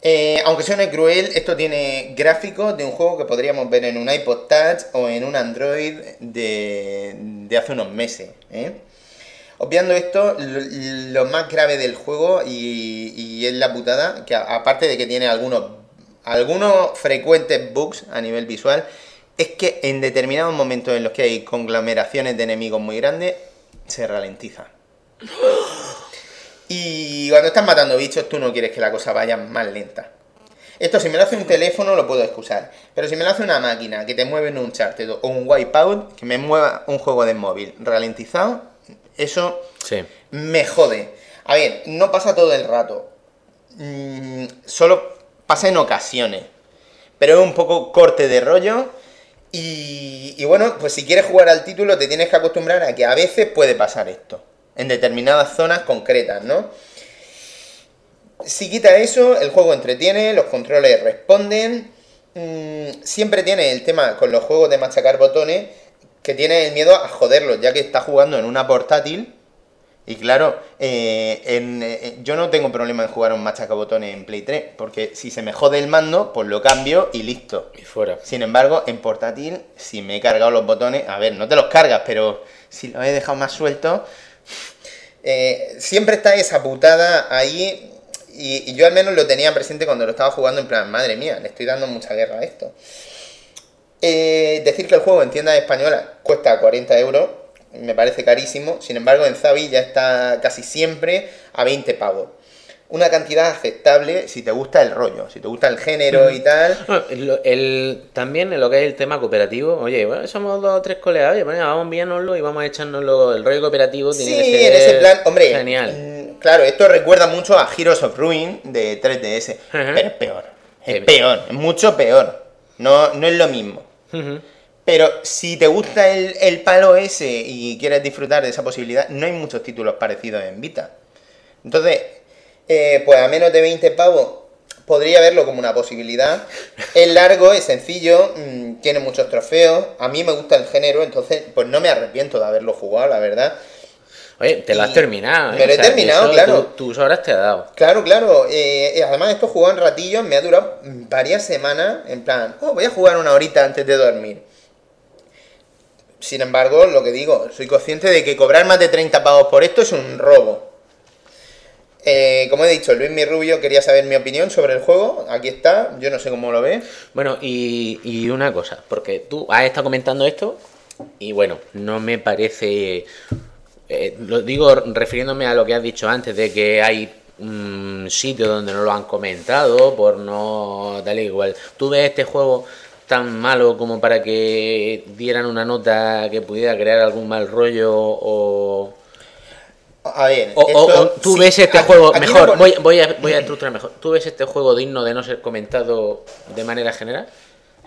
Eh, aunque suene cruel, esto tiene gráficos de un juego que podríamos ver en un iPod Touch o en un Android de, de hace unos meses. ¿eh? Obviando esto, lo, lo más grave del juego, y, y es la putada, que a- aparte de que tiene algunos, algunos frecuentes bugs a nivel visual, es que en determinados momentos en los que hay conglomeraciones de enemigos muy grandes, se ralentiza. [gasps] Y cuando estás matando bichos, tú no quieres que la cosa vaya más lenta. Esto si me lo hace un teléfono lo puedo excusar. Pero si me lo hace una máquina que te mueve en un Uncharted o un Wipeout, que me mueva un juego de móvil ralentizado, eso Sí. me jode. A ver, no pasa todo el rato. Mm, solo pasa en ocasiones. Pero es un poco corte de rollo. Y, y bueno, pues si quieres jugar al título te tienes que acostumbrar a que a veces puede pasar esto. En determinadas zonas concretas, ¿no? Si quita eso, el juego entretiene, los controles responden. Mm, siempre tiene el tema con los juegos de machacar botones que tiene el miedo a joderlos, ya que está jugando en una portátil Y claro, eh, en, eh, yo no tengo problema en jugar un machacabotones en Play 3, porque si se me jode el mando, pues lo cambio y listo. Y fuera. Sin embargo, en portátil, si me he cargado los botones, a ver, no te los cargas, pero si los he dejado más sueltos, eh, siempre está esa putada ahí. Y, y yo al menos lo tenía presente cuando lo estaba jugando en plan, madre mía, le estoy dando mucha guerra a esto. Eh, decir que el juego en tiendas españolas cuesta 40 euros, me parece carísimo. Sin embargo, en Zavi ya está casi siempre a 20 pavos. Una cantidad aceptable si te gusta el rollo, si te gusta el género y tal. Bueno, el- el- también en lo que es el tema cooperativo, oye, bueno, somos dos o tres colegas, oye, bueno, vamos enviárnoslo y vamos a echárnoslo. El rollo cooperativo tiene Sí, que ser en ese plan, hombre, Genial. mm, claro, esto recuerda mucho a Heroes of Ruin de 3DS, Ajá. pero es peor, es peor, es mucho peor, no, no es lo mismo. Pero si te gusta el, el palo ese y quieres disfrutar de esa posibilidad, no hay muchos títulos parecidos en Vita. Entonces, eh, pues a menos de 20 pavos podría verlo como una posibilidad. Es largo, es sencillo, mm, tiene muchos trofeos. A mí me gusta el género, entonces pues no me arrepiento de haberlo jugado, la verdad. Oye, te lo has Y- terminado. me lo he terminado, eso claro. Tus horas te ha dado. Claro, claro. eh, eh, además, esto jugado en ratillos me ha durado varias semanas. En plan, oh, voy a jugar una horita antes de dormir. Sin embargo, lo que digo, soy consciente de que cobrar más de 30 pavos por esto es un robo. Eh, como he dicho, Luis Mi Rubio quería saber mi opinión sobre el juego. Aquí está, yo no sé cómo lo ves. Bueno, y, y una cosa, porque tú has estado comentando esto y bueno, no me parece... eh, lo digo refiriéndome a lo que has dicho antes, de que hay un sitio donde no lo han comentado, por no tal igual. ¿Tú ves este juego tan malo como para que dieran una nota que pudiera crear algún mal rollo o... A ver, O, o- esto- o tú sí, ves este aquí- juego aquí mejor, voy, voy, a, voy a estructurar mejor. ¿Tú ves este juego digno de no ser comentado de manera general?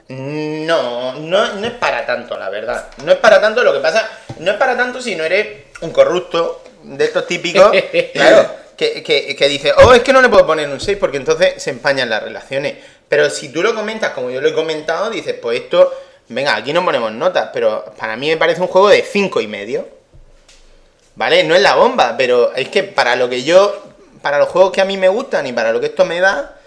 No, no, no es para tanto, la verdad. No es para tanto, lo que pasa, no es para tanto si no eres un corrupto de estos típicos, [laughs] claro, que, que, que dice, oh, es que no le puedo poner un 6 porque entonces se empañan las relaciones. Pero si tú lo comentas como yo lo he comentado, dices, pues esto, venga, aquí no ponemos notas, pero para mí me parece un juego de 5 y medio. ¿Vale? No es la bomba, pero es que para lo que yo, para los juegos que a mí me gustan y para lo que esto me da,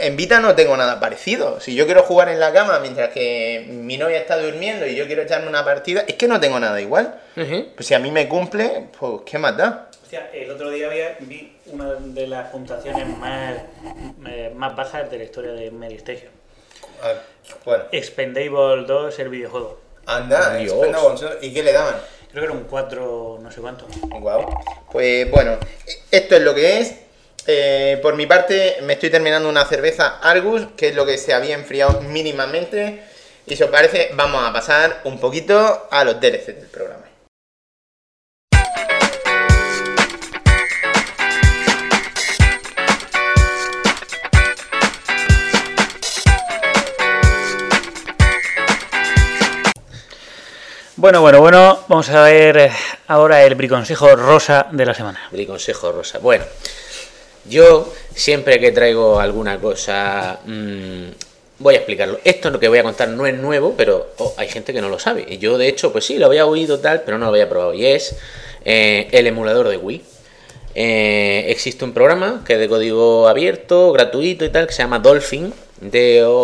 en Vita no tengo nada parecido. Si yo quiero jugar en la cama mientras que mi novia está durmiendo y yo quiero echarme una partida, es que no tengo nada igual. Pues si a mí me cumple, pues ¿qué más da? Hostia, el otro día había- vi una de las puntuaciones más, eh, más bajas de la historia de Mary Station. Bueno, Expendable 2, el videojuego. anda, Dios. estupendo. ¿y qué le daban? Creo que era un 4, no sé cuánto. Guau. Pues bueno, esto es lo que es. Eh, por mi parte, me estoy terminando una cerveza Argus, que es lo que se había enfriado mínimamente. Y si os parece, vamos a pasar un poquito a los DLC del programa. Bueno, bueno, bueno, vamos a ver eh, ahora el briconsejo rosa de la semana. Mi consejo rosa. Bueno, yo siempre que traigo alguna cosa, mm, voy a explicarlo. Esto lo que voy a contar no es nuevo, pero oh, hay gente que no lo sabe. Y yo, de hecho, pues sí, lo había oído tal, pero no lo había probado. Y es eh, el emulador de Wii. Eh, existe un programa que es de código abierto, gratuito y tal, que se llama Dolphin, D-O-L-P-H-I-N,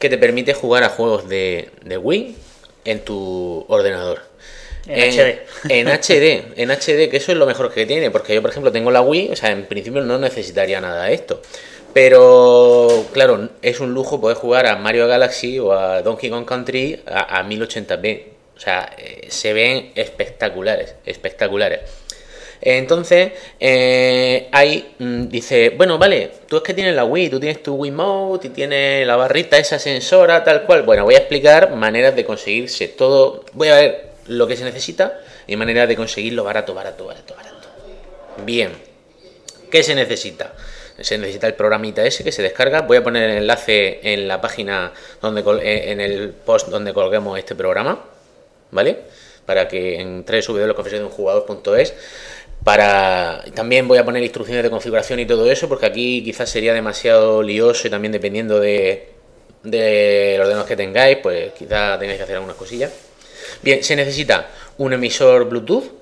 que te permite jugar a juegos de, de Wii en tu ordenador. En HD. En HD, en [laughs] HD, que eso es lo mejor que tiene, porque yo, por ejemplo, tengo la Wii, o sea, en principio no necesitaría nada de esto. Pero, claro, es un lujo poder jugar a Mario Galaxy o a Donkey Kong Country a, a 1080p. O sea, eh, se ven espectaculares, espectaculares. Entonces, eh, ahí mm, dice, bueno, vale, tú es que tienes la Wii, tú tienes tu Wii Mode y tienes la barrita esa sensora, tal cual. Bueno, voy a explicar maneras de conseguirse todo. Voy a ver lo que se necesita y maneras de conseguirlo barato, barato, barato, barato. Bien, ¿qué se necesita? Se necesita el programita ese que se descarga. Voy a poner el enlace en la página donde eh, en el post donde colguemos este programa, ¿vale? Para que en www.confesionesdeunjugador.es para también voy a poner instrucciones de configuración y todo eso, porque aquí quizás sería demasiado lioso y también dependiendo de, de los ordenadores que tengáis, pues quizás tengáis que hacer algunas cosillas. Bien, se necesita un emisor Bluetooth.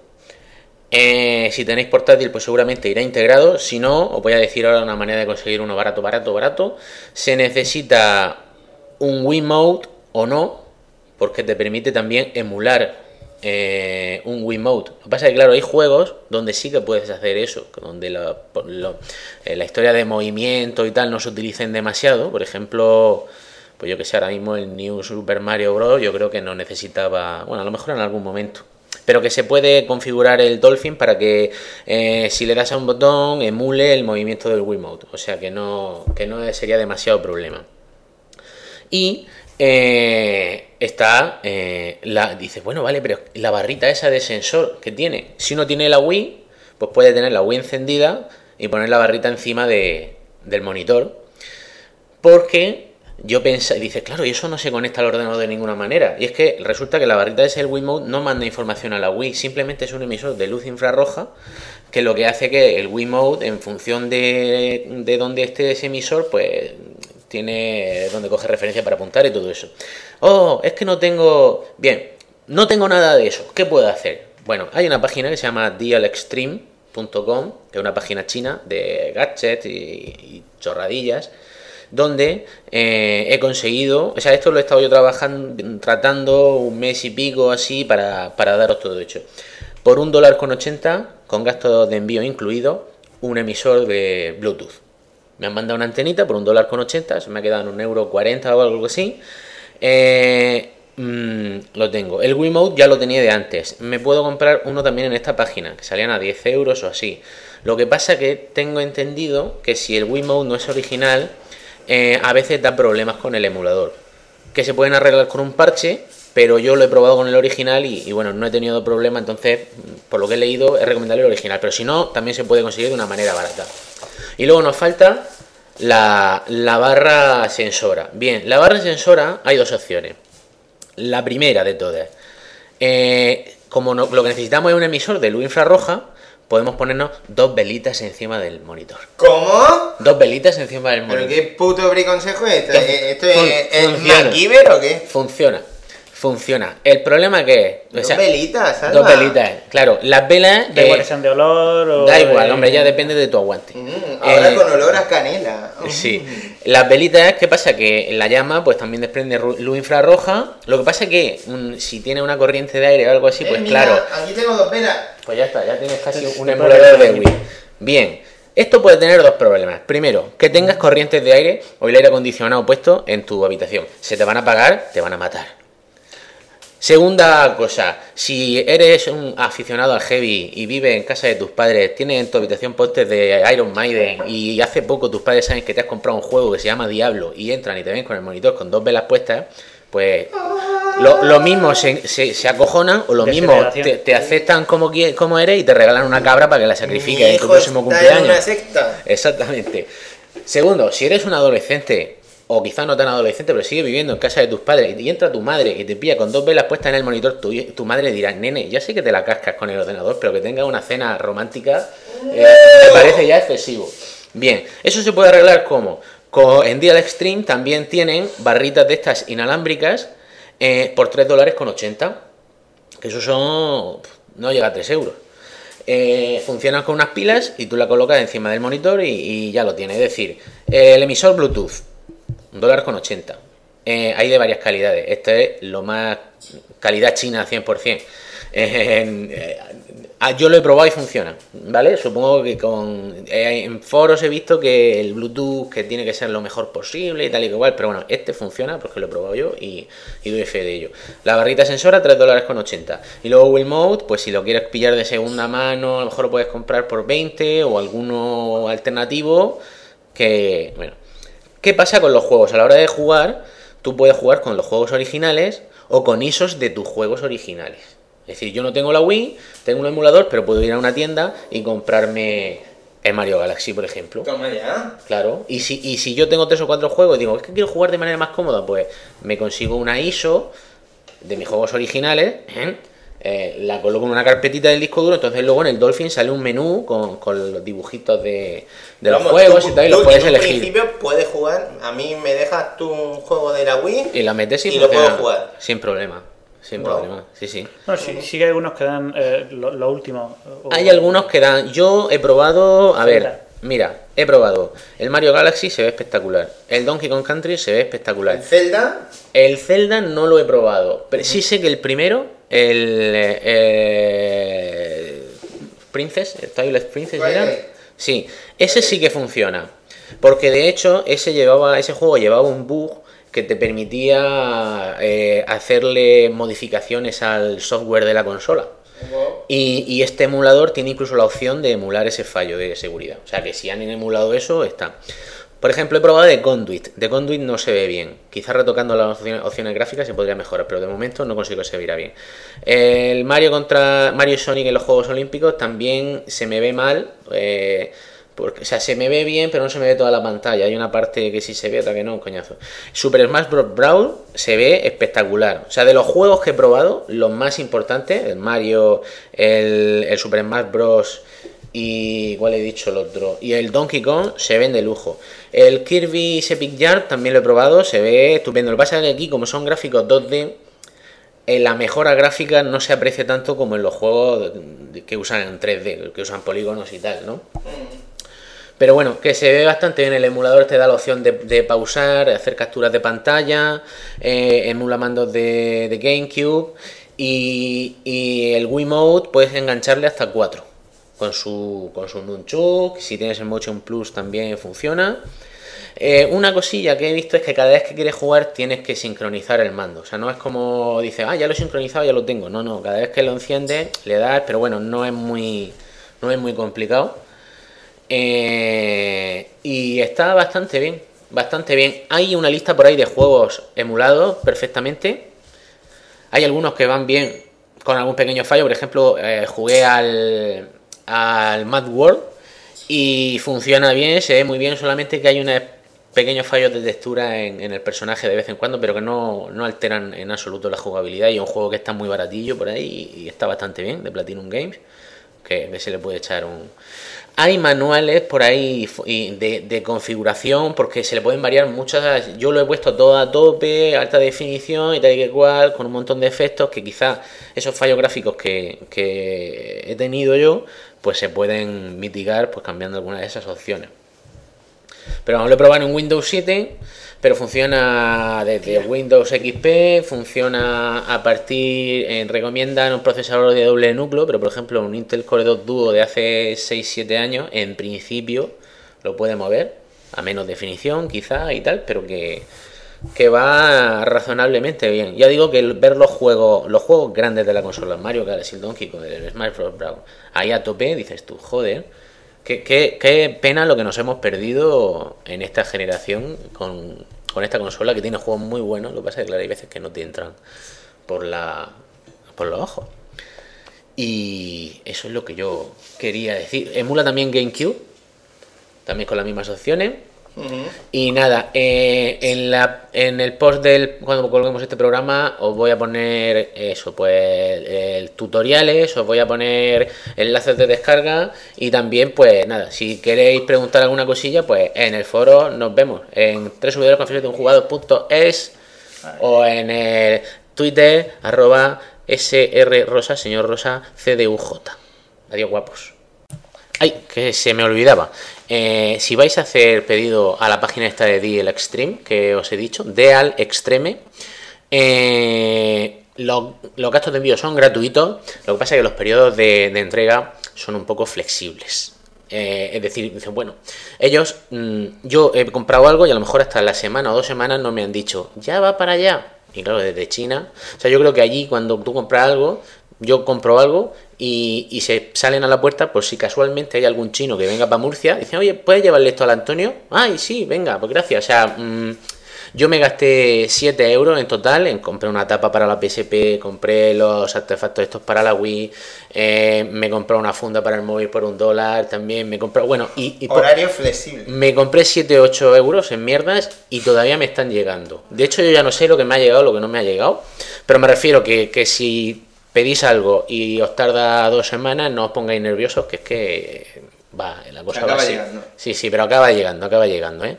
Eh, si tenéis portátil, pues seguramente irá integrado. Si no, os voy a decir ahora una manera de conseguir uno barato, barato, barato. Se necesita un Wiimote o no, porque te permite también emular eh, un Wiimote. Lo que pasa es que, claro, hay juegos donde sí que puedes hacer eso, donde la, eh, la historia de movimiento y tal no se utilicen demasiado. Por ejemplo, pues yo que sé, ahora mismo el New Super Mario Bros. yo creo que no necesitaba, bueno, a lo mejor en algún momento. Pero que se puede configurar el Dolphin para que eh, si le das a un botón emule el movimiento del Wiimote. O sea que no, que no sería demasiado problema. Y eh, está eh, la dices bueno vale pero la barrita esa de sensor que tiene si uno tiene la Wii pues puede tener la Wii encendida y poner la barrita encima de, del monitor porque yo pensé dice claro y eso no se conecta al ordenador de ninguna manera y es que resulta que la barrita de ese Wiimote no manda información a la Wii simplemente es un emisor de luz infrarroja que lo que hace que el Wiimote en función de, de donde esté ese emisor pues tiene donde coge referencia para apuntar y todo eso. Oh, es que no tengo... Bien, no tengo nada de eso. ¿Qué puedo hacer? Bueno, hay una página que se llama dialextreme.com, que es una página china de gadgets y, chorradillas, donde eh, he conseguido, o sea, esto lo he estado yo trabajando, tratando un mes y pico así para, para daros todo hecho. Por un dólar con 80, con gastos de envío incluido, un emisor de Bluetooth. Me han mandado una antenita por un dólar con 80, se me ha quedado en un euro 40 o algo así. Eh, mm, lo tengo. El Wiimote ya lo tenía de antes. Me puedo comprar uno también en esta página, que salían a 10 euros o así. Lo que pasa que tengo entendido que si el Wiimote no es original, eh, a veces da problemas con el emulador. Que se pueden arreglar con un parche, pero yo lo he probado con el original y, y, bueno, no he tenido problema, entonces, por lo que he leído, es recomendable el original. Pero si no, también se puede conseguir de una manera barata. Y luego nos falta la, barra sensora. Bien, la barra sensora hay dos opciones. La primera de todas. Eh, como lo que necesitamos es un emisor de luz infrarroja, podemos ponernos dos velitas encima del monitor. ¿Cómo? Dos velitas encima del monitor. ¿Pero qué puto briconsejo es esto? ¿Esto es, MacGyver o qué? Funciona funciona. El problema que es. dos velitas, Dos velitas, claro. Las velas. Da igual que sean de olor o. Da igual, hombre, ya depende de tu aguante. Mm, ahora eh, con olor a canela. Sí. Las velitas, ¿qué pasa? Que la llama, pues también desprende luz infrarroja. Lo que pasa es que si tiene una corriente de aire o algo así, pues eh, claro. Aquí tengo dos velas. Pues ya está, ya tienes casi un emulador de Wii. Bien. Esto puede tener dos problemas. Primero, que tengas corrientes de aire o el aire acondicionado puesto en tu habitación. Se te van a apagar, te van a matar. Segunda cosa, si eres un aficionado al heavy y vives en casa de tus padres, tienes en tu habitación postes de Iron Maiden y hace poco tus padres saben que te has comprado un juego que se llama Diablo y entran y te ven con el monitor con dos velas puestas, pues lo, mismo se, se, acojonan o lo mismo te, aceptan como, como eres y te regalan una cabra para que la sacrifiques en tu próximo cumpleaños. Exactamente. Segundo, si eres un adolescente o quizás no tan adolescente, pero sigue viviendo en casa de tus padres y entra tu madre y te pilla con dos velas puestas en el monitor, tu, tu madre dirá, nene, ya sé que te la cascas con el ordenador, pero que tenga una cena romántica eh, me parece ya excesivo. Bien, eso se puede arreglar como en Dial Extreme también tienen barritas de estas inalámbricas eh, por 3 dólares con 80, que eso son, no llega a 3 euros. Eh, funcionan con unas pilas y tú la colocas encima del monitor y, y ya lo tienes. Es decir, el emisor Bluetooth un dólar con 80. Eh, hay de varias calidades. Esta es lo más calidad china 100%. Eh, ah, yo lo he probado y funciona, ¿vale? Supongo que con eh, en foros he visto que el Bluetooth que tiene que ser lo mejor posible y tal y igual, pero bueno, este funciona porque lo he probado yo y, doy fe de ello. La barrita sensora 3 dólares con 80. Y luego Mode pues si lo quieres pillar de segunda mano, a lo mejor lo puedes comprar por 20 o alguno alternativo que, bueno, ¿Qué pasa con los juegos? A la hora de jugar, tú puedes jugar con los juegos originales o con ISOs de tus juegos originales. Es decir, yo no tengo la Wii, tengo un emulador, pero puedo ir a una tienda y comprarme el Mario Galaxy, por ejemplo. Toma ya. Claro. Y si, y si yo tengo tres o cuatro juegos y digo, es que quiero jugar de manera más cómoda, pues me consigo una ISO de mis juegos originales. ¿eh? Eh, la coloco en una carpetita del disco duro, entonces luego en el Dolphin sale un menú con, con los dibujitos de, de los juegos y tal, y los puedes elegir. En principio puedes jugar, a mí me dejas tú un juego de la Wii y la metes y, lo puedo jugar. Sin problema. sin Wow. problema. Sí, sí. Bueno, sí, sí que hay algunos que dan eh, lo, lo último. o- Hay algunos que dan. Yo he probado. A ver, mira, he probado. El Mario Galaxy se ve espectacular. El Donkey Kong Country se ve espectacular. El Zelda, El Zelda no lo he probado. Pero sí sé que el primero, el. eh, Princess, el Twilight Princess, ¿era? Sí, ese sí que funciona. Porque de hecho, ese llevaba, ese juego llevaba un bug que te permitía eh, hacerle modificaciones al software de la consola. Y, y este emulador tiene incluso la opción de emular ese fallo de seguridad. O sea que si han emulado eso, está. Por ejemplo, he probado de Conduit. De Conduit no se ve bien. Quizás retocando las opciones, gráficas se podría mejorar, pero de momento no consigo que se viera bien. El Mario contra Mario Sonic en los Juegos Olímpicos también se me ve mal. eh, o sea, se me ve bien, pero no se me ve toda la pantalla. Hay una parte que sí se ve, otra que no, coñazo. Super Smash Bros. Brawl se ve espectacular. O sea, de los juegos que he probado, los más importantes, el Mario, el, el Super Smash Bros. y. ¿Cuál he dicho el otro? Y el Donkey Kong se ven de lujo. El Kirby Epic Yard también lo he probado, se ve estupendo. Lo que pasa es que aquí, como son gráficos 2D, en la mejora gráfica no se aprecia tanto como en los juegos que usan en 3D, que usan polígonos y tal, ¿no? Pero bueno, que se ve bastante bien. El emulador te da la opción de, de pausar, hacer capturas de pantalla, eh, emula mandos de, de GameCube y, y el Wiimote puedes engancharle hasta 4 con su, con su Nunchuk. Si tienes el Motion Plus también funciona. Eh, una cosilla que he visto es que cada vez que quieres jugar tienes que sincronizar el mando. O sea, no es como dices, ah, ya lo he sincronizado, ya lo tengo. No, no, cada vez que lo enciendes le das, pero bueno, no es muy, no es muy complicado. Eh, y está bastante bien, bastante bien. Hay una lista por ahí de juegos emulados perfectamente. Hay algunos que van bien con algún pequeño fallo. Por ejemplo, eh, jugué al, al Mad World y funciona bien, se ve muy bien, solamente que hay unos pequeños fallos de textura en, en el personaje de vez en cuando, pero que no, no alteran en absoluto la jugabilidad. Y es un juego que está muy baratillo por ahí y está bastante bien, de Platinum Games, que, se le puede echar un... Hay manuales por ahí de, configuración porque se le pueden variar muchas. Yo lo he puesto todo a tope, alta definición y tal y que cual, con un montón de efectos que quizás esos fallos gráficos que he tenido yo, pues se pueden mitigar pues cambiando algunas de esas opciones. Pero vamos, lo he probado en Windows 7, pero funciona desde Windows XP, funciona a partir, eh, recomiendan un procesador de doble núcleo, pero por ejemplo un Intel Core 2 Duo de hace 6-7 años, en principio lo puede mover, a menos definición quizá y tal, pero que, que va razonablemente bien. Ya digo que ver los juegos, los juegos grandes de la consola, Mario Galaxy, el Donkey Kong, el Smash Bros. Brawl, ahí a tope, dices tú, joder, qué pena lo que nos hemos perdido en esta generación con, con esta consola que tiene juegos muy buenos. Lo que pasa es que claro, hay veces que no te entran por la por los ojos. Y eso es lo que yo quería decir. Emula también GameCube, también con las mismas opciones. Y nada, eh, en, la, en el post del cuando colguemos este programa os voy a poner eso, pues el, tutoriales, os voy a poner enlaces de descarga y también pues nada, si queréis preguntar alguna cosilla, pues en el foro nos vemos en www.confesionesdeunjugador.es o en el Twitter arroba srrosa, señor rosa, cduj. Adiós guapos. Ay, que se me olvidaba. Eh, si vais a hacer pedido a la página esta de Deal Extreme, que os he dicho, Deal Extreme, eh, lo- los gastos de envío son gratuitos. Lo que pasa es que los periodos de, de entrega son un poco flexibles. Eh, es decir, dicen, bueno, ellos, mm, yo he comprado algo y a lo mejor hasta la semana o dos semanas no me han dicho, ya va para allá. Y claro, desde China. O sea, yo creo que allí cuando tú compras algo, yo compro algo y, y se salen a la puerta por si casualmente hay algún chino que venga para Murcia. Dicen, oye, ¿puedes llevarle esto al Antonio? Ay, sí, venga, pues gracias. O sea, mm, yo me gasté 7 euros en total en compré una tapa para la PSP, compré los artefactos estos para la Wii, eh, me compré una funda para el móvil por un dólar, también me compré, bueno, y, y por- Horario flexible. me compré 7-8 euros en mierdas y todavía me están llegando. De hecho, yo ya no sé lo que me ha llegado, lo que no me ha llegado. Pero me refiero que, que si pedís algo y os tarda dos semanas, no os pongáis nerviosos, que es que va, la cosa Acaba va así. llegando. Sí, sí, pero acaba llegando, acaba llegando, ¿eh?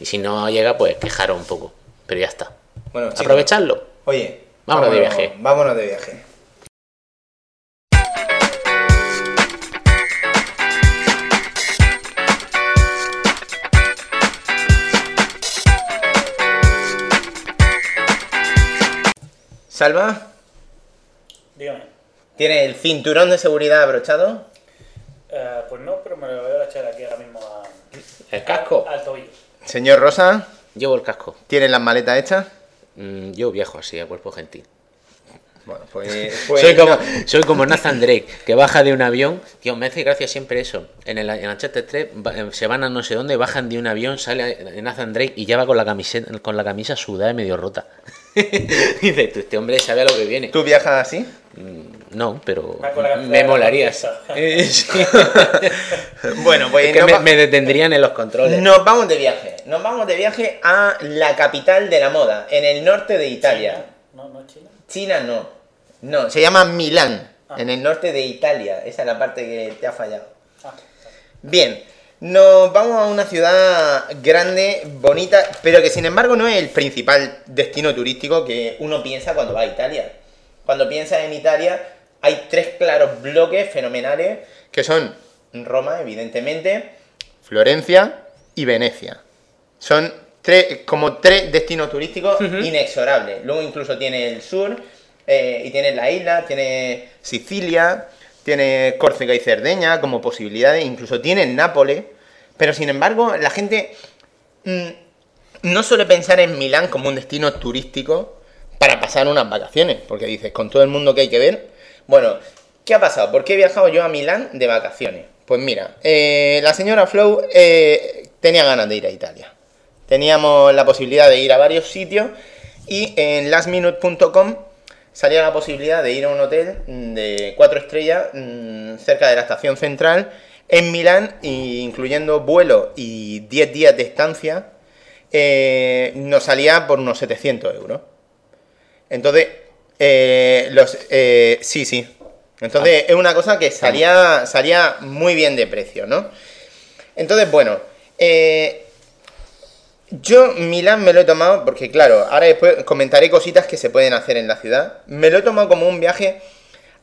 Y si no llega, pues quejaros un poco. Pero ya está. Bueno, chicos, Aprovechadlo. Oye, Vámonos de viaje. Vámonos de viaje. Salva, Dígame. ¿tiene el cinturón de seguridad abrochado? Eh, pues no, pero me lo voy a echar aquí ahora mismo a, El casco. al tobillo. Señor Rosa, Llevo el casco. ¿tiene las maletas hechas? Mm, yo viajo así, a cuerpo gentil. Bueno, pues... pues soy, como, no. soy como Nathan Drake, que baja de un avión. Tío, me hace gracia siempre eso. En el en Uncharted 3 va- eh, se van a no sé dónde, bajan de un avión, sale Nathan Drake y ya va con la camiseta, con la camisa sudada y medio rota. [laughs] Dice, "Tú, este hombre sabe a lo que viene. ¿Tú viajas así? No, pero me de la molaría. princesa. [laughs] Sí. [laughs] Bueno, pues Es que me, detendrían en los controles. Nos vamos de viaje. Nos vamos de viaje a la capital de la moda, en el norte de Italia. No, no China. China no. No, se llama Milán, en el norte de Italia. Esa es la parte que te ha fallado. Ah, Bien, nos vamos a una ciudad grande, bonita, pero que sin embargo no es el principal destino turístico que uno piensa cuando va a Italia. Cuando piensas en Italia, hay tres claros bloques fenomenales que son Roma, evidentemente, Florencia y Venecia. Son tres, como tres destinos turísticos inexorables. Luego incluso tiene el sur eh, y tiene la isla, tiene Sicilia, tiene Córcega y Cerdeña como posibilidades, incluso tiene Nápoles. Pero sin embargo, la gente mm, no suele pensar en Milán como un destino turístico para pasar unas vacaciones, porque dices, con todo el mundo que hay que ver. Bueno, ¿qué ha pasado? ¿Por qué he viajado yo a Milán de vacaciones? Pues mira, eh, la señora Flow eh, tenía ganas de ir a Italia. Teníamos la posibilidad de ir a varios sitios y en lastminute.com salía la posibilidad de ir a un hotel de cuatro estrellas mm, cerca de la estación central en Milán, incluyendo vuelo y 10 días de estancia, eh, nos salía por unos 700 euros. Entonces, eh, los, eh, sí, sí. Entonces es una cosa que salía, salía muy bien de precio, ¿no? Entonces, bueno, eh, yo Milán me lo he tomado, porque claro, ahora después comentaré cositas que se pueden hacer en la ciudad. Me lo he tomado como un viaje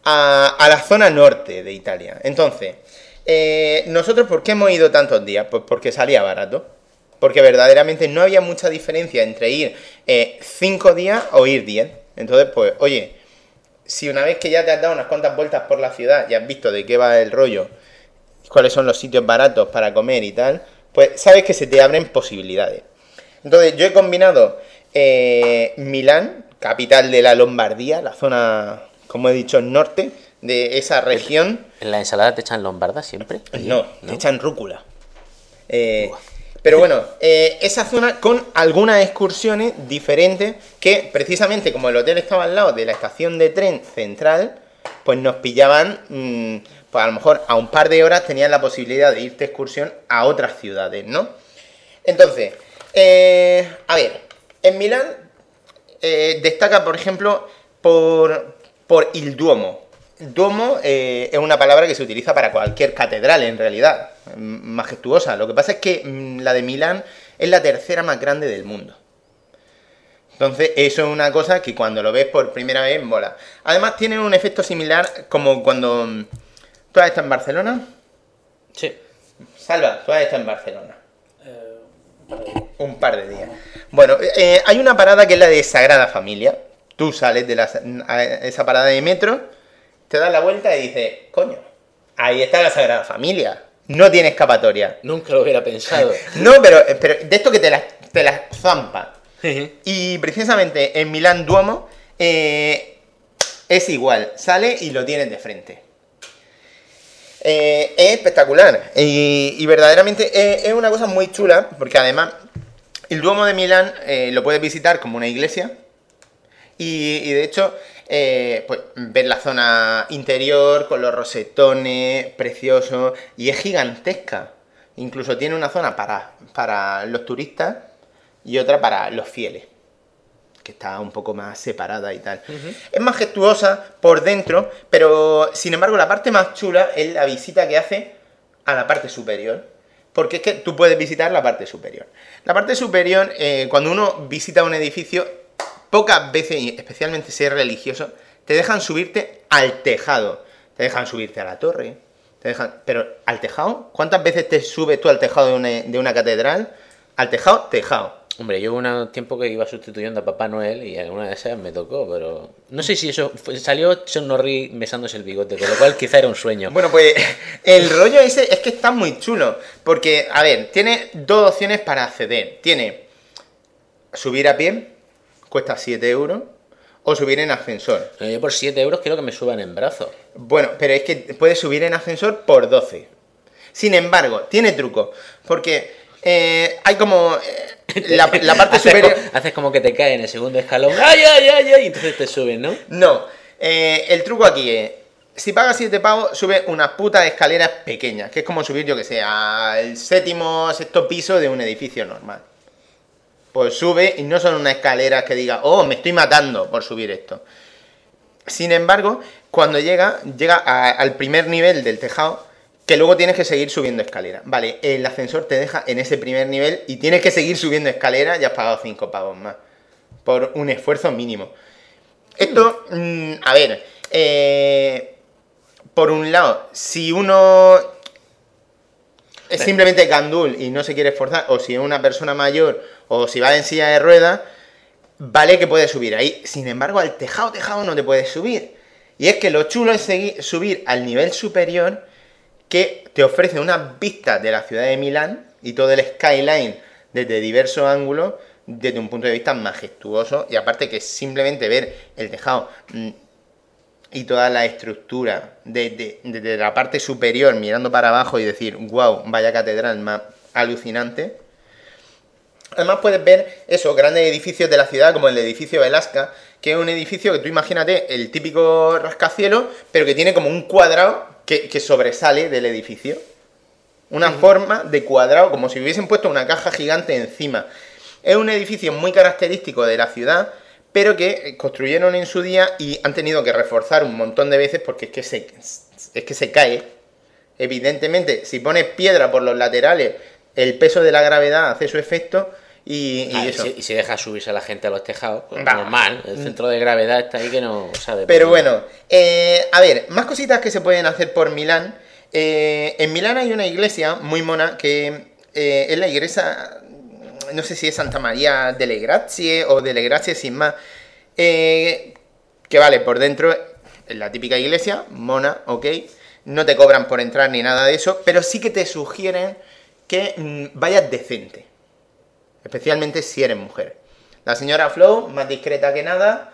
a, a la zona norte de Italia. Entonces, eh, nosotros, ¿por qué hemos ido tantos días? Pues porque salía barato. Porque verdaderamente no había mucha diferencia entre ir 5 días o ir 10. Entonces, pues, oye, si una vez que ya te has dado unas cuantas vueltas por la ciudad y has visto de qué va el rollo, cuáles son los sitios baratos para comer y tal, pues sabes que se te abren posibilidades. Entonces, yo he combinado eh, Milán, capital de la Lombardía, la zona, como he dicho, norte de esa región. ¿En la ensalada te echan lombarda siempre? No, te echan rúcula. Eh, pero bueno, eh, esa zona con algunas excursiones diferentes que precisamente como el hotel estaba al lado de la estación de tren central, pues nos pillaban, mm, pues a lo mejor a un par de horas tenían la posibilidad de irte excursión a otras ciudades, ¿no? Entonces, eh, a ver, en Milán eh, destaca, por ejemplo, por, por il Duomo. El Duomo eh, es una palabra que se utiliza para cualquier catedral, en realidad, majestuosa. Lo que pasa es que la de Milán es la tercera más grande del mundo. Entonces, eso es una cosa que cuando lo ves por primera vez mola. Además, tiene un efecto similar como cuando... ¿Tú has estado en Barcelona? Sí. Salva, tú has estado en Barcelona. Eh, Un par de días. Bueno, eh, hay una parada que es la de Sagrada Familia. Tú sales de la, esa parada de metro, te das la vuelta y dices, coño, ahí está la Sagrada Familia. No tiene escapatoria. Nunca lo hubiera pensado. [laughs] No, pero, pero de esto que te las te las zampa. Y precisamente en Milán Duomo eh, es igual. Sale y lo tienes de frente. Eh, es espectacular. Y, y verdaderamente es, es una cosa muy chula. Porque además el Duomo de Milán eh, lo puedes visitar como una iglesia. Y, y de hecho, eh, pues ver la zona interior con los rosetones, precioso. Y es gigantesca. Incluso tiene una zona para, para los turistas y otra para los fieles. Que está un poco más separada y tal. Es majestuosa por dentro, pero sin embargo la parte más chula es la visita que hace a la parte superior. Porque es que tú puedes visitar la parte superior. La parte superior, eh, cuando uno visita un edificio, pocas veces, y especialmente si es religioso, te dejan subirte al tejado. Te dejan subirte a la torre. Te dejan, pero al tejado, ¿cuántas veces te subes tú al tejado de una, de una catedral? Al tejado, tejado. Hombre, yo hubo un tiempo que iba sustituyendo a Papá Noel y alguna de esas me tocó, pero no sé si eso fue- salió Sean Norris besándose el bigote, con lo cual quizá era un sueño. Bueno, pues el rollo ese es que está muy chulo. Porque, a ver, tiene dos opciones para acceder. Tiene subir a pie, cuesta 7 euros, o subir en ascensor. No, Yo por 7 euros quiero que me suban en brazos. Bueno, pero es que puedes subir en ascensor por 12. Sin embargo, tiene truco. Porque eh, hay como eh, la, la [laughs] parte haces, superior. haces como que te cae en el segundo escalón. ¡Ay, ay, ay, ay! Y entonces te suben, ¿no? No, eh, el truco aquí es, si pagas 7 pavos, sube unas putas escaleras pequeñas, que es como subir, yo que sé, al séptimo, sexto piso de un edificio normal. Pues sube y no son unas escaleras que diga, oh, me estoy matando por subir esto. Sin embargo, cuando llega, llega a- al primer nivel del tejado, que luego tienes que seguir subiendo escalera. Vale, el ascensor te deja en ese primer nivel y tienes que seguir subiendo escalera, ya has pagado 5 pavos más. Por un esfuerzo mínimo. Esto, mm, a ver, eh, por un lado, si uno es simplemente gandul y no se quiere esforzar, o si es una persona mayor, o si va en silla de ruedas, vale que puedes subir ahí. Sin embargo, al tejado, tejado no te puedes subir. Y es que lo chulo es segui- subir al nivel superior que te ofrece una vista de la ciudad de Milán y todo el skyline desde diversos ángulos, desde un punto de vista majestuoso. Y aparte que simplemente ver el tejado mm, y toda la estructura desde, desde la parte superior mirando para abajo y decir, wow, vaya catedral más alucinante. Además puedes ver esos grandes edificios de la ciudad, como el edificio Velasca, que es un edificio que tú imagínate el típico rascacielos, pero que tiene como un cuadrado que, que sobresale del edificio. Una forma de cuadrado, como si hubiesen puesto una caja gigante encima. Es un edificio muy característico de la ciudad, pero que eh, construyeron en su día y han tenido que reforzar un montón de veces porque es que se, es que se cae. Evidentemente, si pones piedra por los laterales, el peso de la gravedad hace su efecto y, y Ah, y, eso. si, y si dejas subirse a la gente a los tejados, pues normal. El centro de gravedad está ahí que no sabe. Pero bueno, eh, a ver, más cositas que se pueden hacer por Milán. Eh, en Milán hay una iglesia muy mona que eh, es la iglesia, no sé si es Santa María delle Grazie o delle Grazie sin más, que vale, por dentro es la típica iglesia, mona, ok, no te cobran por entrar ni nada de eso, pero sí que te sugieren que mm, vayas decente, especialmente si eres mujer. La señora Flow, más discreta que nada,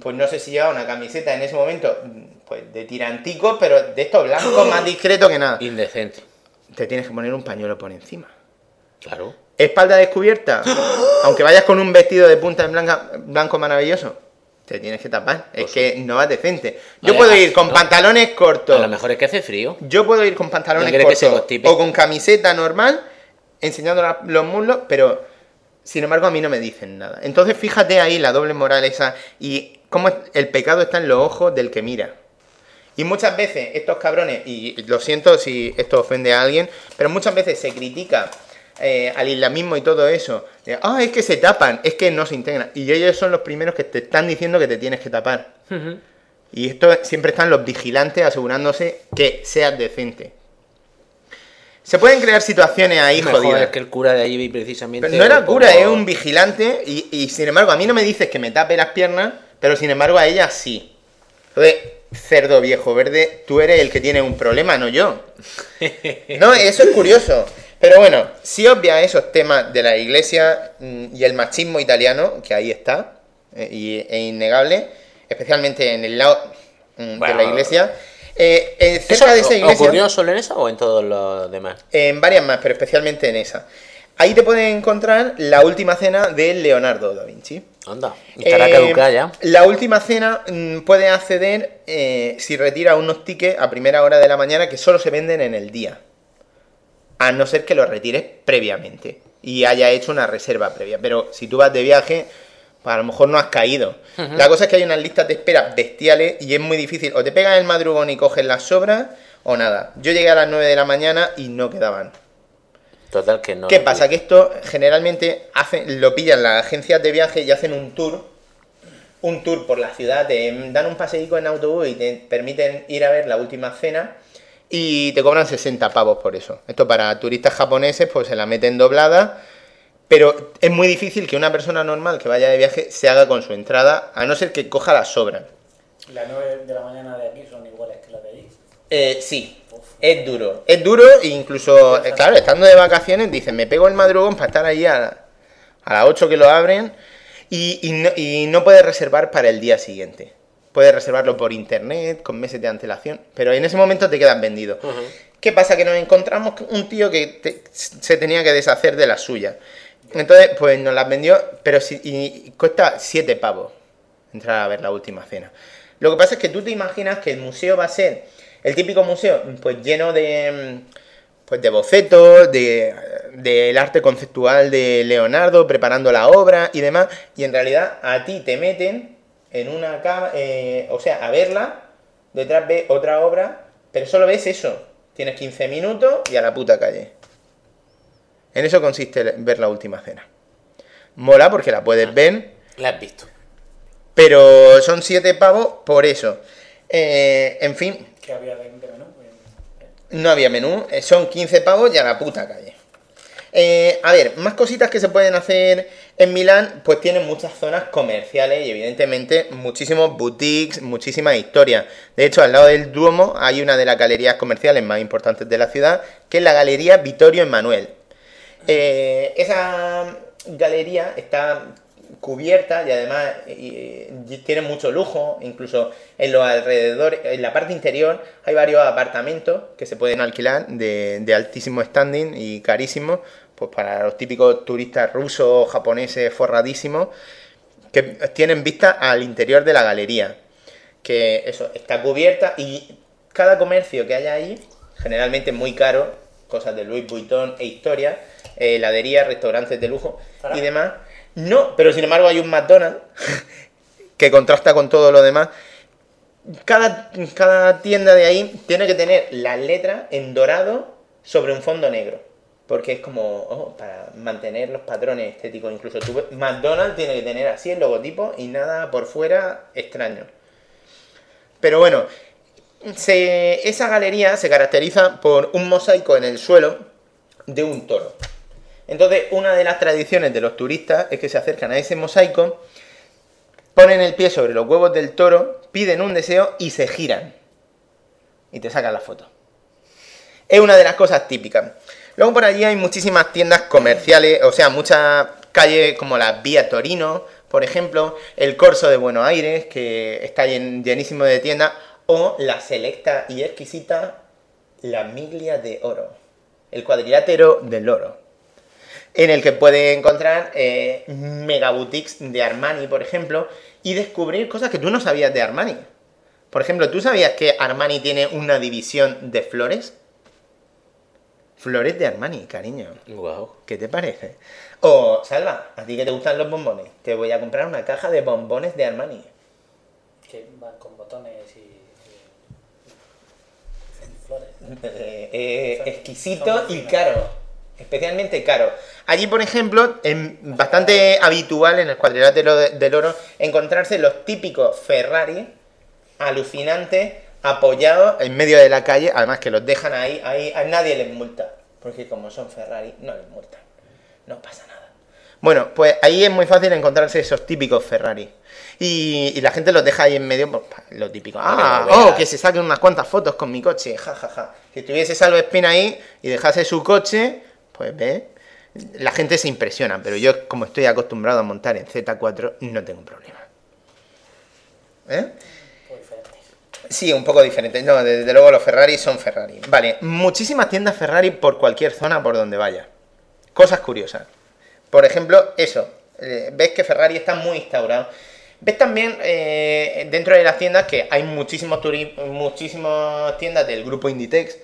pues no sé si llevaba una camiseta en ese momento, pues de tirantico, pero de estos blancos más [gasps] discreto que nada. Indecente. Te tienes que poner un pañuelo por encima. Claro. Espalda descubierta, [gasps] aunque vayas con un vestido de punta en blanca, blanco maravilloso, te tienes que tapar. Es que no vas decente. Yo No, puedo ir con no. pantalones A cortos. lo mejor es que hace frío. Yo puedo ir con pantalones ¿No quieres que se cortos o con camiseta normal, enseñando la- los muslos, pero sin embargo a mí no me dicen nada. Entonces fíjate ahí la doble moral esa y cómo el pecado está en los ojos del que mira. Y muchas veces estos cabrones, y lo siento si esto ofende a alguien, pero muchas veces se critica eh, al islamismo y todo eso. de, Ah, es que se tapan, es que no se integran. Y ellos son los primeros que te están diciendo que te tienes que tapar. Y esto siempre están los vigilantes asegurándose que seas decente. Se pueden crear situaciones ahí Mejor jodidas. es que el cura de allí precisamente. Pero no era como- cura, es un vigilante y, y sin embargo a mí no me dices que me tape las piernas, pero sin embargo a ella sí. Entonces, cerdo viejo verde, tú eres el que tiene un problema, no yo. [laughs] No, eso es curioso. Pero bueno, si obvia esos temas de la iglesia mm, y el machismo italiano, que ahí está, eh, y es innegable, especialmente en el lado mm, de la iglesia, eh, eh, ¿Eso cerca de esa iglesia... ocurrió solo en esa o en todos los demás? En varias más, pero especialmente en esa. Ahí te puedes encontrar la última cena de Leonardo da Vinci. Anda. Estará Eh, caducada ya. La última cena mm, puedes acceder eh, si retiras unos tickets a primera hora de la mañana que solo se venden en el día. A no ser que los retires previamente y haya hecho una reserva previa. Pero si tú vas de viaje, pues a lo mejor no has caído. La cosa es que hay unas listas de espera bestiales y es muy difícil. O te pegas el madrugón y coges las sobras o nada. Yo llegué a las 9 de la mañana y no quedaban. Total que no. ¿Qué pasa? Que esto generalmente hacen, lo pillan las agencias de viaje y hacen un tour un tour por la ciudad, te dan un paseico en autobús y te permiten ir a ver la última cena y te cobran 60 pavos por eso. Esto para turistas japoneses pues se la meten doblada, pero es muy difícil que una persona normal que vaya de viaje se haga con su entrada, a no ser que coja la sobra. Las 9 de la mañana de aquí son iguales que las de allí. Eh, sí, es duro. Es duro e incluso, eh, claro, estando de vacaciones, dicen, me pego el madrugón para estar ahí a, a las 8 que lo abren y, y no, y no puedes reservar para el día siguiente. Puedes reservarlo por internet, con meses de antelación, pero en ese momento te quedas vendido. ¿Qué pasa? Que nos encontramos con un tío que te- se tenía que deshacer de la suya. Entonces, pues nos las vendió, pero si, y cuesta 7 pavos entrar a ver la última cena. Lo que pasa es que tú te imaginas que el museo va a ser el típico museo, pues lleno de, pues de bocetos, de, del arte conceptual de Leonardo, preparando la obra y demás, y en realidad a ti te meten en una cama, eh, o sea, a verla, detrás ves otra obra, pero solo ves eso. Tienes 15 minutos y a la puta calle. En eso consiste ver la última cena. Mola porque la puedes ver, La has visto. pero son 7 pavos por eso. Eh, en fin, ¿Qué había de, de menú? no había menú, eh, son 15 pavos y a la puta calle. Eh, a ver, más cositas que se pueden hacer en Milán, pues tienen muchas zonas comerciales y evidentemente muchísimos boutiques, muchísimas historias. De hecho, al lado del Duomo hay una de las galerías comerciales más importantes de la ciudad, que es la Galería Vittorio Emanuel. Eh, esa galería está cubierta y además tiene mucho lujo, incluso en los alrededores, en la parte interior hay varios apartamentos que se pueden alquilar de, de altísimo standing y carísimos, pues para los típicos turistas rusos, japoneses, forradísimos, que tienen vista al interior de la galería, que eso está cubierta y cada comercio que haya ahí, generalmente muy caro, cosas de Louis Vuitton e historia, eh, heladerías, restaurantes de lujo y demás. No, pero sin embargo hay un McDonald's [laughs] que contrasta con todo lo demás. Cada, cada tienda de ahí tiene que tener las letras en dorado sobre un fondo negro. Porque es como para mantener los patrones estéticos. Incluso tú, McDonald's tiene que tener así el logotipo y nada por fuera extraño. Pero bueno, esa galería se caracteriza por un mosaico en el suelo de un toro. Entonces, una de las tradiciones de los turistas es que se acercan a ese mosaico, ponen el pie sobre los huevos del toro, piden un deseo y se giran. Y te sacan la foto. Es una de las cosas típicas. Luego por allí hay muchísimas tiendas comerciales, o sea, muchas calles como la Vía Torino, por ejemplo, el Corso de Buenos Aires, que está llen- llenísimo de tiendas, o la selecta y exquisita La Miglia de Oro, el cuadrilátero del oro en el que puede encontrar eh, mega boutiques de Armani, por ejemplo, y descubrir cosas que tú no sabías de Armani. Por ejemplo, ¿tú sabías que Armani tiene una división de flores? Flores de Armani, cariño. Wow. ¿Qué te parece? O, Salva, a ti que te gustan los bombones, te voy a comprar una caja de bombones de Armani. Que van con botones y, flores. Eh, eh, exquisito y caro. Especialmente caro. Allí, por ejemplo, es bastante habitual en el cuadrilátero de- del oro encontrarse los típicos Ferrari alucinantes apoyados en medio de la calle. Además que los dejan ahí, ahí a nadie les multa. Porque como son Ferrari, no les multan. No pasa nada. Bueno, pues ahí es muy fácil encontrarse esos típicos Ferrari. Y, y la gente los deja ahí en medio, pues, lo típico. Ah, veas. oh, que se saquen unas cuantas fotos con mi coche, ja, ja, ja. Si tuviese Salvo Espina ahí y dejase su coche, pues ve, la gente se impresiona, pero yo como estoy acostumbrado a montar en Z4, no tengo problema. ¿Eh? Sí, un poco diferente. No, desde luego los Ferrari son Ferrari. Vale, muchísimas tiendas Ferrari por cualquier zona por donde vaya. Cosas curiosas. Por ejemplo, eso. eh, ves que Ferrari está muy instaurado. Ves también eh, dentro de las tiendas que hay muchísimos muchísimas tiendas del grupo Inditex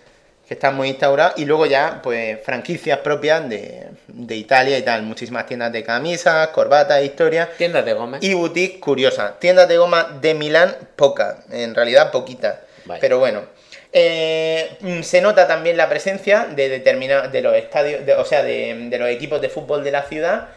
que están muy instauradas y luego ya pues franquicias propias de, de Italia y tal. Muchísimas tiendas de camisas, corbatas, historias. Tiendas de goma. Y boutique curiosa. Tiendas de goma de Milán, poca. En realidad, poquita. Vaya. Pero bueno. Eh, se nota también la presencia de determinados de los estadios, de- o sea, de, de los equipos de fútbol de la ciudad,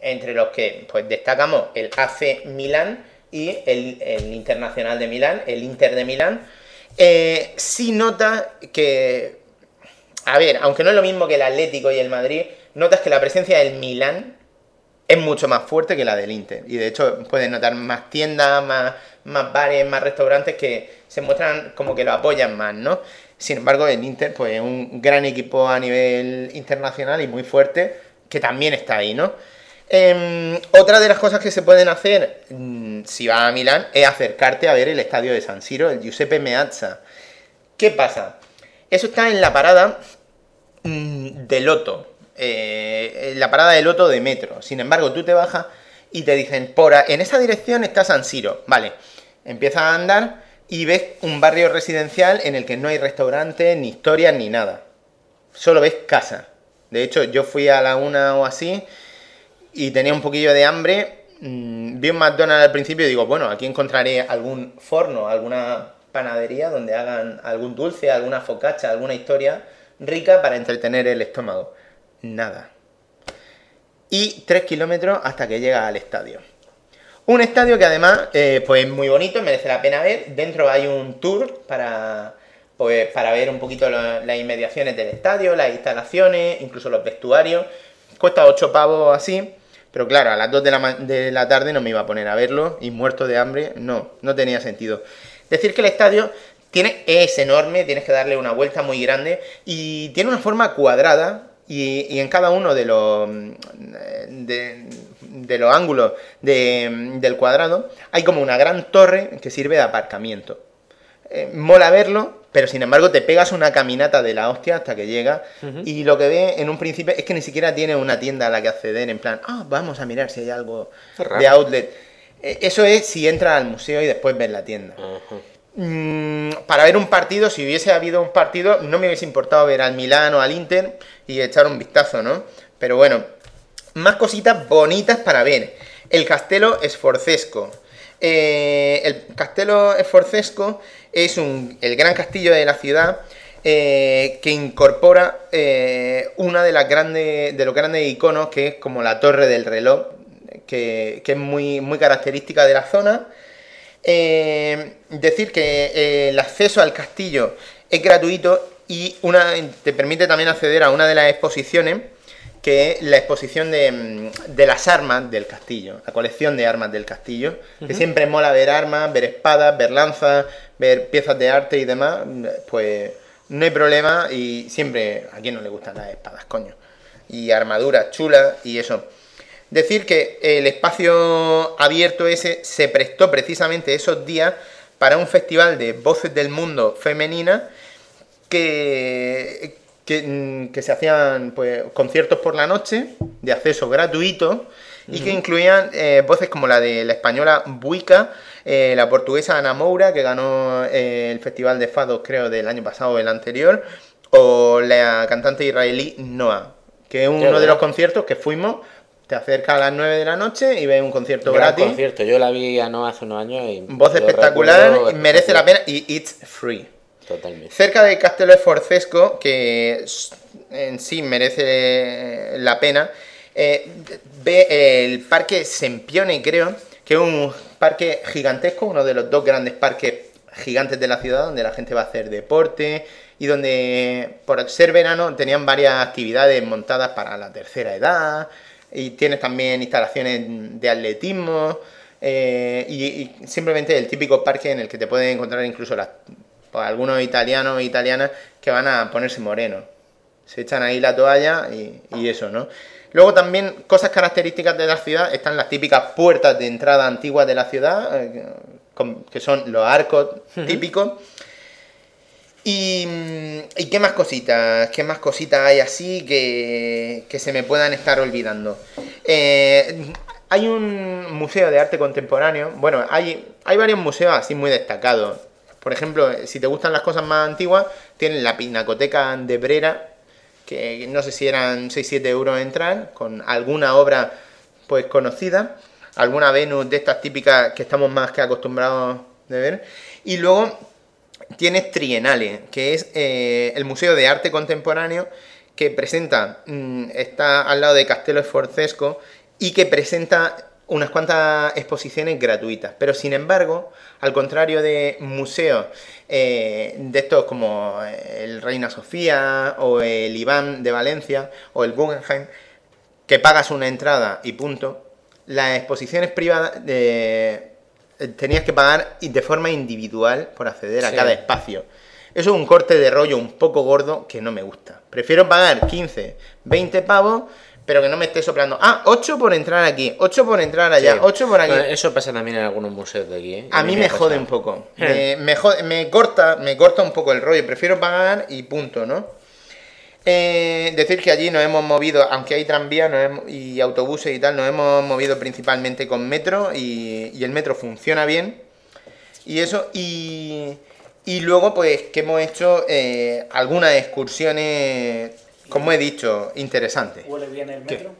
entre los que pues destacamos el AC Milán y el, el Internacional de Milán, el Inter de Milán, eh, sí nota que, a ver, aunque no es lo mismo que el Atlético y el Madrid, notas que la presencia del Milán es mucho más fuerte que la del Inter. Y de hecho puedes notar más tiendas, más, más bares, más restaurantes que se muestran como que lo apoyan más, ¿no? Sin embargo, el Inter, pues es un gran equipo a nivel internacional y muy fuerte, que también está ahí, ¿no? Em, otra de las cosas que se pueden hacer mm, si vas a Milán es acercarte a ver el estadio de San Siro, el Giuseppe Meazza. ¿Qué pasa? Eso está en la parada mm, de Loto, eh, en la parada de Loto de metro. Sin embargo, tú te bajas y te dicen, por en esa dirección está San Siro. Vale, empiezas a andar y ves un barrio residencial en el que no hay restaurantes, ni historias, ni nada. Solo ves casa. De hecho, yo fui a la una o así y tenía un poquillo de hambre. Mm, vi un McDonald's al principio y digo, bueno, aquí encontraré algún forno, alguna panadería donde hagan algún dulce, alguna focacha, alguna historia rica para entretener el estómago. Nada. Y tres kilómetros hasta que llega al estadio. Un estadio que además eh, pues es muy bonito, merece la pena ver. Dentro hay un tour para, pues, para ver un poquito las inmediaciones del estadio, las instalaciones, incluso los vestuarios. Cuesta 8 pavos así. Pero claro, a las 2 de la, de la tarde no me iba a poner a verlo y muerto de hambre, no, no tenía sentido. Decir que el estadio tiene, es enorme, tienes que darle una vuelta muy grande y tiene una forma cuadrada y, en cada uno de los, de, los ángulos del cuadrado hay como una gran torre que sirve de aparcamiento. Eh, mola verlo, pero sin embargo te pegas una caminata de la hostia hasta que llega. Y lo que ve en un principio es que ni siquiera tiene una tienda a la que acceder en plan, ah, vamos a mirar si hay algo de outlet. E, eso es si entras al museo y después ves la tienda. Mm, para ver un partido, si hubiese habido un partido, no me hubiese importado ver al Milán o al Inter y echar un vistazo, ¿no? Pero bueno, más cositas bonitas para ver. El Castelo Esforcesco. Eh, el Castelo Esforcesco es el gran castillo de la ciudad eh, que incorpora eh, una de las grandes de los grandes iconos que es como la torre del reloj que, es muy, muy característica de la zona. Eh, decir que el acceso al castillo es gratuito y te permite también acceder a una de las exposiciones que es la exposición de, de, las armas del castillo, la colección de armas del castillo, que siempre mola ver armas, ver espadas, ver lanzas, ver piezas de arte y demás, pues no hay problema y siempre a quien no le gustan las espadas, coño. Y armaduras chulas y eso. Decir que el espacio abierto ese se prestó precisamente esos días para un festival de voces del mundo femenina que, que, se hacían pues, conciertos por la noche de acceso gratuito y que incluían eh, voces como la de la española Buica, eh, la portuguesa Ana Moura, que ganó eh, el Festival de Fados, creo, del año pasado o el anterior, o la cantante israelí Noah, que es uno de los conciertos que fuimos. Te acerca a las 9 de la noche y ves un concierto Gran gratis. concierto, yo la vi a Noah hace unos años y. Voz espectacular, merece la pena y it's free. Cerca de Castelo Esforcesco, que en sí merece la pena, eh, ve el parque Sempione, creo, que es un parque gigantesco, uno de los dos grandes parques gigantes de la ciudad, donde la gente va a hacer deporte y donde, por ser verano, tenían varias actividades montadas para la tercera edad y tienes también instalaciones de atletismo eh, y, simplemente el típico parque en el que te pueden encontrar incluso las, pues, algunos italianos e italianas que van a ponerse morenos. Se echan ahí la toalla y, y eso, ¿no? Luego también cosas características de la ciudad están las típicas puertas de entrada antiguas de la ciudad, eh, que son los arcos típicos. Y, qué más cositas, qué más cositas hay así que, se me puedan estar olvidando. Eh, hay un museo de arte contemporáneo, bueno, hay, hay varios museos así muy destacados. Por ejemplo, si te gustan las cosas más antiguas, tienen la Pinacoteca de Brera, que no sé si eran 6-7 euros entrar, con alguna obra pues conocida, alguna Venus de estas típicas que estamos más que acostumbrados de ver. Y luego tienes Trienales, que es eh, el Museo de Arte Contemporáneo que presenta, mm, está al lado de Castelo Esforcesco y que presenta unas cuantas exposiciones gratuitas. Pero sin embargo, al contrario de museos eh, de estos como el Reina Sofía o el Iván de Valencia o el Guggenheim, que pagas una entrada y punto, las exposiciones privadas eh, tenías que pagar de forma individual por acceder a Sí. cada espacio. Eso es un corte de rollo un poco gordo que no me gusta. Prefiero pagar 15, 20 pavos, pero que no me esté soplando. Ah, 8 por entrar aquí, 8 por entrar allá, Sí. 8 por aquí. Eso pasa también en algunos museos de aquí. ¿eh? A mí me jode un poco. Eh. Me, me jode- me corta, me corta un poco el rollo. Prefiero pagar y punto, ¿no? Eh, decir que allí nos hemos movido, aunque hay tranvías nos hemos- y autobuses y tal, nos hemos movido principalmente con metro y, y el metro funciona bien. Y eso, y, y luego pues que hemos hecho eh, algunas excursiones, como he dicho, interesantes. ¿Huele bien el metro?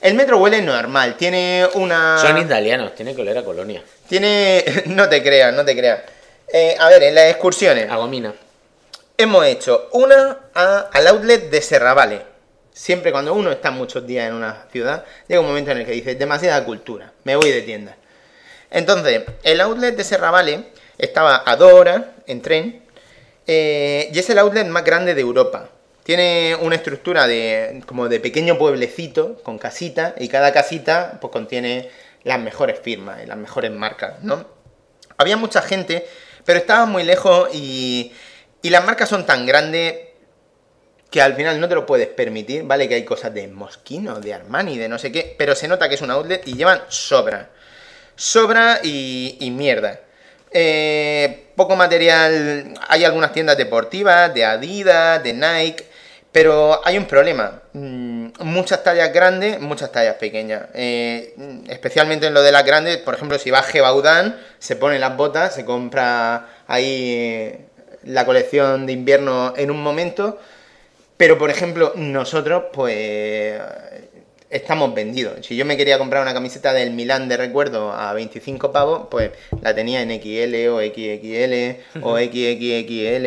El metro huele normal, tiene una... Son italianos, tiene que oler a colonia. Tiene... [laughs] No te creas, no te creas. Eh, a ver, en las excursiones A gomina. hemos hecho una a- al outlet de Serravalle. Siempre cuando uno está muchos días en una ciudad, llega un momento en el que dice, demasiada cultura, me voy de tienda. Entonces, el outlet de Serravalle estaba a dos horas en tren eh, y es el outlet más grande de Europa. Tiene una estructura de como de pequeño pueblecito con casitas y cada casita pues contiene las mejores firmas y las mejores marcas, ¿no? Había mucha gente, pero estaba muy lejos y, y las marcas son tan grandes que al final no te lo puedes permitir, ¿vale? Que hay cosas de Moschino, de Armani, de no sé qué, pero se nota que es un outlet y llevan sobra. Sobra y, y mierda. Eh, poco material, hay algunas tiendas deportivas, de Adidas, de Nike, pero hay un problema. Mm, Muchas tallas grandes, muchas tallas pequeñas. Eh, especialmente en lo de las grandes, por ejemplo, si va a Gebaudan, se pone las botas, se compra ahí eh, la colección de invierno en un momento. Pero, por ejemplo, nosotros, pues, estamos vendidos. Si yo me quería comprar una camiseta del Milán de recuerdo a 25 pavos, pues la tenía en XL o XXL o XXXL.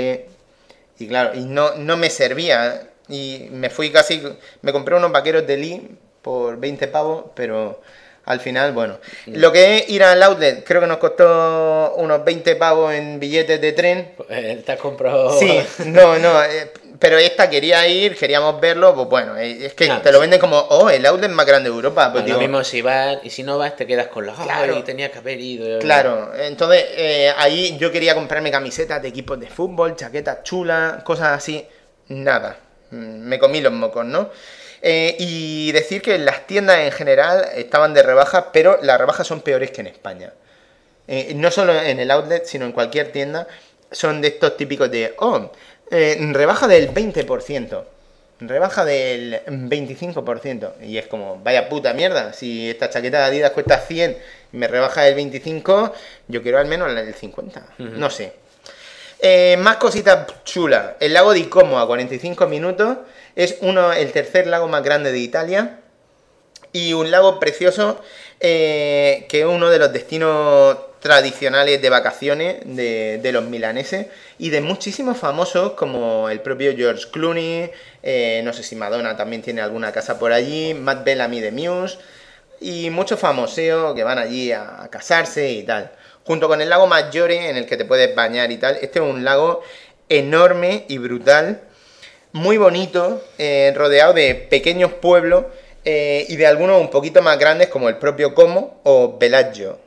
Y claro, y no, no me servía. Y me fui casi, me compré unos vaqueros de Lee por 20 pavos, pero al final, bueno. Lo que es ir al outlet, creo que nos costó unos 20 pavos en billetes de tren. Eh, Te has comprado. Sí, no, no, eh, pero esta quería ir, queríamos verlo, pues bueno, eh, es que te lo venden como, oh, el outlet más grande de Europa. Pues Lo digo, mismo si vas y si no vas te quedas con la. Claro. Ay, tenía que haber ido. Claro, entonces eh, ahí yo quería comprarme camisetas de equipos de fútbol, chaquetas chulas, cosas así, nada, me comí los mocos, ¿no? Eh, y decir que las tiendas en general estaban de rebajas, pero las rebajas son peores que en España. Eh, no solo en el outlet, sino en cualquier tienda, son de estos típicos de, oh, eh, rebaja del 20%, rebaja del 25%. Y es como, vaya puta mierda, si esta chaqueta de Adidas cuesta 100 y me rebaja el 25, yo quiero al menos el 50, no sé. Eh, más cositas chulas. El lago di Como a 45 minutos es uno, el tercer lago más grande de Italia y un lago precioso eh, que es uno de los destinos tradicionales de vacaciones de, los milaneses y de muchísimos famosos como el propio George Clooney, eh, no sé si Madonna también tiene alguna casa por allí, Matt Bellamy de Muse y muchos famoseos que van allí a casarse y tal. Junto con el lago Maggiore en el que te puedes bañar y tal. Este es un lago enorme y brutal muy bonito, eh, rodeado de pequeños pueblos eh, y de algunos un poquito más grandes como el propio Como o Bellagio.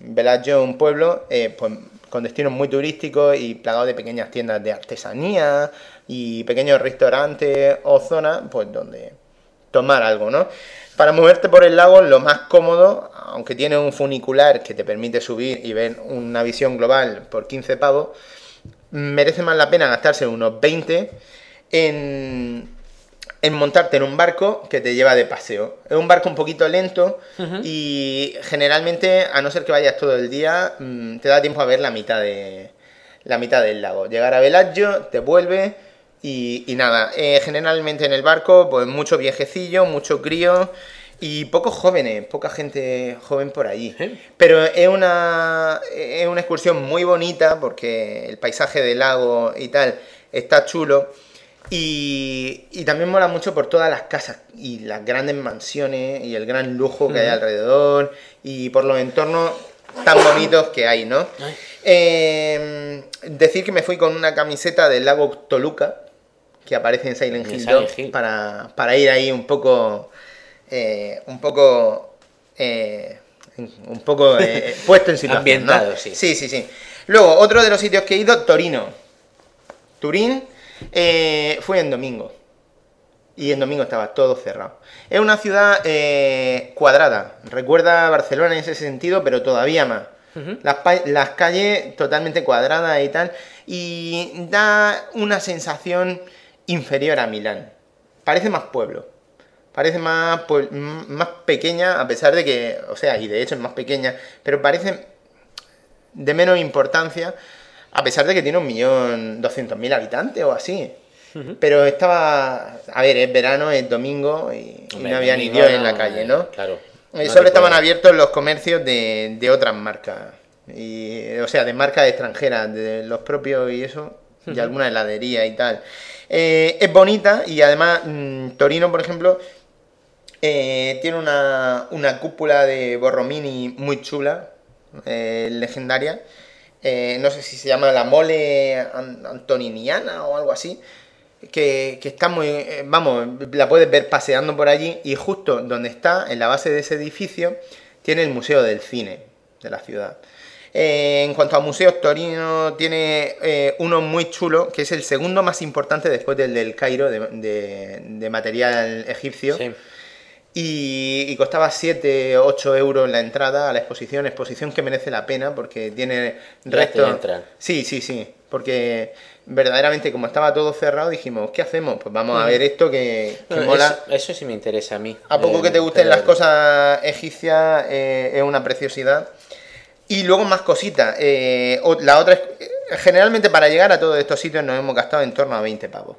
Bellagio es un pueblo eh, pues, con destinos muy turísticos y plagado de pequeñas tiendas de artesanía y pequeños restaurantes o zonas pues donde tomar algo, ¿no? Para moverte por el lago lo más cómodo, aunque tiene un funicular que te permite subir y ver una visión global por 15 pavos, merece más la pena gastarse unos 20 en, en montarte en un barco que te lleva de paseo. Es un barco un poquito lento y generalmente, a no ser que vayas todo el día, mm, te da tiempo a ver la mitad de la mitad del lago. Llegar a Bellagio, te vuelves y, y nada. Eh, generalmente en el barco, pues mucho viejecillo, mucho crío y pocos jóvenes, poca gente joven por allí. ¿Eh? Pero es una, es una excursión muy bonita porque el paisaje del lago y tal está chulo. Y, y también mola mucho por todas las casas y las grandes mansiones y el gran lujo que hay alrededor y por los entornos tan bonitos que hay, ¿no? Eh, decir que me fui con una camiseta del lago Toluca, que aparece en Silent En Hill Silent 2, Hill. Para, para ir ahí un poco... eh, un poco... eh, un poco eh, [laughs] puesto en situación, Ambientado, ¿no? sí. Sí, sí, sí. Luego, otro de los sitios que he ido, Torino. Turín, fui en domingo. Y en domingo estaba todo cerrado. Es una ciudad cuadrada. Recuerda a Barcelona en ese sentido, pero todavía más. las, las calles totalmente cuadradas y tal. Y da una sensación inferior a Milán. Parece más pueblo. Parece más, más pequeña, a pesar de que, o sea, y de hecho es más pequeña, pero parece de menos importancia, a pesar de que tiene un millón doscientos mil habitantes o así. Pero estaba, a ver, es verano, es domingo y, no había ni Dios en la calle, eh, ¿no? Claro. Eh, solo estaban abiertos los comercios de, de otras marcas. Y, o sea, de marcas extranjeras, de los propios y eso, y alguna heladería y tal. Eh, es bonita y además mm, Torino, por ejemplo, eh, tiene una, una cúpula de Borromini muy chula, eh, legendaria. No sé si se llama la mole an- antoniniana o algo así. Que, que está muy. vamos, la puedes ver paseando por allí. Y justo donde está, en la base de ese edificio, tiene el Museo del Cine de la ciudad. Eh, en cuanto a museos, Torino tiene eh, uno muy chulo, que es el segundo más importante después del del Cairo, de, de- de material egipcio. Sí. Y, y costaba 7, 8 euros la entrada a la exposición, exposición que merece la pena porque tiene Llegaste resto... a entrar. Sí, sí, sí, porque verdaderamente como estaba todo cerrado dijimos, ¿qué hacemos? Pues vamos a ver esto que, que No, mola. Eso, eso sí me interesa a mí. A poco Eh, que te gusten las cosas egipcias, eh, es una preciosidad. Y luego más cositas. eh, la otra es, eh, generalmente para llegar a todos estos sitios nos hemos gastado en torno a 20 pavos.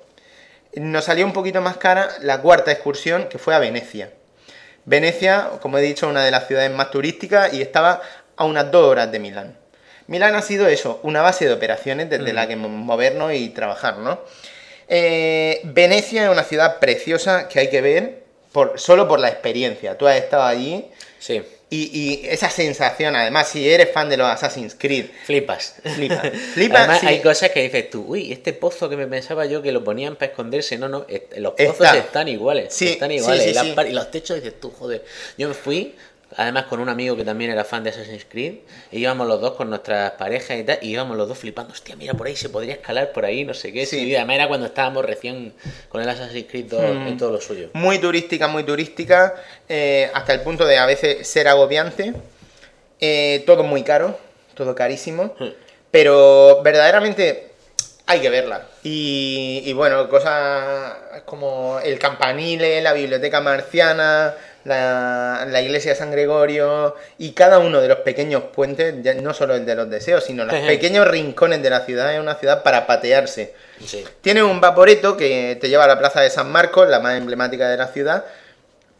Nos salió un poquito más cara la cuarta excursión, que fue a Venecia. Venecia, como he dicho, una de las ciudades más turísticas y estaba a unas dos horas de Milán. Milán ha sido eso, una base de operaciones desde la que mo- movernos y trabajar, ¿no? Eh, Venecia es una ciudad preciosa que hay que ver por, solo por la experiencia. Tú has estado allí Sí, y, y esa sensación, además, si eres fan de los Assassin's Creed, flipas. flipa. [laughs] Flipa, Además, sí. hay cosas que dices tú, uy, este pozo que me pensaba yo que lo ponían para esconderse, no, no, los pozos Está. están iguales, Sí, están iguales. sí, y, las sí. par- y los techos dices tú, joder, yo me fui, además con un amigo que también era fan de Assassin's Creed, y íbamos los dos con nuestras parejas y tal, y íbamos los dos flipando, hostia, mira, por ahí se podría escalar, por ahí, no sé qué, Sí. sí. además era cuando estábamos recién con el Assassin's Creed 2 Mm. en todo lo suyo. muy turística, muy turística, eh, hasta el punto de a veces ser agobiante. Eh, todo muy caro, todo carísimo, Hmm. pero verdaderamente hay que verla. Y, y bueno, cosas como el campanile, la biblioteca marciana, la, la iglesia de San Gregorio y cada uno de los pequeños puentes, ya no solo el de los deseos, sino los pequeños rincones de la ciudad, es una ciudad para patearse. Sí. Tiene un vaporeto que te lleva a la plaza de San Marcos, la más emblemática de la ciudad.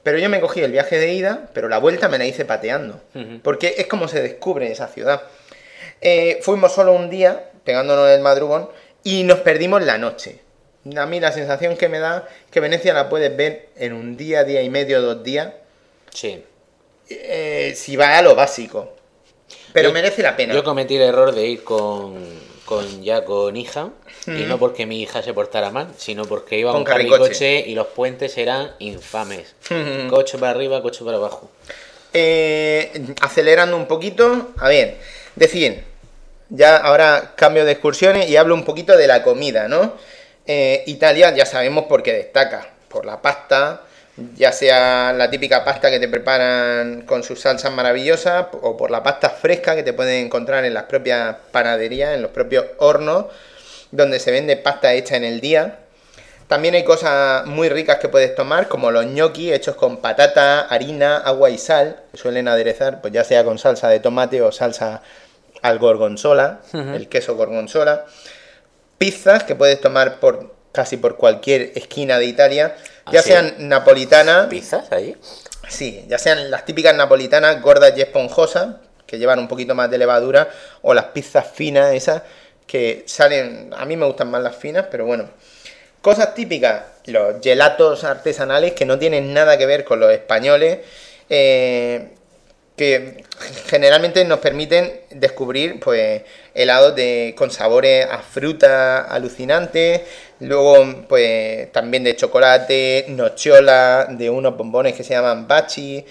Pero yo me cogí el viaje de ida, pero la vuelta me la hice pateando. Porque es como se descubre esa ciudad. Eh, fuimos solo un día, pegándonos el madrugón, y nos perdimos la noche. A mí la sensación que me da es que Venecia la puedes ver en un día, día y medio, dos días, Sí. eh, si va a lo básico. Pero Yo- merece la pena. Yo cometí el error de ir con, con ya con hija, y no porque mi hija se portara mal, sino porque iba Con con carricoche. carricoche y los puentes eran infames. Coche para arriba, coche para abajo. Eh, acelerando un poquito, a ver, decir, ya ahora cambio de excursiones y hablo un poquito de la comida, ¿no? Eh, Italia ya sabemos por qué destaca, por la pasta, ya sea la típica pasta que te preparan con sus salsas maravillosas o por la pasta fresca que te pueden encontrar en las propias panaderías, en los propios hornos, donde se vende pasta hecha en el día. También hay cosas muy ricas que puedes tomar, como los gnocchi hechos con patata, harina, agua y sal, que suelen aderezar, pues ya sea con salsa de tomate o salsa al gorgonzola, el queso gorgonzola. Pizzas que puedes tomar por casi por cualquier esquina de Italia, ¿Ah, ya sí? sean napolitanas, ¿Pizzas ahí? Sí, ya sean las típicas napolitanas gordas y esponjosas, que llevan un poquito más de levadura, o las pizzas finas esas, que salen, a mí me gustan más las finas, pero bueno. Cosas típicas, los gelatos artesanales que no tienen nada que ver con los españoles, eh, que generalmente nos permiten descubrir pues helados de, con sabores a fruta alucinantes, luego pues también de chocolate, nochola, de unos bombones que se llaman bachi,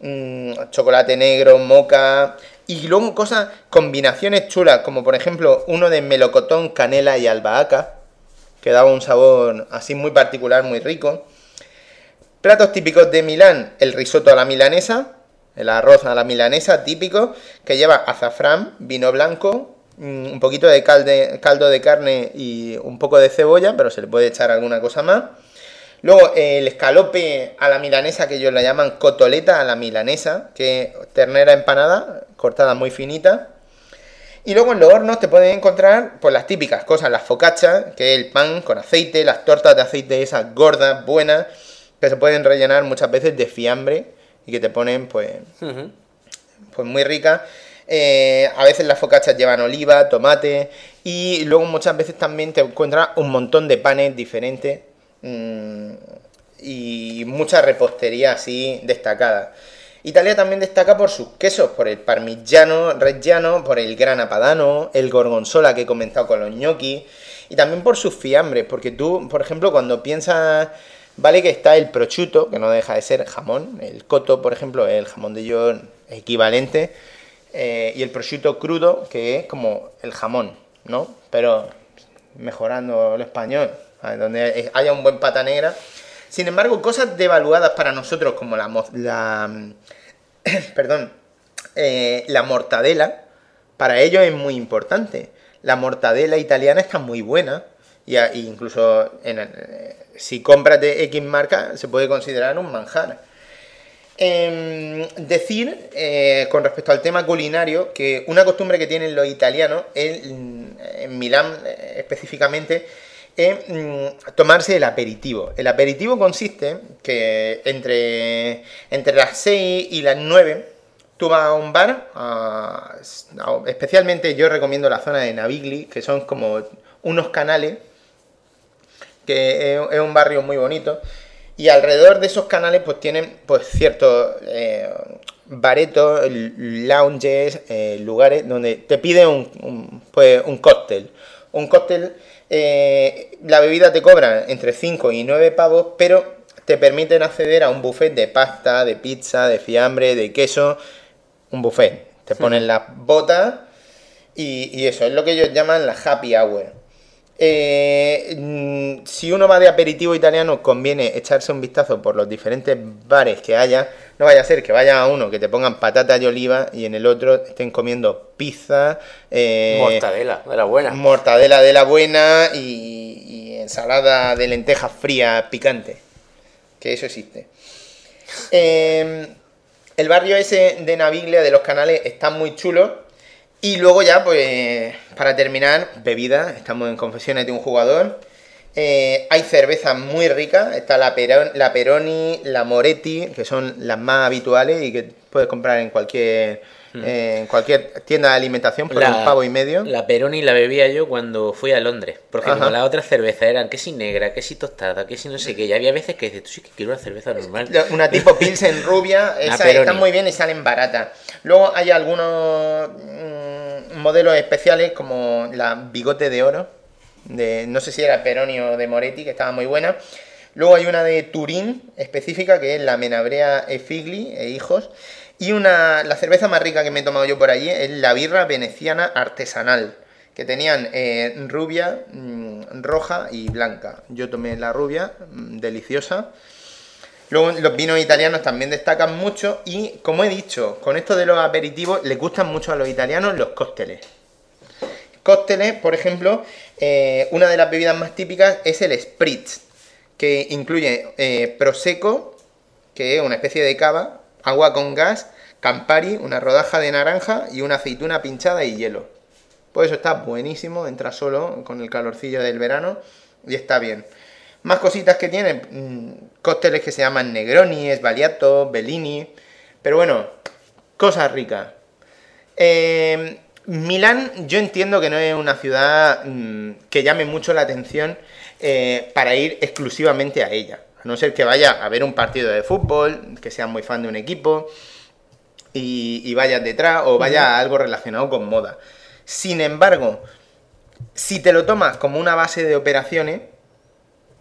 mm, chocolate negro, moca, y luego cosas, combinaciones chulas, como por ejemplo uno de melocotón, canela y albahaca, que daba un sabor así muy particular, muy rico. Platos típicos de Milán, el risotto a la milanesa, el arroz a la milanesa típico, que lleva azafrán, vino blanco, mm, un poquito de caldo de carne y un poco de cebolla, pero se le puede echar alguna cosa más. Luego el escalope a la milanesa, que ellos la llaman cotoleta a la milanesa, que es ternera empanada, cortada muy finita. Y luego en los hornos te pueden encontrar pues las típicas cosas, las focaccias, que es el pan con aceite, las tortas de aceite esas gordas, buenas, que se pueden rellenar muchas veces de fiambre y que te ponen pues, pues muy ricas. Eh, a veces las focachas llevan oliva, tomate y luego muchas veces también te encuentras un montón de panes diferentes mm, y mucha repostería así destacada. Italia también destaca por sus quesos, por el parmigiano reggiano, por el grana padano, el gorgonzola que he comentado con los gnocchi y también por sus fiambres, porque tú, por ejemplo, cuando piensas Vale que está el prosciutto, que no deja de ser jamón. El coto, por ejemplo, el jamón de york equivalente. Eh, y el prosciutto crudo, que es como el jamón, ¿no? Pero mejorando el español, donde haya un buen pata negra. Sin embargo, cosas devaluadas para nosotros, como la, la [coughs] perdón, eh, la mortadela, para ellos es muy importante. La mortadela italiana está muy buena, y, incluso en, si compras de X marca, se puede considerar un manjar. Em, decir, eh, con respecto al tema culinario, que una costumbre que tienen los italianos, en, Milán eh, específicamente, es mm, tomarse el aperitivo. El aperitivo consiste que entre, entre las 6 y las 9 tú vas a un bar, especialmente yo recomiendo la zona de Navigli, que son como unos canales que es un barrio muy bonito. Y alrededor de esos canales pues tienen pues ciertos eh, baretos, lounges, eh, lugares donde te piden un, pues, un cóctel. Un cóctel, eh, la bebida te cobra entre 5 y 9 pavos, pero te permiten acceder a un buffet de pasta, de pizza, de fiambre, de queso. Un buffet. Te ponen las botas y, y eso es lo que ellos llaman la happy hour. Eh, mm, si uno va de aperitivo italiano, conviene echarse un vistazo por los diferentes bares que haya. No vaya a ser que vaya a uno que te pongan patatas y oliva y en el otro estén comiendo pizza. Eh, mortadela de la buena. Mortadela de la buena y, ensalada de lentejas fría picante. Que eso existe. Eh, el barrio ese de Naviglia de los canales está muy chulo y luego ya, pues, para terminar, bebida. Estamos en confesiones de un jugador. Eh, hay cervezas muy ricas. Está la, la Peroni, la Moretti, que son las más habituales y que puedes comprar en cualquier. En cualquier tienda de alimentación por un pavo y medio. La Peroni la bebía yo cuando fui a Londres. Porque como las otras cervezas eran que si negra, que si tostada, que si no sé qué. Y había veces que dices, tú sí que quiero una cerveza normal. Una tipo Pilsen rubia. [laughs] Esa están muy bien y salen baratas. Luego hay algunos mm, modelos especiales como la bigote de oro. De, no sé si era Peroni o de Moretti, que estaba muy buena. Luego hay una de Turín específica, que es la Menabrea e Figli e hijos. Y una, la cerveza más rica que me he tomado yo por allí es la birra veneciana artesanal, que tenían eh, rubia, mm, roja y blanca. Yo tomé la rubia, mm, deliciosa. Luego los vinos italianos también destacan mucho y, como he dicho, con esto de los aperitivos, les gustan mucho a los italianos los cócteles. Cócteles, por ejemplo, eh, una de las bebidas más típicas es el spritz, que incluye eh, prosecco, que es una especie de cava, agua con gas, Campari, una rodaja de naranja y una aceituna pinchada y hielo. Pues eso está buenísimo, entra solo con el calorcillo del verano y está bien. Más cositas que tienen, mm, cócteles que se llaman Negroni, Sbaliato, Bellini. Pero bueno, cosas ricas. Em, Milán, yo entiendo que no es una ciudad mm, que llame mucho la atención eh, para ir exclusivamente a ella. No ser que vaya a ver un partido de fútbol, que sea muy fan de un equipo y, y vayas detrás o vaya a algo relacionado con moda. Sin embargo, si te lo tomas como una base de operaciones,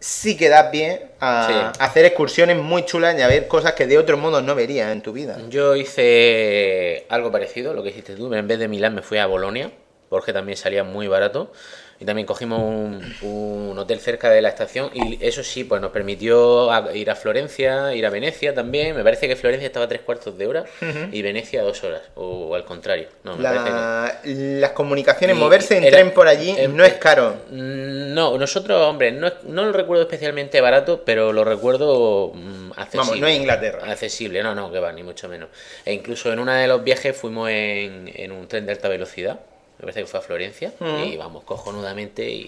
sí que das pie a Sí. hacer excursiones muy chulas y a ver cosas que de otro modo no verías en tu vida. Yo hice algo parecido, lo que hiciste tú. En vez de Milán me fui a Bolonia, porque también salía muy barato. Y también cogimos un, un hotel cerca de la estación y eso sí, pues nos permitió a- ir a Florencia, ir a Venecia también. Me parece que Florencia estaba a tres cuartos de hora y Venecia a dos horas, o al contrario. No, me que. La- las comunicaciones, Y moverse en era- tren por allí no es caro. Mm, No, nosotros, hombre, no, no lo recuerdo especialmente barato, pero lo recuerdo mm, accesible. Vamos, no es Inglaterra. Accesible, no, no, que va, ni mucho menos. E incluso en uno de los viajes fuimos en, en un tren de alta velocidad, me parece que fue a Florencia, y vamos cojonudamente y,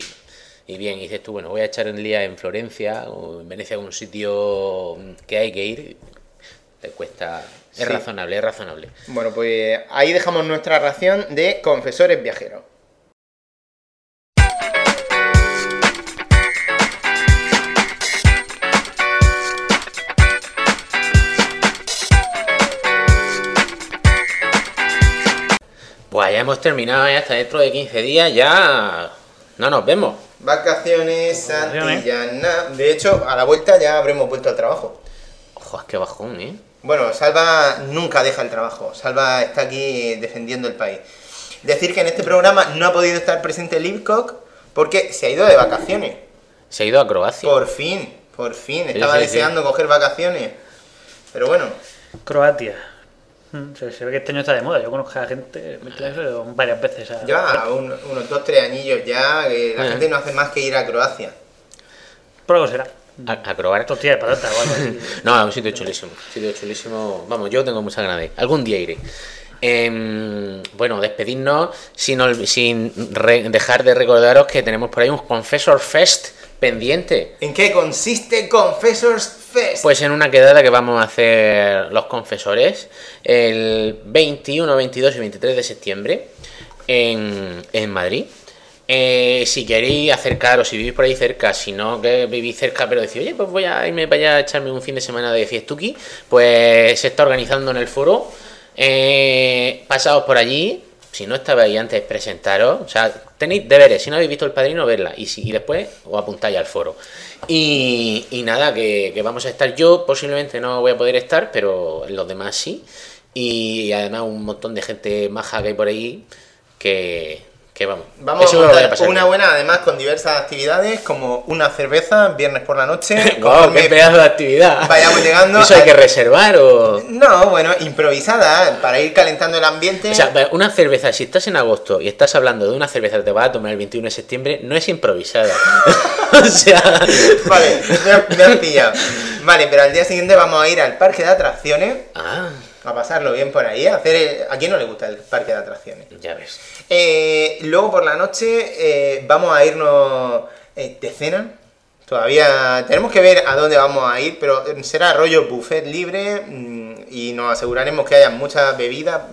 y bien, y dices tú, bueno, voy a echar un día en Florencia o en Venecia, un sitio que hay que ir, te cuesta... Es Sí. razonable, es razonable. Bueno, pues ahí dejamos nuestra ración de confesores viajeros. Hemos terminado, ya hasta dentro de 15 días ya no nos vemos. Vacaciones. Santillana. De hecho, a la vuelta ya habremos vuelto al trabajo. Ojo, qué bajón, ¿eh? Bueno, Salva nunca deja el trabajo. Salva está aquí defendiendo el país. Decir que en este programa no ha podido estar presente Livcock porque se ha ido de vacaciones. Se ha ido a Croacia. Por fin, por fin. Estaba sí, sí. deseando coger vacaciones. Pero bueno, Croacia. Se, se ve que este año está de moda. Yo conozco a gente me he ido varias veces. A... lleva un- unos dos, tres anillos ya que la gente no hace más que ir a Croacia. Por algo será. A, a Croacia. Tortilla de patata o algo así. [laughs] No, es un sitio chulísimo. Sitio chulísimo. Vamos, yo tengo mucha ganas de ir. Algún día iré. Em, bueno, despedirnos sin, sin re- dejar de recordaros que tenemos por ahí un Confessor Fest pendiente. ¿En qué consiste Confessors Fest? Pues en una quedada que vamos a hacer los confesores el 21, 22 y 23 de septiembre en, en Madrid. Eh, si queréis acercaros, si vivís por ahí cerca, si no que vivís cerca, pero decís, oye, pues voy a irme para allá a echarme un fin de semana de fiestuki, pues se está organizando en el foro. Eh, pasaos por allí, si no estabais antes, presentaros. O sea, tenéis deberes, si no habéis visto el padrino, verla. Y, si, y después os apuntáis al foro. Y, y nada, que, que vamos a estar yo, posiblemente no voy a poder estar, pero los demás sí. Y además un montón de gente maja que hay por ahí que, que vamos. Vamos eso a pasar una bien. buena, además, con diversas actividades, como una cerveza, viernes por la noche. [laughs] Conforme qué pedazo de actividad. vayamos llegando ¿Eso hay a- que reservar o...? No, bueno, improvisada, para ir calentando el ambiente. O sea, una cerveza, si estás en agosto y estás hablando de una cerveza que te vas a tomar el 21 de septiembre, no es improvisada. [laughs] o sea... Vale, me, me has pillado. Vale, pero al día siguiente vamos a ir al parque de atracciones, Ah, a pasarlo bien por ahí, a hacer... el- ¿A quién no le gusta el parque de atracciones? ya ves. Eh, luego por la noche eh, vamos a irnos eh, de cena. Todavía tenemos que ver a dónde vamos a ir, pero será rollo buffet libre mm, y nos aseguraremos que haya mucha bebida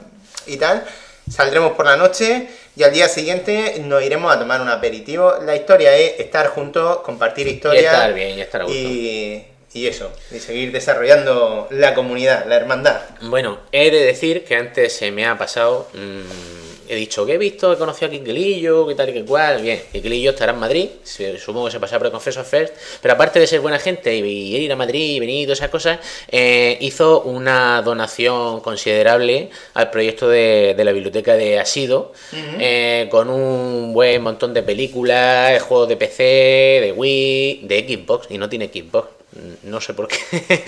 y tal. Saldremos por la noche y al día siguiente nos iremos a tomar un aperitivo. La historia es estar juntos, compartir historias estar bien, y estar a gusto. y, y eso, y seguir desarrollando la comunidad, la hermandad. Bueno, he de decir que antes se me ha pasado. mm, he dicho que he visto, he conocido a Quiquilillo, que tal y que cual. Bien, Quiquilillo estará en Madrid. supongo que se pasará por el Confeso First. Pero aparte de ser buena gente y, y ir a Madrid y venir y todas esas cosas, eh, hizo una donación considerable al proyecto de, de la biblioteca de Asido. eh, con un buen montón de películas, juegos de PC, de Wii, de Xbox. Y no tiene Xbox. No sé por qué. [laughs]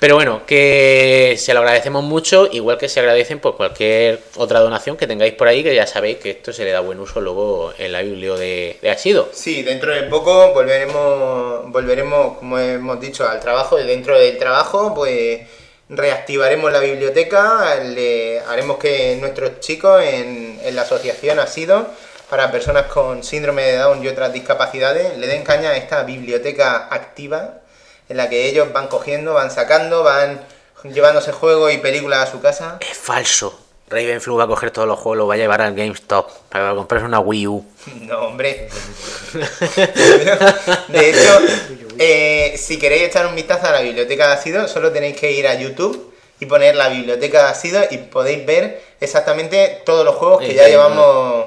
Pero bueno, que se lo agradecemos mucho, igual que se agradecen pues cualquier otra donación que tengáis por ahí, que ya sabéis que esto se le da buen uso luego en la biblio de, Asido. Sí, dentro de poco volveremos, volveremos, como hemos dicho, al trabajo y dentro del trabajo, pues reactivaremos la biblioteca, le haremos que nuestros chicos en, en la asociación ha sido para personas con síndrome de Down y otras discapacidades le den caña a esta biblioteca activa en la que ellos van cogiendo, van sacando, van llevándose juegos y películas a su casa. Es falso. Ravenflu va a coger todos los juegos, los va a llevar al GameStop para comprarse una Wii U. [laughs] No, hombre. [laughs] De hecho, eh, si queréis echar un vistazo a la biblioteca de ácido, solo tenéis que ir a YouTube y poner la biblioteca de ácido y podéis ver exactamente todos los juegos que ya Entiendo. llevamos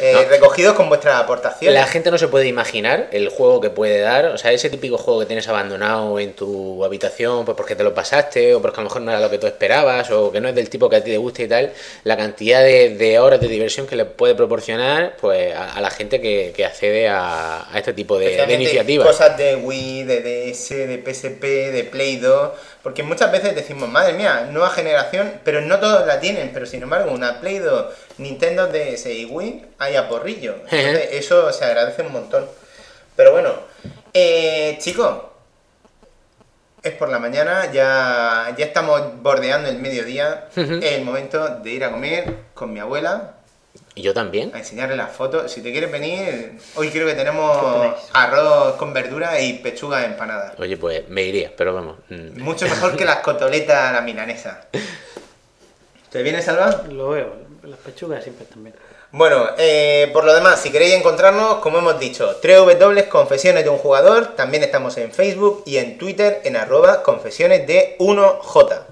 eh, No. recogidos con vuestras aportaciones. La gente no se puede imaginar el juego que puede dar. O sea, ese típico juego que tienes abandonado en tu habitación, pues porque te lo pasaste, o porque a lo mejor no era lo que tú esperabas, o que no es del tipo que a ti te gusta y tal. La cantidad de, de horas de diversión que le puede proporcionar pues a, a la gente que, que accede a, a este tipo de, de iniciativas. Cosas de Wii, de DS, de PSP, de Play 2. Porque muchas veces decimos, madre mía, nueva generación, pero no todos la tienen. Pero sin embargo, una Play 2, Nintendo DS y Wii hay a porrillo. [laughs] Entonces, eso se agradece un montón. Pero bueno, eh, chicos, es por la mañana, ya, ya estamos bordeando el mediodía. Es el momento de ir a comer con mi abuela, Y yo también. a enseñarle las fotos. Si te quieres venir, hoy creo que tenemos arroz con verdura y pechuga empanada. Oye, pues me iría, pero vamos. mm, Mucho mejor que las cotoletas a la milanesa. [laughs] ¿Te viene, Salva? Lo veo, las pechugas siempre también. Bueno, eh, por lo demás, si queréis encontrarnos, como hemos dicho, www.confesiones de un jugador, también estamos en Facebook y en Twitter en arroba confesiones de 1J.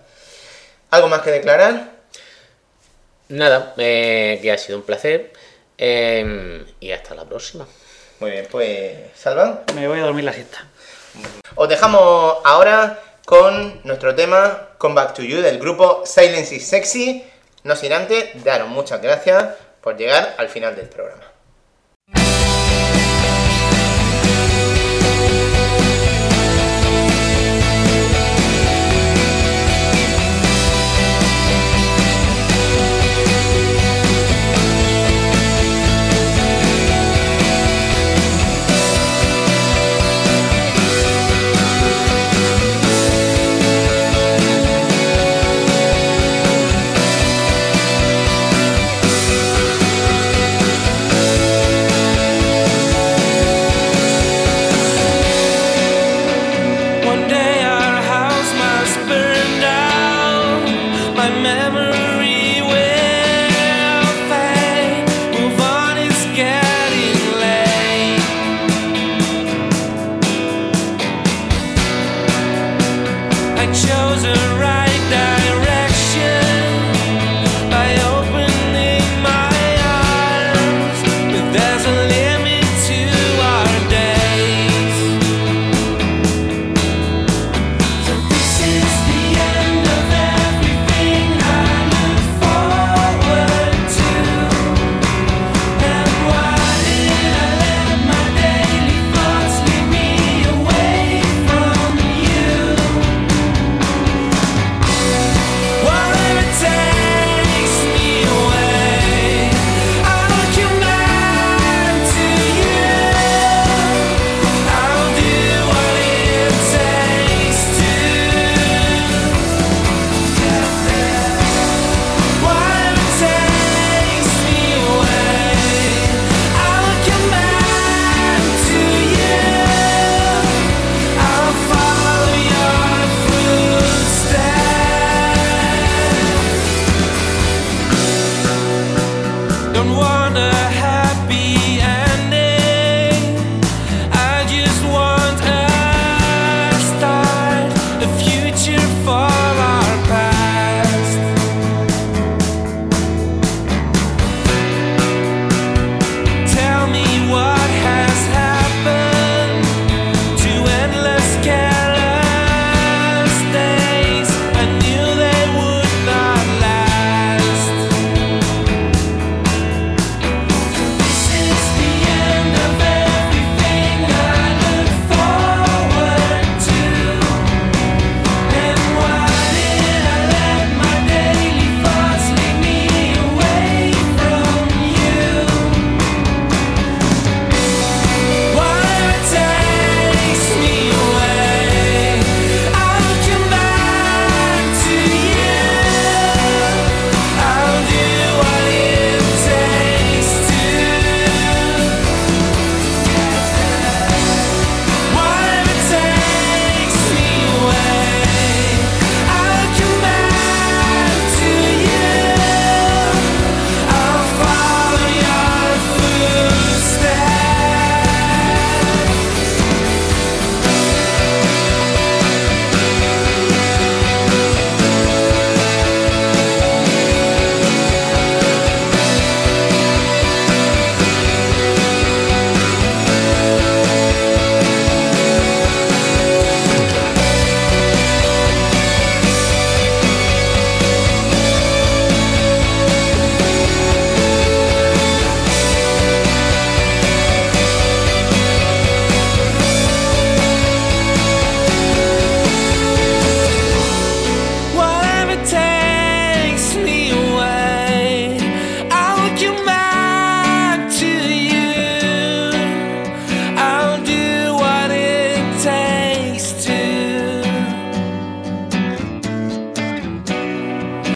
¿Algo más que declarar? Nada, eh, que ha sido un placer. eh, y hasta la próxima. Muy bien, pues, Salva. Me voy a dormir la siesta. Os dejamos ahora con nuestro tema Come Back to You del grupo Silence is Sexy. No sin antes daros muchas gracias por llegar al final del programa.